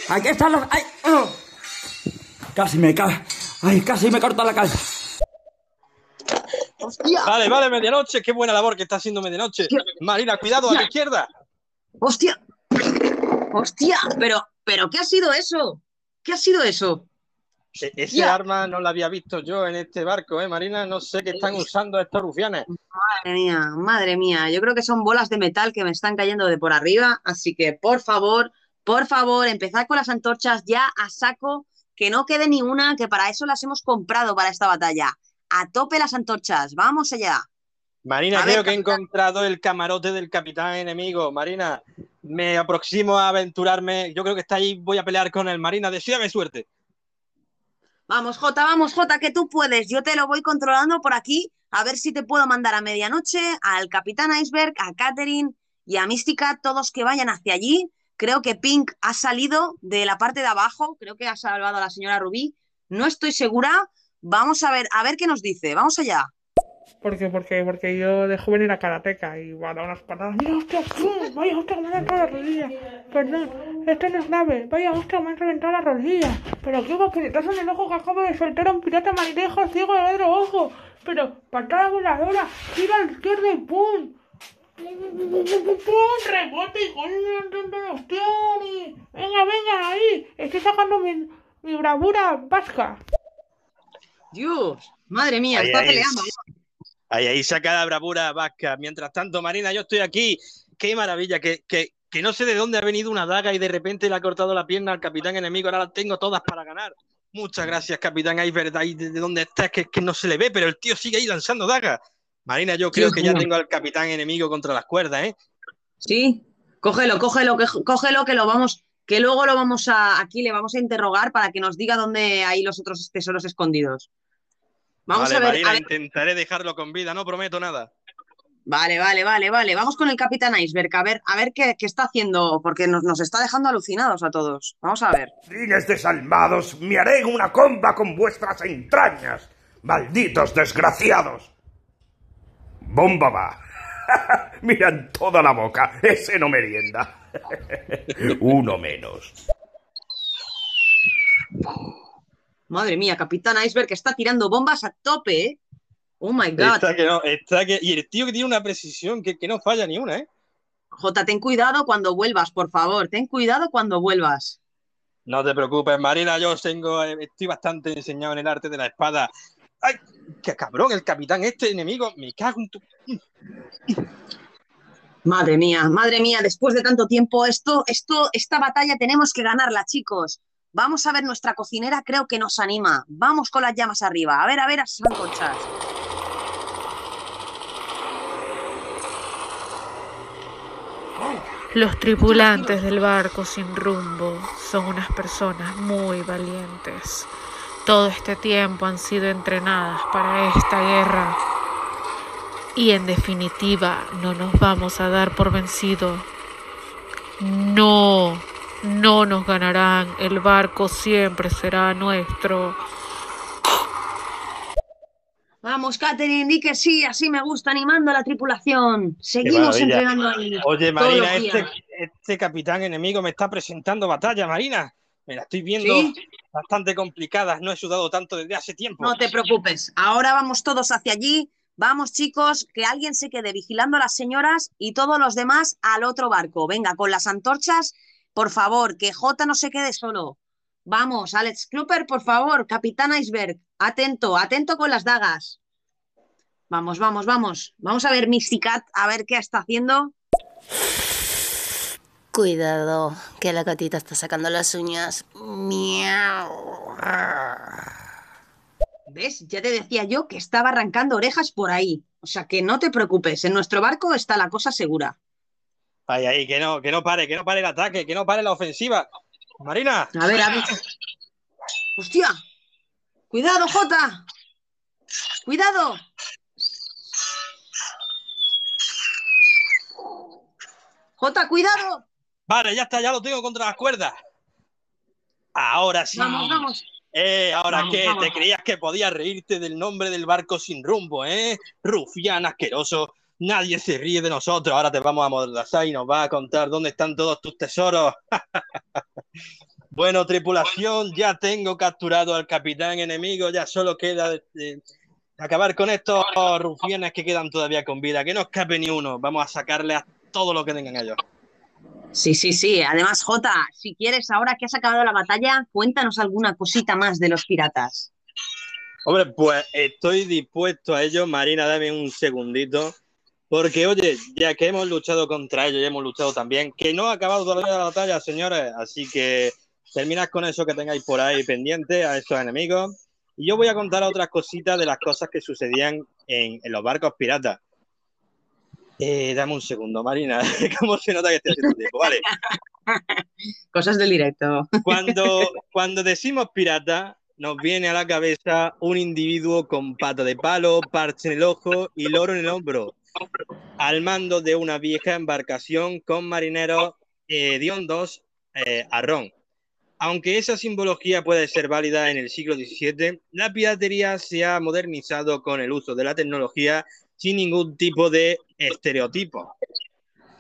Aquí están los. ¡Ay! ¡Oh! Casi me ca... ¡Ay! Casi me corta la cabeza. ¡Hostia! Vale, vale, medianoche. Qué buena labor que está haciendo medianoche. Marina, cuidado a la izquierda. ¡Hostia! ¡Hostia! Pero, pero, ¿qué ha sido eso? ¿Qué ha sido eso? E- Ese arma no la había visto yo en este barco, ¿eh, Marina? No sé qué están usando estos rufianes. Madre mía, madre mía. Yo creo que son bolas de metal que me están cayendo de por arriba. Así que, por favor, por favor, empezad con las antorchas ya a saco, que no quede ni una, que para eso las hemos comprado para esta batalla. A tope las antorchas, vamos allá. Marina, A ver, creo que he encontrado el camarote del capitán enemigo. Marina, me aproximo a aventurarme. Yo creo que está ahí, voy a pelear con él. Marina, deséame suerte. Vamos, Jota, vamos, Jota, que tú puedes. Yo te lo voy controlando por aquí, a ver si te puedo mandar a medianoche al Capitán Iceberg, a Catherine y a Mística, todos que vayan hacia allí. Creo que Pink ha salido de la parte de abajo, creo que ha salvado a la señora Rubí. No estoy segura. Vamos a ver, a ver qué nos dice. Vamos allá. ¿Por qué? Porque, porque yo de joven era karateca y bueno, unas patadas. ¡Mira, hostia! ¡pum! ¡Vaya, hostia, me han reventado la rodilla! Perdón, esto no es grave. ¡Vaya, hostia, me han reventado la rodilla! Pero qué guapiretazo en el ojo que acabo de soltar a un pirata marinejo ciego de otro ojo. Pero patada voladora, gira a la izquierda y ¡pum! ¡Pum! ¡Rebote y y- ¡Venga, venga, ahí! Estoy sacando mi, mi bravura vasca. Dios, madre mía, Ahí, está ahí. peleando. Ahí, ahí saca la bravura vasca. Mientras tanto, Marina, yo estoy aquí. Qué maravilla, que, que, que no sé de dónde ha venido una daga y de repente le ha cortado la pierna al capitán enemigo. Ahora las tengo todas para ganar. Muchas gracias, capitán ahí de, de donde está, es que, que no se le ve, pero el tío sigue ahí lanzando dagas. Marina, yo creo que ya tengo al capitán enemigo contra las cuerdas, ¿eh? Sí, cógelo, cógelo, que, cógelo, que lo vamos, que luego lo vamos a, aquí le vamos a interrogar para que nos diga dónde hay los otros tesoros escondidos. Vamos vale, a ver, Marina, a ver. intentaré dejarlo con vida, no prometo nada. Vale, vale, vale, vale. Vamos con el Capitán Iceberg, a ver, a ver qué, qué está haciendo, porque nos, nos está dejando alucinados a todos. Vamos a ver. Rines desalmados, me haré una comba con vuestras entrañas. Malditos desgraciados. Bomba va. Miran toda la boca. Ese no merienda. Uno menos. Madre mía, Capitán Iceberg que está tirando bombas a tope, ¿eh? Oh my god. Está que no, está que... Y el tío que tiene una precisión que, que no falla ni una, ¿eh? Jota, ten cuidado cuando vuelvas, por favor. Ten cuidado cuando vuelvas. No te preocupes, Marina, yo tengo, eh, estoy bastante enseñado en el arte de la espada. ¡Ay! ¡Qué cabrón! El capitán, este enemigo, me cago en tu. Madre mía, madre mía, después de tanto tiempo, esto, esto, esta batalla tenemos que ganarla, chicos. Vamos a ver, nuestra cocinera creo que nos anima. Vamos con las llamas arriba. A ver, a ver, a esas antorchas. Los tripulantes del barco sin rumbo son unas personas muy valientes. Todo este tiempo han sido entrenadas para esta guerra. Y en definitiva, no nos vamos a dar por vencidos. No, no nos ganarán. El barco siempre será nuestro. Vamos, Catherine, di que sí, así me gusta, animando a la tripulación. Seguimos entrenando ahí. Oye, Marina, este, este capitán enemigo me está presentando batalla, Marina. Me la estoy viendo ¿Sí? bastante complicada. No he sudado tanto desde hace tiempo. No te preocupes. Ahora vamos todos hacia allí. Vamos, chicos, que alguien se quede vigilando a las señoras y todos los demás al otro barco. Venga, con las antorchas, por favor, que Jota no se quede solo. Vamos, Alex Klupper, por favor, Capitán Iceberg, atento, atento con las dagas. Vamos, vamos, vamos. Vamos a ver Mysticat, a ver qué está haciendo. Cuidado, que la gatita está sacando las uñas. Miau. ¿Ves? Ya te decía yo que estaba arrancando orejas por ahí. O sea, que no te preocupes, en nuestro barco está la cosa segura. Ay, ay, que no, que no pare, que no pare el ataque, que no pare la ofensiva. Marina. A ver, a ver. ¡Hostia! ¡Cuidado, Jota! ¡Cuidado! Jota, cuidado. Vale, ya está, ya lo tengo contra las cuerdas. Ahora sí. Vamos, vamos. Eh, ahora Vamos, qué, vamos. te creías que podías reírte del nombre del barco sin rumbo, ¿eh? Rufián asqueroso. Nadie se ríe de nosotros. Ahora te vamos a amordazar y nos vas a contar dónde están todos tus tesoros. bueno, tripulación, ya tengo capturado al capitán enemigo. Ya solo queda eh, acabar con estos rufianes que quedan todavía con vida. Que no escape ni uno. Vamos a sacarle a todo lo que tengan ellos. Sí, sí, sí. Además, Jota, si quieres, ahora que has acabado la batalla, cuéntanos alguna cosita más de los piratas. Hombre, pues estoy dispuesto a ello. Marina, dame un segundito. Porque, oye, ya que hemos luchado contra ellos y hemos luchado también, que no ha acabado todavía la batalla, señores. Así que terminad con eso que tengáis por ahí pendiente a estos enemigos. Y yo voy a contar otras cositas de las cosas que sucedían en, en los barcos piratas. Eh, dame un segundo, Marina. ¿Cómo se nota que estoy haciendo tiempo? Vale. Cosas del directo. Cuando, cuando decimos pirata, nos viene a la cabeza un individuo con pata de palo, parche en el ojo y loro en el hombro, al mando de una vieja embarcación con marineros eh, hediondos eh, a ron. Aunque esa simbología puede ser válida en el siglo XVII, la piratería se ha modernizado con el uso de la tecnología sin ningún tipo de estereotipo.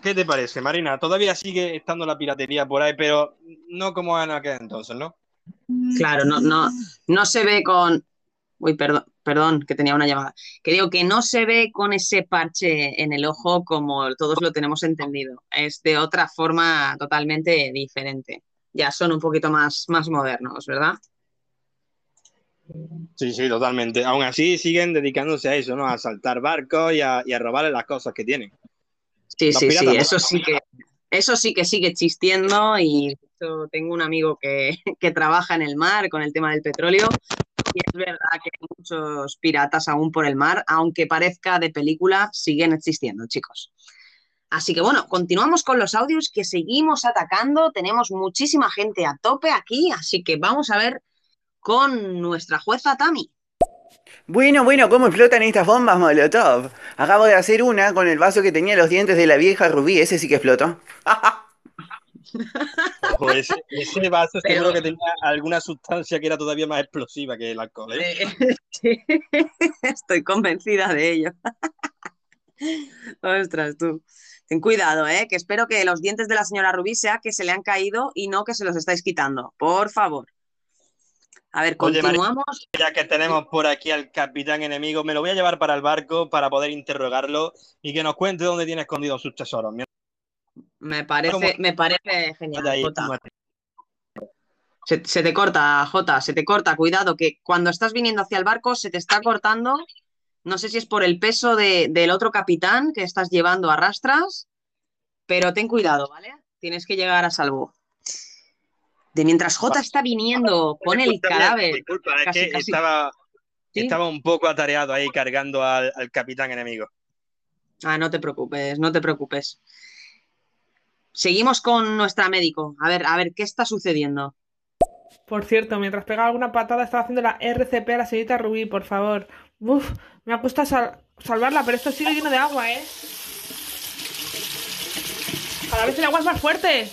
¿Qué te parece, Marina? Todavía sigue estando la piratería por ahí, pero no como en aquel entonces, ¿no? Claro, no, no, no se ve con. Uy, perdón, perdón, que tenía una llamada. Que digo que no se ve con ese parche en el ojo como todos lo tenemos entendido. Es de otra forma totalmente diferente. Ya son un poquito más, más modernos, ¿verdad? Sí, sí, totalmente. Aún así siguen dedicándose a eso, ¿no? A saltar barcos y a, y a robarle las cosas que tienen. Sí, Los sí, sí, no. eso sí que, eso sí que sigue existiendo y hecho, tengo un amigo que, que trabaja en el mar con el tema del petróleo y es verdad que hay muchos piratas aún por el mar, aunque parezca de película, siguen existiendo, chicos. Así que bueno, continuamos con los audios que seguimos atacando, tenemos muchísima gente a tope aquí, así que vamos a ver con nuestra jueza Tami. Bueno, bueno, ¿cómo explotan estas bombas Molotov? Acabo de hacer una con el vaso que tenía los dientes de la vieja Rubí, ese sí que explotó. Ojo, ese, ese vaso seguro que tenía alguna sustancia que era todavía más explosiva que el alcohol, ¿eh? Sí, Estoy convencida de ello. Ostras, tú. Ten cuidado, ¿eh? Que espero que los dientes de la señora Rubí sea que se le han caído y no que se los estáis quitando. Por favor. A ver, Oye, continuamos. ya que tenemos por aquí al capitán enemigo, me lo voy a llevar para el barco para poder interrogarlo y que nos cuente dónde tiene escondidos sus tesoros. Me parece, ¿Cómo? me parece genial, ahí, Jota. Se, se te corta, Jota, se te corta. Cuidado, que cuando estás viniendo hacia el barco se te está cortando. No sé si es por el peso de- del otro capitán que estás llevando a rastras, pero ten cuidado, ¿vale? Tienes que llegar a salvo. De mientras Jota está viniendo con el cadáver. Disculpa, es casi, que casi. estaba, ¿Sí? estaba un poco atareado ahí cargando al, al capitán enemigo. Ah, no te preocupes, no te preocupes. Seguimos con nuestra médico. A ver, a ver, ¿qué está sucediendo? Por cierto, mientras pegaba alguna patada estaba haciendo la RCP a la señorita Rubí, por favor. Uf, me ha costado sal- salvarla, pero esto sigue lleno de agua, ¿eh? Cada vez el agua es más fuerte.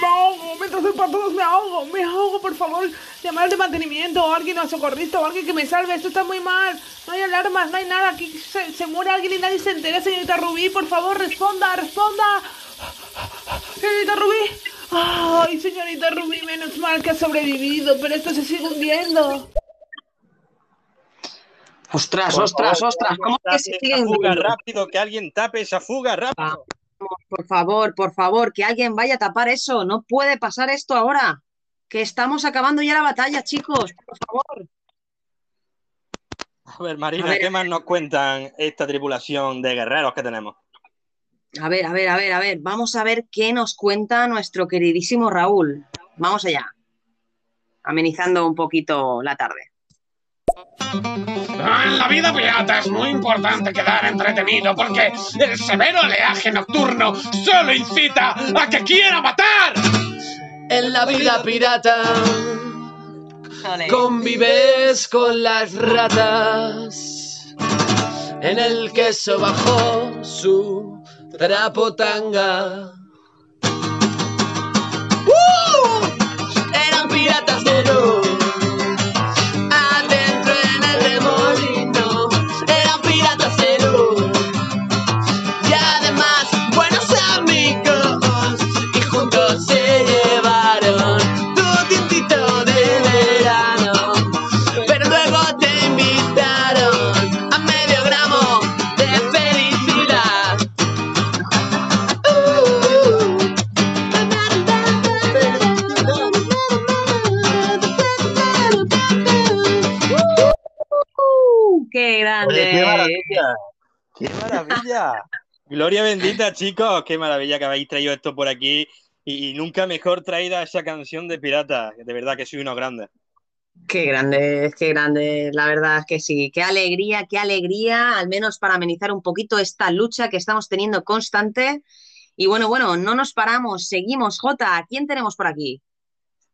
Me ahogo, mientras doy patadas me ahogo, me ahogo, por favor. Llamar de mantenimiento o alguien o socorrista o alguien que me salve. Esto está muy mal. No hay alarmas, no hay nada. Aquí se, se muere alguien y nadie se entera, señorita Rubí. Por favor, responda, responda. Señorita Rubí. Ay, señorita Rubí, menos mal que ha sobrevivido, pero esto se sigue hundiendo. Ostras, Por ostras, favor, ostras, ¿cómo es que se siguen fuga hundiendo? rápido, que alguien tape esa fuga rápido. Por favor, por favor, que alguien vaya a tapar eso. No puede pasar esto ahora. Que estamos acabando ya la batalla, chicos. Por favor. A ver, Marina, A ver. ¿qué más nos cuentan esta tripulación de guerreros que tenemos? A ver, a ver, a ver, a ver. Vamos a ver qué nos cuenta nuestro queridísimo Raúl. Vamos allá. Amenizando un poquito la tarde. En la vida pirata es muy importante quedar entretenido porque el severo oleaje nocturno solo incita a que quiera matar. En la vida pirata convives con las ratas. En el queso bajó su trapotanga. Maravilla! ¡Qué maravilla! Gloria bendita, chicos. Qué maravilla que habéis traído esto por aquí. Y, y nunca mejor traída esa canción de pirata. De verdad que soy unos grandes. Qué grande, qué grande, la verdad es que sí. Qué alegría, qué alegría, al menos para amenizar un poquito esta lucha que estamos teniendo constante. Y bueno, bueno, no nos paramos, seguimos. Jota, ¿a quién tenemos por aquí?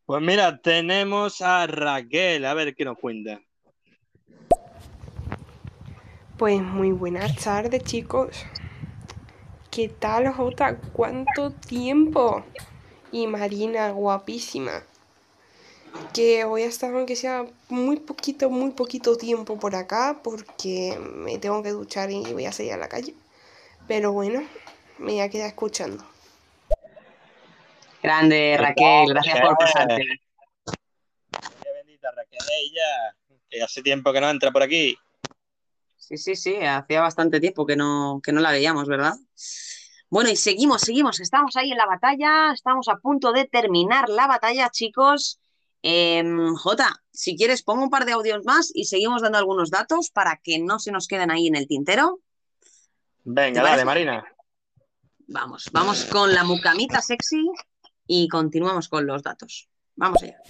Pues mira, tenemos a Raquel. A ver qué nos cuenta. Pues muy buenas tardes, chicos. ¿Qué tal, Jota? ¿Cuánto tiempo? Y Marina, guapísima. Que voy a estar, aunque sea muy poquito, muy poquito tiempo por acá, porque me tengo que duchar y voy a salir a la calle. Pero bueno, me voy a quedar escuchando. Grande, Raquel, gracias por pasarte. Qué bendita Raquel, ella. Que hace tiempo que no entra por aquí. Sí, sí, sí, hacía bastante tiempo que no, que no la veíamos, ¿verdad? Bueno, y seguimos, seguimos, estamos ahí en la batalla, estamos a punto de terminar la batalla, chicos. Em, Jota, si quieres, pongo un par de audios más y seguimos dando algunos datos para que no se nos queden ahí en el tintero. Venga, ¿Te dale? Marina. Vamos, vamos con la mucamita sexy y continuamos con los datos. Vamos allá.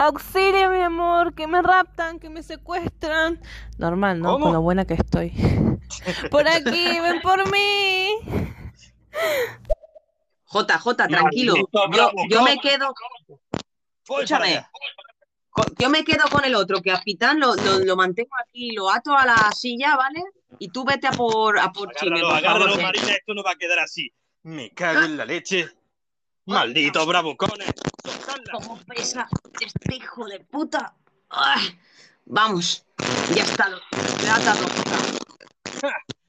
Auxilio, mi amor, que me raptan, que me secuestran. Normal, ¿no? ¿Cómo? Con lo buena que estoy. Por aquí, ven por mí. Jota, Jota, tranquilo. Yo, yo me quedo. Escúchame. Yo me quedo con el otro, que a Pitán lo, lo, lo mantengo aquí, lo ato a la silla, ¿vale? Y tú vete a por, a por Agárralo, por favor. agárralo, Marina. Esto no va a quedar así. Me cago en la leche. Maldito bravucones. ¿Cómo pesa este hijo de puta? Vamos, ya está. Jota.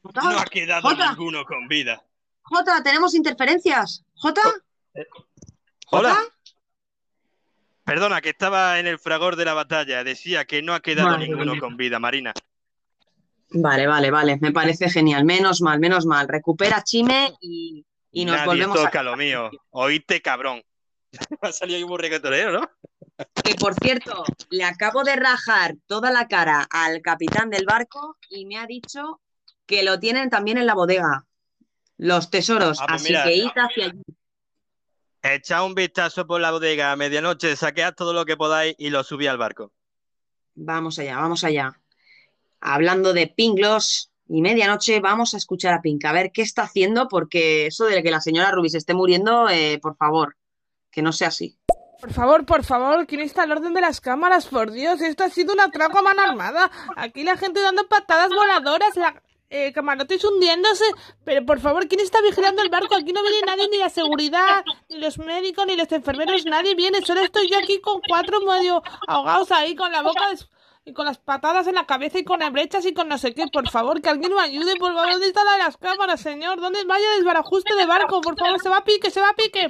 Jota, No ha quedado Jota, ninguno con vida. Jota, tenemos interferencias. Jota, Hola. Perdona, que estaba en el fragor de la batalla. Decía que no ha quedado Madre ninguno mía. con vida, Marina. Vale, vale, vale. Me parece genial. Menos mal, menos mal. Recupera Chime y, y nos Nadie volvemos a. toca lo mío. Oíste, cabrón. ha salido ahí un reggaetonero, ¿no? Que por cierto, le acabo de rajar toda la cara al capitán del barco y me ha dicho que lo tienen también en la bodega. Los tesoros. Ah, pues Así mira. que id hacia allí. Echad un vistazo por la bodega a medianoche, saquead todo lo que podáis y lo subí al barco. Vamos allá, vamos allá. Hablando de Pinglos y medianoche, vamos a escuchar a Pink, a ver qué está haciendo, porque eso de que la señora Ruby se esté muriendo, eh, por favor, que no sea así. Por favor, por favor, ¿quién está al orden de las cámaras? Por Dios, esto ha sido un atraco a mano armada. Aquí la gente dando patadas voladoras, la eh, camarotes hundiéndose. Pero por favor, ¿quién está vigilando el barco? Aquí no viene nadie, ni la seguridad, ni los médicos, ni los enfermeros, nadie viene. Solo estoy yo aquí con cuatro medio ahogados ahí, con la boca y con las patadas en la cabeza y con las brechas y con no sé qué. Por favor, que alguien me ayude. Por favor, ¿dónde está la de las cámaras, señor? ¿Dónde vaya desbarajuste de barco? Por favor, se va a pique, se va a pique.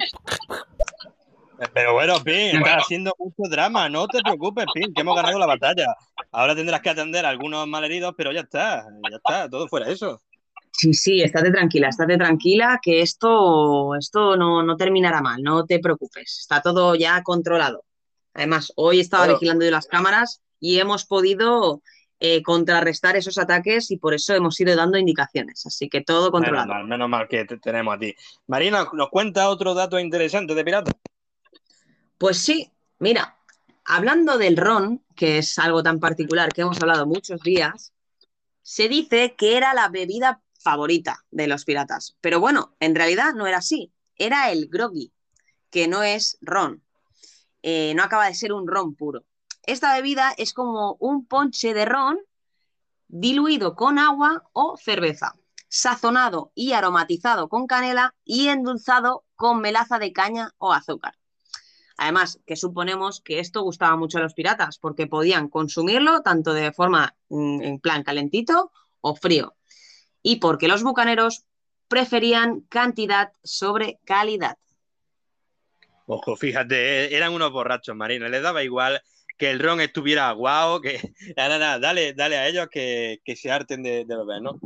Pero bueno, Pin, estás haciendo mucho drama, no te preocupes, Pin, que hemos ganado la batalla. Ahora tendrás que atender a algunos malheridos, pero ya está, ya está, todo fuera eso. Sí, sí, estate tranquila, estate tranquila, que esto, esto no, no terminará mal, no te preocupes, está todo ya controlado. Además, hoy estaba Claro. vigilando yo las cámaras y hemos podido eh, contrarrestar esos ataques y por eso hemos ido dando indicaciones, así que todo Menos controlado. mal, menos mal que te tenemos a ti. Marina, ¿nos cuenta otro dato interesante de pirata? Pues sí, mira, hablando del ron, que es algo tan particular que hemos hablado muchos días, se dice que era la bebida favorita de los piratas. Pero bueno, en realidad no era así. Era el groggy, que no es ron. Eh, no acaba de ser un ron puro. Esta bebida es como un ponche de ron diluido con agua o cerveza, sazonado y aromatizado con canela y endulzado con melaza de caña o azúcar. Además, que suponemos que esto gustaba mucho a los piratas porque podían consumirlo tanto de forma mm, en plan calentito o frío. Y porque los bucaneros preferían cantidad sobre calidad. Ojo, fíjate, eh, eran unos borrachos, Marina, les daba igual que el ron estuviera aguado, que... Nada, nada, dale, dale a ellos que, que se harten de, de beber, ¿no?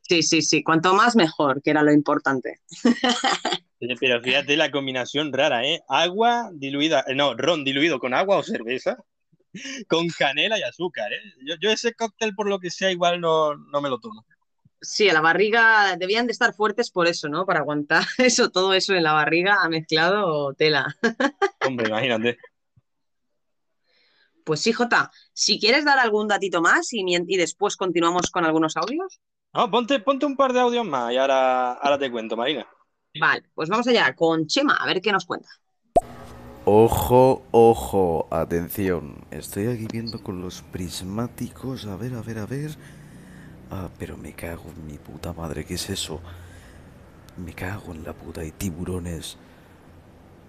Sí, sí, sí, cuanto más mejor, que era lo importante. Pero fíjate la combinación rara, ¿eh? Agua diluida, eh, no, ron diluido con agua o cerveza. con canela y azúcar, ¿eh? Yo, yo ese cóctel, por lo que sea, igual no, no me lo tomo. Sí, a la barriga debían de estar fuertes por eso, ¿no? Para aguantar eso, todo eso en la barriga ha mezclado tela. Hombre, imagínate. Pues sí, Jota, si quieres dar algún datito más y, y después continuamos con algunos audios. No, ponte, ponte un par de audios más y ahora, ahora te cuento, Marina. Vale, pues vamos allá con Chema, a ver qué nos cuenta. Ojo, ojo, atención. Estoy aquí viendo con los prismáticos. A ver, a ver, a ver. Ah, pero me cago en mi puta madre, ¿qué es eso? Me cago en la puta, hay tiburones.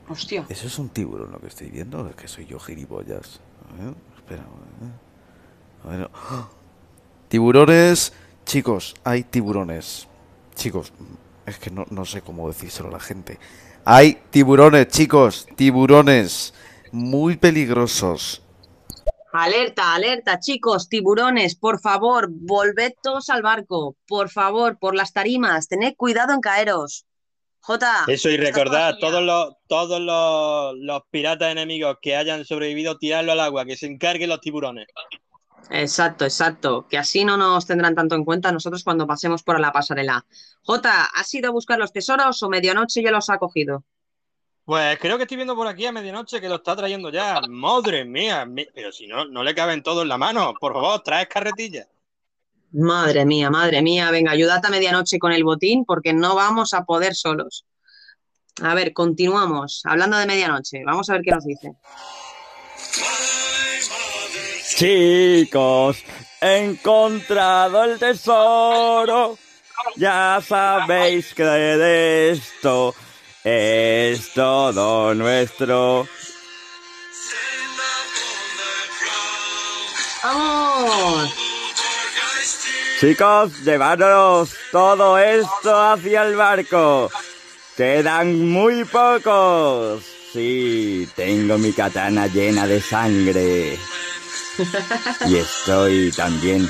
Hostia. ¿Eso es un tiburón lo que estoy viendo? Es que soy yo gilipollas. A ver, espera. A ver. A ver. ¡Ah! Tiburones. Chicos, hay tiburones. Chicos, es que no, no sé cómo decírselo a la gente. Hay tiburones, chicos, tiburones. Muy peligrosos. Alerta, alerta, chicos, tiburones, por favor, volved todos al barco, por favor, por las tarimas, tened cuidado en caeros. Jota, Eso, y recordad, todos los, todos los, los piratas enemigos que hayan sobrevivido, tirarlo al agua, que se encarguen los tiburones. Exacto, exacto, que así no nos tendrán tanto en cuenta nosotros cuando pasemos por la pasarela. Jota, ¿has ido a buscar los tesoros o medianoche ya los ha cogido? Pues creo que estoy viendo por aquí a medianoche que lo está trayendo ya. Madre mía, pero si no, no le caben todos en la mano. Por favor, traes carretilla. Madre mía, madre mía, venga, ayúdate a medianoche con el botín porque no vamos a poder solos. A ver, continuamos. Hablando de medianoche, vamos a ver qué nos dice. Chicos, he encontrado el tesoro. Ya sabéis que de esto es todo nuestro. ¡Vamos! Chicos, llevaros todo esto hacia el barco. Quedan muy pocos. Sí, tengo mi katana llena de sangre. Y estoy también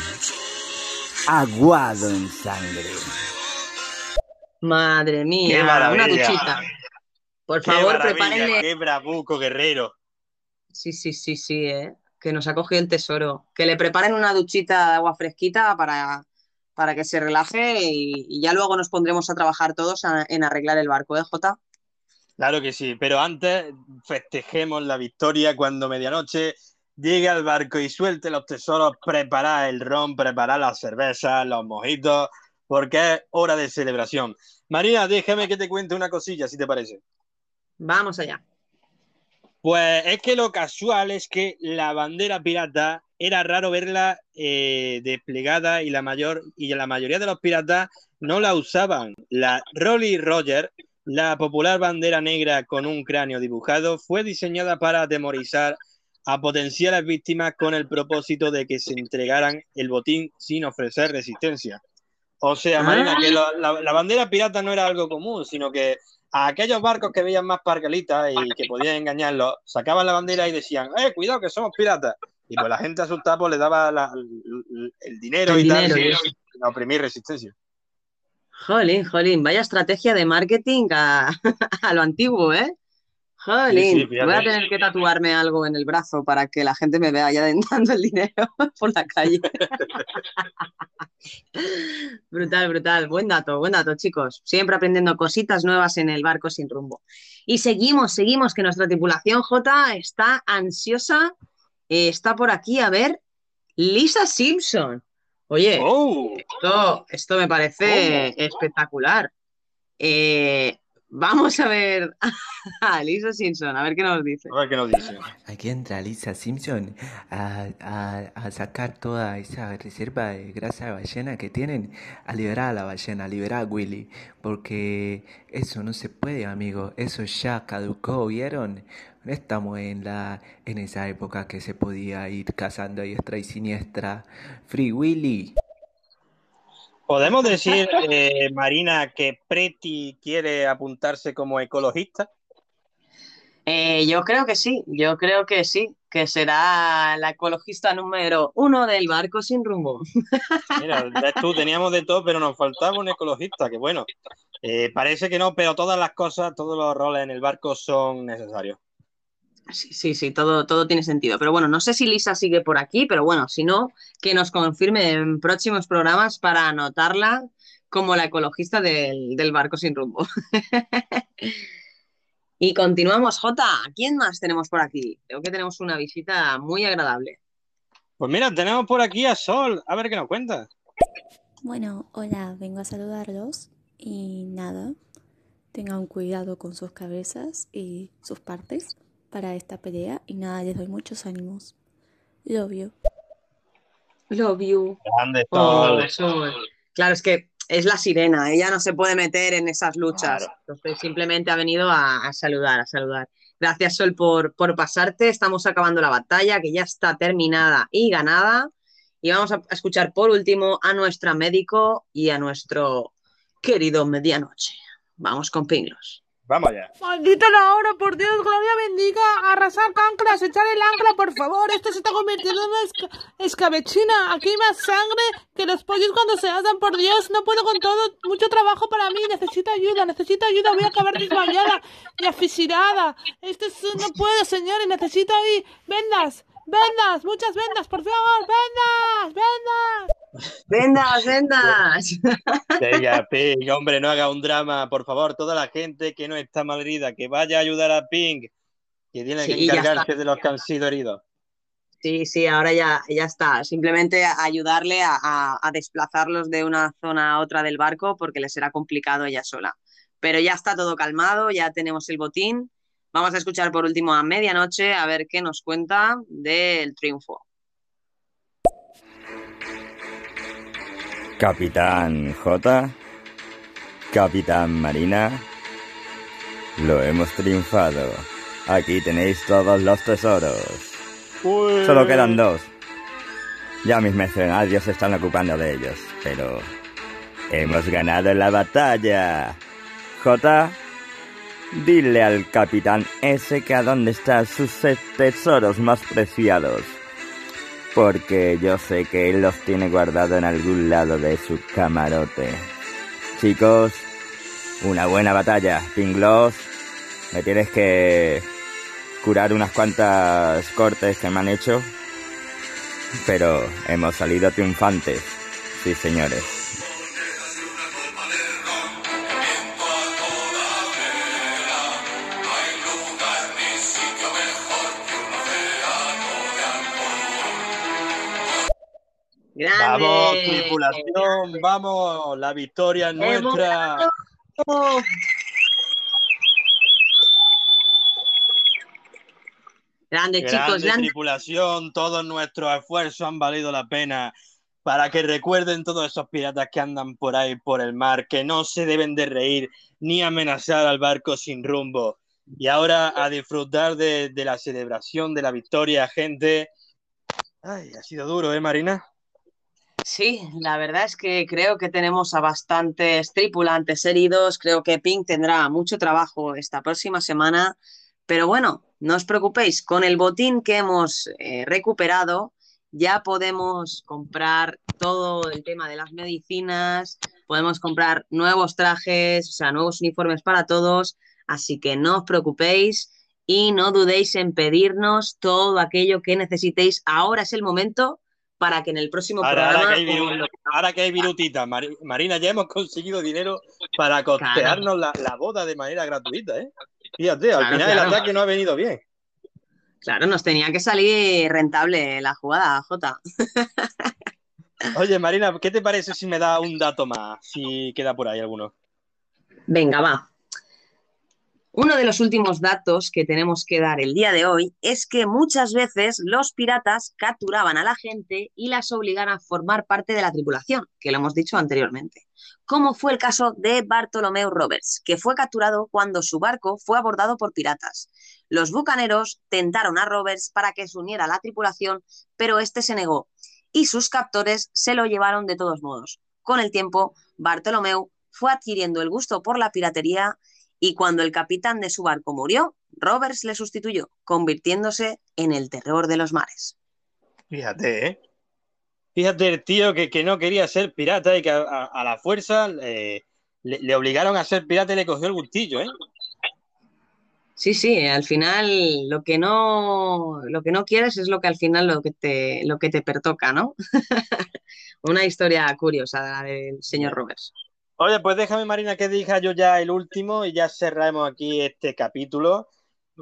aguado en sangre. Madre ¡Qué mía, una duchita. Por ¡Qué favor, prepárenle. ¡Qué bravuco, guerrero! Sí, sí, sí, sí, ¿eh? Que nos ha cogido el tesoro. Que le preparen una duchita de agua fresquita para, para que se relaje y, y ya luego nos pondremos a trabajar todos a- en arreglar el barco, ¿eh, Jota? Claro que sí, pero antes festejemos la victoria cuando medianoche llegue al barco y suelte los tesoros, preparar el ron, preparar las cervezas, los mojitos, porque es hora de celebración. Marina, déjame que te cuente una cosilla, si te parece. Vamos allá. Pues es que lo casual es que la bandera pirata era raro verla eh, desplegada y la mayor y la mayoría de los piratas no la usaban. La Rolly Roger, la popular bandera negra con un cráneo dibujado, fue diseñada para atemorizar a potenciales víctimas con el propósito de que se entregaran el botín sin ofrecer resistencia. O sea, Marina, que lo- la, la bandera pirata no era algo común, sino que a aquellos barcos que veían más parcalitas y que podían engañarlos, sacaban la bandera y decían, ¡eh, cuidado que somos piratas! Y pues la gente asustada pues le daba la- el, el dinero El y tal, dinero, eso. sin oprimir resistencia. Jolín, jolín, vaya estrategia de marketing a, a lo antiguo, ¿eh? Jolín, Sí, sí, fíjate. voy a tener que tatuarme algo en el brazo para que la gente me vea ya dando el dinero por la calle. Brutal, brutal. Buen dato, buen dato, chicos. Siempre aprendiendo cositas nuevas en el barco sin rumbo. Y seguimos, seguimos, que nuestra tripulación J está ansiosa. eh, está por aquí, a ver, Lisa Simpson. Oye, esto, esto me parece espectacular. Eh, vamos a ver a Lisa Simpson, a ver qué nos dice. A ver qué nos dice. Aquí entra Lisa Simpson a, a- a sacar toda esa reserva de grasa de ballena que tienen, a liberar a la ballena, a liberar a Willy, porque eso no se puede, amigo, eso ya caducó, ¿vieron? No estamos en la en esa época que se podía ir cazando a diestra y siniestra. Free Willy. ¿Podemos decir, eh, Marina, que Preti quiere apuntarse como ecologista? Eh, yo creo que sí, yo creo que sí, que será la ecologista número uno del barco sin rumbo. Mira, tú, teníamos de todo, pero nos faltaba un ecologista, que bueno, eh, parece que no, pero todas las cosas, todos los roles en el barco son necesarios. Sí, sí, sí, todo, todo tiene sentido. Pero bueno, no sé si Lisa sigue por aquí, pero bueno, si no, que nos confirme en próximos programas para anotarla como la ecologista del, del barco sin rumbo. y continuamos, Jota. ¿Quién más tenemos por aquí? Creo que tenemos una visita muy agradable. Pues mira, tenemos por aquí a Sol. A ver qué nos cuenta. Bueno, hola, vengo a saludarlos y nada, tengan cuidado con sus cabezas y sus partes para esta pelea y nada, les doy muchos ánimos. Love you. Love you. Grande Oh, Sol. Sol. Claro, es que es la sirena, ella no se puede meter en esas luchas. Entonces simplemente ha venido a, a saludar, a saludar. Gracias, Sol, por, por pasarte. Estamos acabando la batalla, que ya está terminada y ganada. Y vamos a escuchar por último a nuestra médico y a nuestro querido medianoche. Vamos con Pinglos. Vamos allá. Maldita la hora, por Dios, gloria bendiga, arrasar canclas, echar el ancla, por favor, esto se está convirtiendo en una esca- escabechina, aquí hay más sangre que los pollos cuando se asan, por Dios, no puedo con todo, mucho trabajo para mí, necesito ayuda, necesito ayuda, voy a acabar desmayada y aficionada, esto es, no puedo, señores, necesito ahí vendas, vendas, muchas vendas, por favor, vendas, vendas. ¡Vendas, vendas! Venga, Pink, hombre, no haga un drama. Por favor, toda la gente que no está malherida, que vaya a ayudar a Pink, que tiene que Sí, encargarse de los que han sido heridos. Sí, sí, ahora ya, ya está. Simplemente ayudarle a, a- a desplazarlos de una zona a otra del barco porque le será complicado ella sola. Pero ya está todo calmado, ya tenemos el botín. Vamos a escuchar por último a medianoche a ver qué nos cuenta del triunfo. Capitán J, Capitán Marina, lo hemos triunfado. Aquí tenéis todos los tesoros. Solo quedan dos. Ya mis mercenarios se están ocupando de ellos, pero hemos ganado la batalla. J, dile al capitán S que a dónde están sus tesoros más preciados. Porque yo sé que él los tiene guardados en algún lado de su camarote. Chicos, una buena batalla. Pinglos, me tienes que curar unas cuantas cortes que me han hecho. Pero hemos salido triunfantes. Sí, señores. Vamos, tripulación, vamos, la victoria es ¡Hemos nuestra. Grande, chicos, Grande grande. tripulación, todos nuestros esfuerzos han valido la pena para que recuerden todos esos piratas que andan por ahí por el mar, que no se deben de reír ni amenazar al barco sin rumbo. Y ahora a disfrutar de, de la celebración de la victoria, gente. Ay, ha sido duro, ¿eh, Marina? Sí, la verdad es que creo que tenemos a bastantes tripulantes heridos. Creo que Pink tendrá mucho trabajo esta próxima semana. Pero bueno, no os preocupéis, con el botín que hemos eh, recuperado ya podemos comprar todo el tema de las medicinas, podemos comprar nuevos trajes, o sea, nuevos uniformes para todos. Así que no os preocupéis y no dudéis en pedirnos todo aquello que necesitéis. Ahora es el momento para que en el próximo Ahora, ahora programa que hay, viru- ahora que hay virutita, Mari- Marina, ya hemos conseguido dinero para costearnos la, la boda de manera gratuita, ¿eh? Fíjate, al Claro, final el claro. ataque no ha venido bien. Claro, nos tenía que salir rentable la jugada, Jota. Oye, Marina, ¿qué te parece si me da un dato más? Si queda por ahí alguno. Venga, va. Uno de los últimos datos que tenemos que dar el día de hoy es que muchas veces los piratas capturaban a la gente y las obligaban a formar parte de la tripulación, que lo hemos dicho anteriormente. Como fue el caso de Bartolomeu Roberts, que fue capturado cuando su barco fue abordado por piratas. Los bucaneros tentaron a Roberts para que se uniera a la tripulación, pero este se negó y sus captores se lo llevaron de todos modos. Con el tiempo, Bartolomeu fue adquiriendo el gusto por la piratería y cuando el capitán de su barco murió, Roberts le sustituyó, convirtiéndose en el terror de los mares. Fíjate, ¿eh? Fíjate el tío que, que no quería ser pirata y que a, a- a la fuerza eh, le, le obligaron a ser pirata y le cogió el gustillo, ¿eh? Sí, sí, al final lo que no, lo que no quieres es lo que al final lo que te, lo que te pertoca, ¿no? Una historia curiosa la del señor Roberts. Oye, pues déjame, Marina, que diga yo ya el último y ya cerramos aquí este capítulo.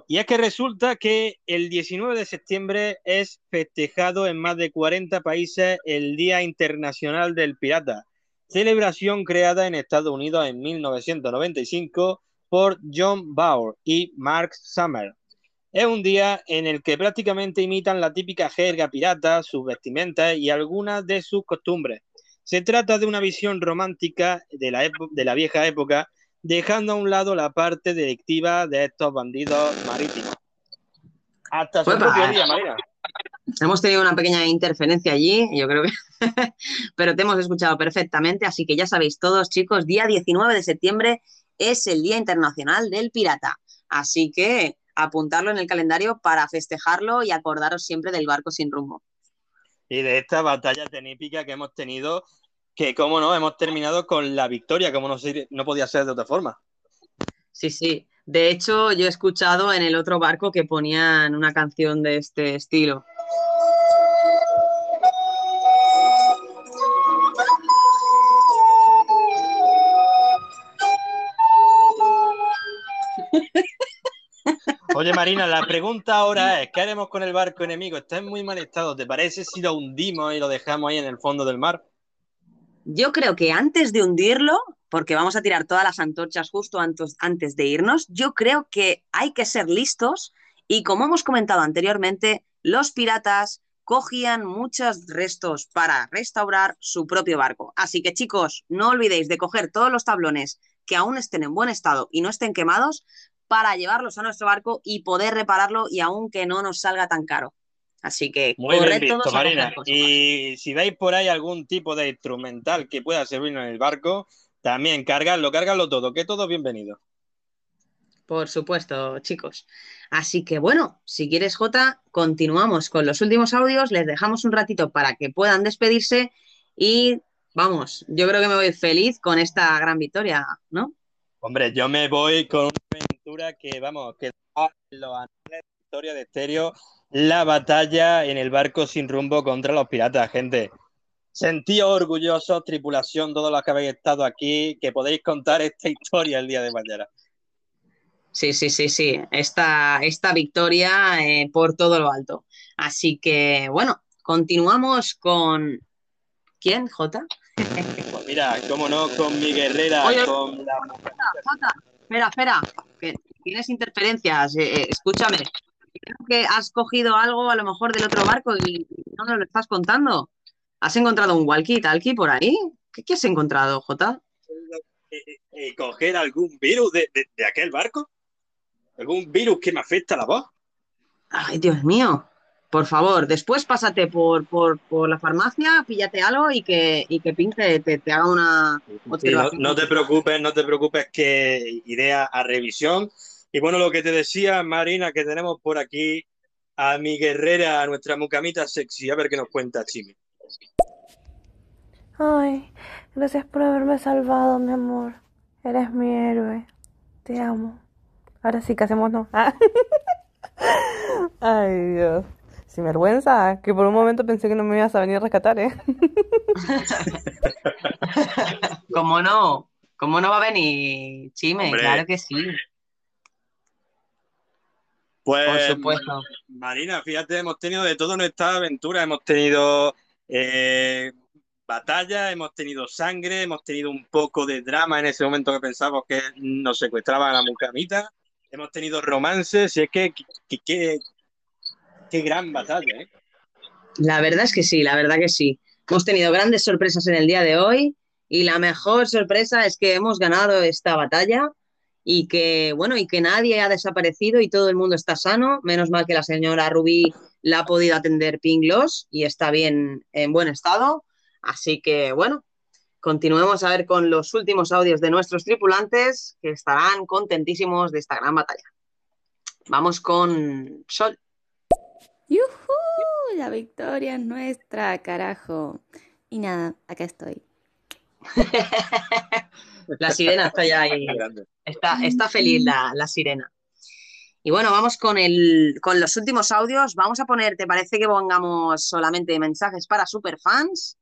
Y es que resulta que el 19 de septiembre es festejado en más de 40 países el Día Internacional del Pirata, celebración creada en Estados Unidos en 1995 por John Bauer y Mark Summer. Es un día en el que prácticamente imitan la típica jerga pirata, sus vestimentas y algunas de sus costumbres. Se trata de una visión romántica de la, de la vieja época, dejando a un lado la parte delictiva de estos bandidos marítimos. Hasta su propio día, Marina. Hemos tenido una pequeña interferencia allí, yo creo que, pero te hemos escuchado perfectamente, así que ya sabéis todos, chicos, día 19 de septiembre es el Día Internacional del Pirata, así que apuntarlo en el calendario para festejarlo y acordaros siempre del barco sin rumbo. Y de esta batalla tan épica que hemos tenido, que como no, hemos terminado con la victoria, como no, no podía ser de otra forma. Sí, sí. De hecho, yo he escuchado en el otro barco que ponían una canción de este estilo. Oye, Marina, la pregunta ahora es, ¿qué haremos con el barco enemigo? Está en muy mal estado. ¿Te parece si lo hundimos y lo dejamos ahí en el fondo del mar? Yo creo que antes de hundirlo, porque vamos a tirar todas las antorchas justo antes, antes de irnos, yo creo que hay que ser listos y como hemos comentado anteriormente, los piratas cogían muchos restos para restaurar su propio barco. Así que chicos, no olvidéis de coger todos los tablones que aún estén en buen estado y no estén quemados para llevarlos a nuestro barco y poder repararlo y aún que no nos salga tan caro. Así que Muy bien visto, Marina. Y si veis por ahí algún tipo de instrumental que pueda servirnos en el barco, también cargadlo, cargadlo todo, que todo bienvenido. Por supuesto, chicos. Así que bueno, si quieres, Jota, continuamos con los últimos audios, les dejamos un ratito para que puedan despedirse y vamos, yo creo que me voy feliz con esta gran victoria, ¿no? Hombre, yo me voy con aventura que, vamos, que da los de la historia de Estéreo, la batalla en el barco sin rumbo contra los piratas, gente. Sentíos orgullosos, tripulación, todos los que habéis estado aquí, que podéis contar esta historia el día de mañana. Sí, sí, sí, sí, esta, esta victoria eh, por todo lo alto. Así que bueno, continuamos con... ¿Quién, Jota? Pues mira, cómo no, con mi guerrera, Oye, con la Jota, espera, espera, que tienes interferencias, eh, eh, escúchame. Creo que has cogido algo a lo mejor del otro barco y no nos lo estás contando. ¿Has encontrado un walkie-talkie por ahí? ¿Qué, qué has encontrado, Jota? eh, coger algún virus de, de- de aquel barco. ¿Algún virus que me afecta la voz? Ay, Dios mío. Por favor, después pásate por, por, por la farmacia, píllate algo y que, y que Pink te, te- te haga una Sí, no, te preocupes, no te preocupes que iré a, a revisión. Y bueno, lo que te decía, Marina, que tenemos por aquí a mi guerrera, a nuestra mucamita sexy, a ver qué nos cuenta Chimi. Ay, gracias por haberme salvado, mi amor. Eres mi héroe. Te amo. Ahora sí, que hacemos no. Ay, Dios. Sin vergüenza, que por un momento pensé que no me ibas a venir a rescatar, ¿eh? ¿Cómo no? ¿Cómo no va a venir Chime? Hombre. Claro que sí. Pues, Por supuesto. Marina, fíjate, hemos tenido de todo en esta aventura. Hemos tenido eh, batalla, hemos tenido sangre, hemos tenido un poco de drama en ese momento que pensábamos que nos secuestraban a la mucamita. Hemos tenido romances, y es que que- que- qué gran batalla, ¿eh? La verdad es que sí, la verdad que sí. Hemos tenido grandes sorpresas en el día de hoy y la mejor sorpresa es que hemos ganado esta batalla y que, bueno, y que nadie ha desaparecido y todo el mundo está sano. Menos mal que la señora Rubí la ha podido atender Pinglos y está bien, en buen estado. Así que, bueno, continuemos a ver con los últimos audios de nuestros tripulantes que estarán contentísimos de esta gran batalla. Vamos con Sol. ¡Yujú! La victoria es nuestra, carajo. Y nada, acá estoy. La sirena está ya ahí. Está, está feliz la, la sirena. Y bueno, vamos con, el, con los últimos audios. Vamos a poner, ¿te parece que pongamos solamente mensajes para superfans?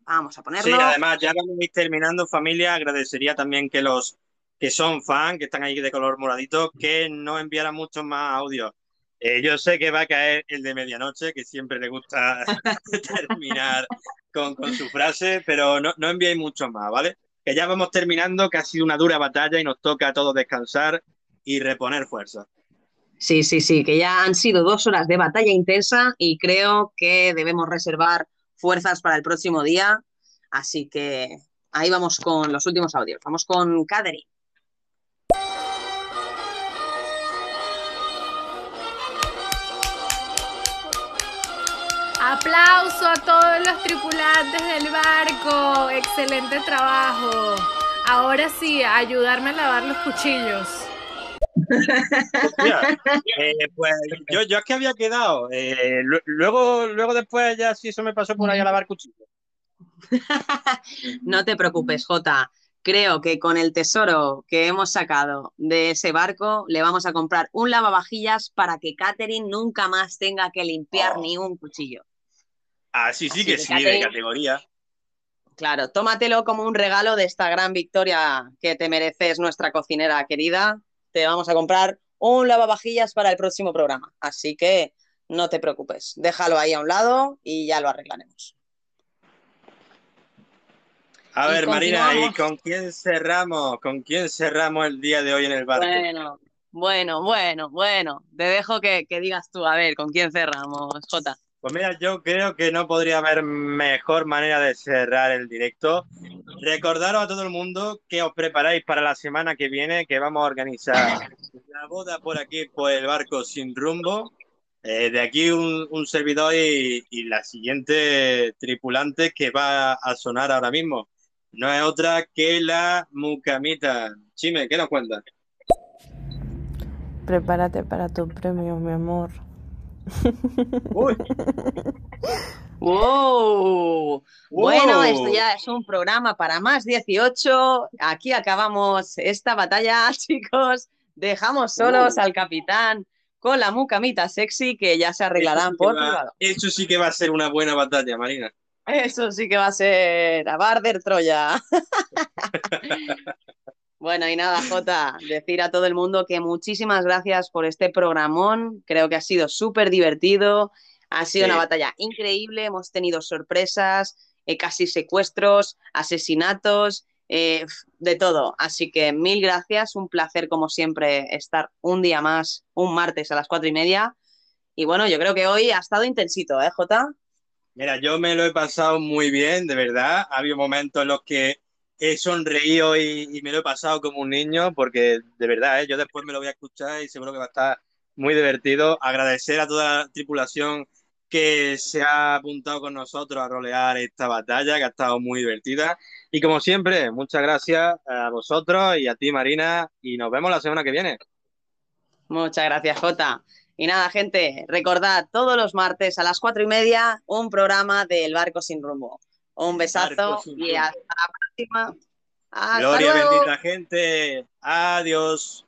Vamos a ponerlo. Sí, además, ya vamos a ir terminando, familia. Agradecería también que los que son fans, que están ahí de color moradito, que no enviaran muchos más audios. Eh, yo sé que va a caer el de medianoche, que siempre le gusta terminar con, con su frase, pero no, no enviéis muchos más, ¿vale? Que ya vamos terminando, que ha sido una dura batalla y nos toca a todos descansar y reponer fuerza. Sí, sí, sí, que ya han sido dos horas de batalla intensa y creo que debemos reservar fuerzas para el próximo día. Así que ahí vamos con los últimos audios. Vamos con Catherine. Aplauso a todos los tripulantes del barco. Excelente trabajo. Ahora sí, ayudarme a lavar los cuchillos. Mira, eh, pues yo, yo es que había quedado. eh, lu- luego, luego después ya sí eso me pasó por ahí a lavar cuchillos. No te preocupes, Jota. Creo que con el tesoro que hemos sacado de ese barco, le vamos a comprar un lavavajillas para que Catherine nunca más tenga que limpiar ni un cuchillo. Ah, sí, sí Así que sí, de categoría. Claro, tómatelo como un regalo de esta gran victoria que te mereces, nuestra cocinera querida. Te vamos a comprar un lavavajillas para el próximo programa. Así que no te preocupes, déjalo ahí a un lado y ya lo arreglaremos. A Y ver, Marina, ¿y con quién cerramos? ¿Con quién cerramos el día de hoy en el barco? Bueno, bueno, bueno, bueno. Te dejo que, que digas tú, a ver, ¿con quién cerramos, Jota? Pues mira, yo creo que no podría haber mejor manera de cerrar el directo. Recordaros a todo el mundo que os preparáis para la semana que viene, que vamos a organizar la boda por aquí, por el barco sin rumbo. Eh, de aquí un, servidor y, y la siguiente tripulante que va a sonar ahora mismo. No es otra que la Mucamita. Chime, ¿qué nos cuentas? Prepárate para tu premio, mi amor. ¡Wow! Bueno, esto ya es un programa para más 18. Aquí acabamos esta batalla, chicos. Dejamos solos al capitán con la mucamita sexy que ya se arreglarán por va- privado. eso sí que va a ser una buena batalla, Marina. Eso sí que va a ser a Barder Troya. Bueno, y nada, Jota, decir a todo el mundo que muchísimas gracias por este programón. Creo que ha sido súper divertido. Ha sido Sí. una batalla increíble. Hemos tenido sorpresas, eh, casi secuestros, asesinatos, eh, de todo. Así que mil gracias. Un placer, como siempre, estar un día más, un martes a las cuatro y media. Y bueno, yo creo que hoy ha estado intensito, ¿eh, Jota? Mira, yo me lo he pasado muy bien, de verdad. Ha habido momentos en los que he sonreído y, me lo he pasado como un niño, porque de verdad, ¿eh? yo después me lo voy a escuchar y seguro que va a estar muy divertido. Agradecer a toda la tripulación que se ha apuntado con nosotros a rolear esta batalla, que ha estado muy divertida. Y como siempre, muchas gracias a vosotros y a ti, Marina, y nos vemos la semana que viene. Muchas gracias, Jota. Y nada, gente, recordad todos los martes a las cuatro y media un programa del Barco Sin Rumbo. Un besazo y hasta la próxima. Gloria luego. bendita gente. Adiós.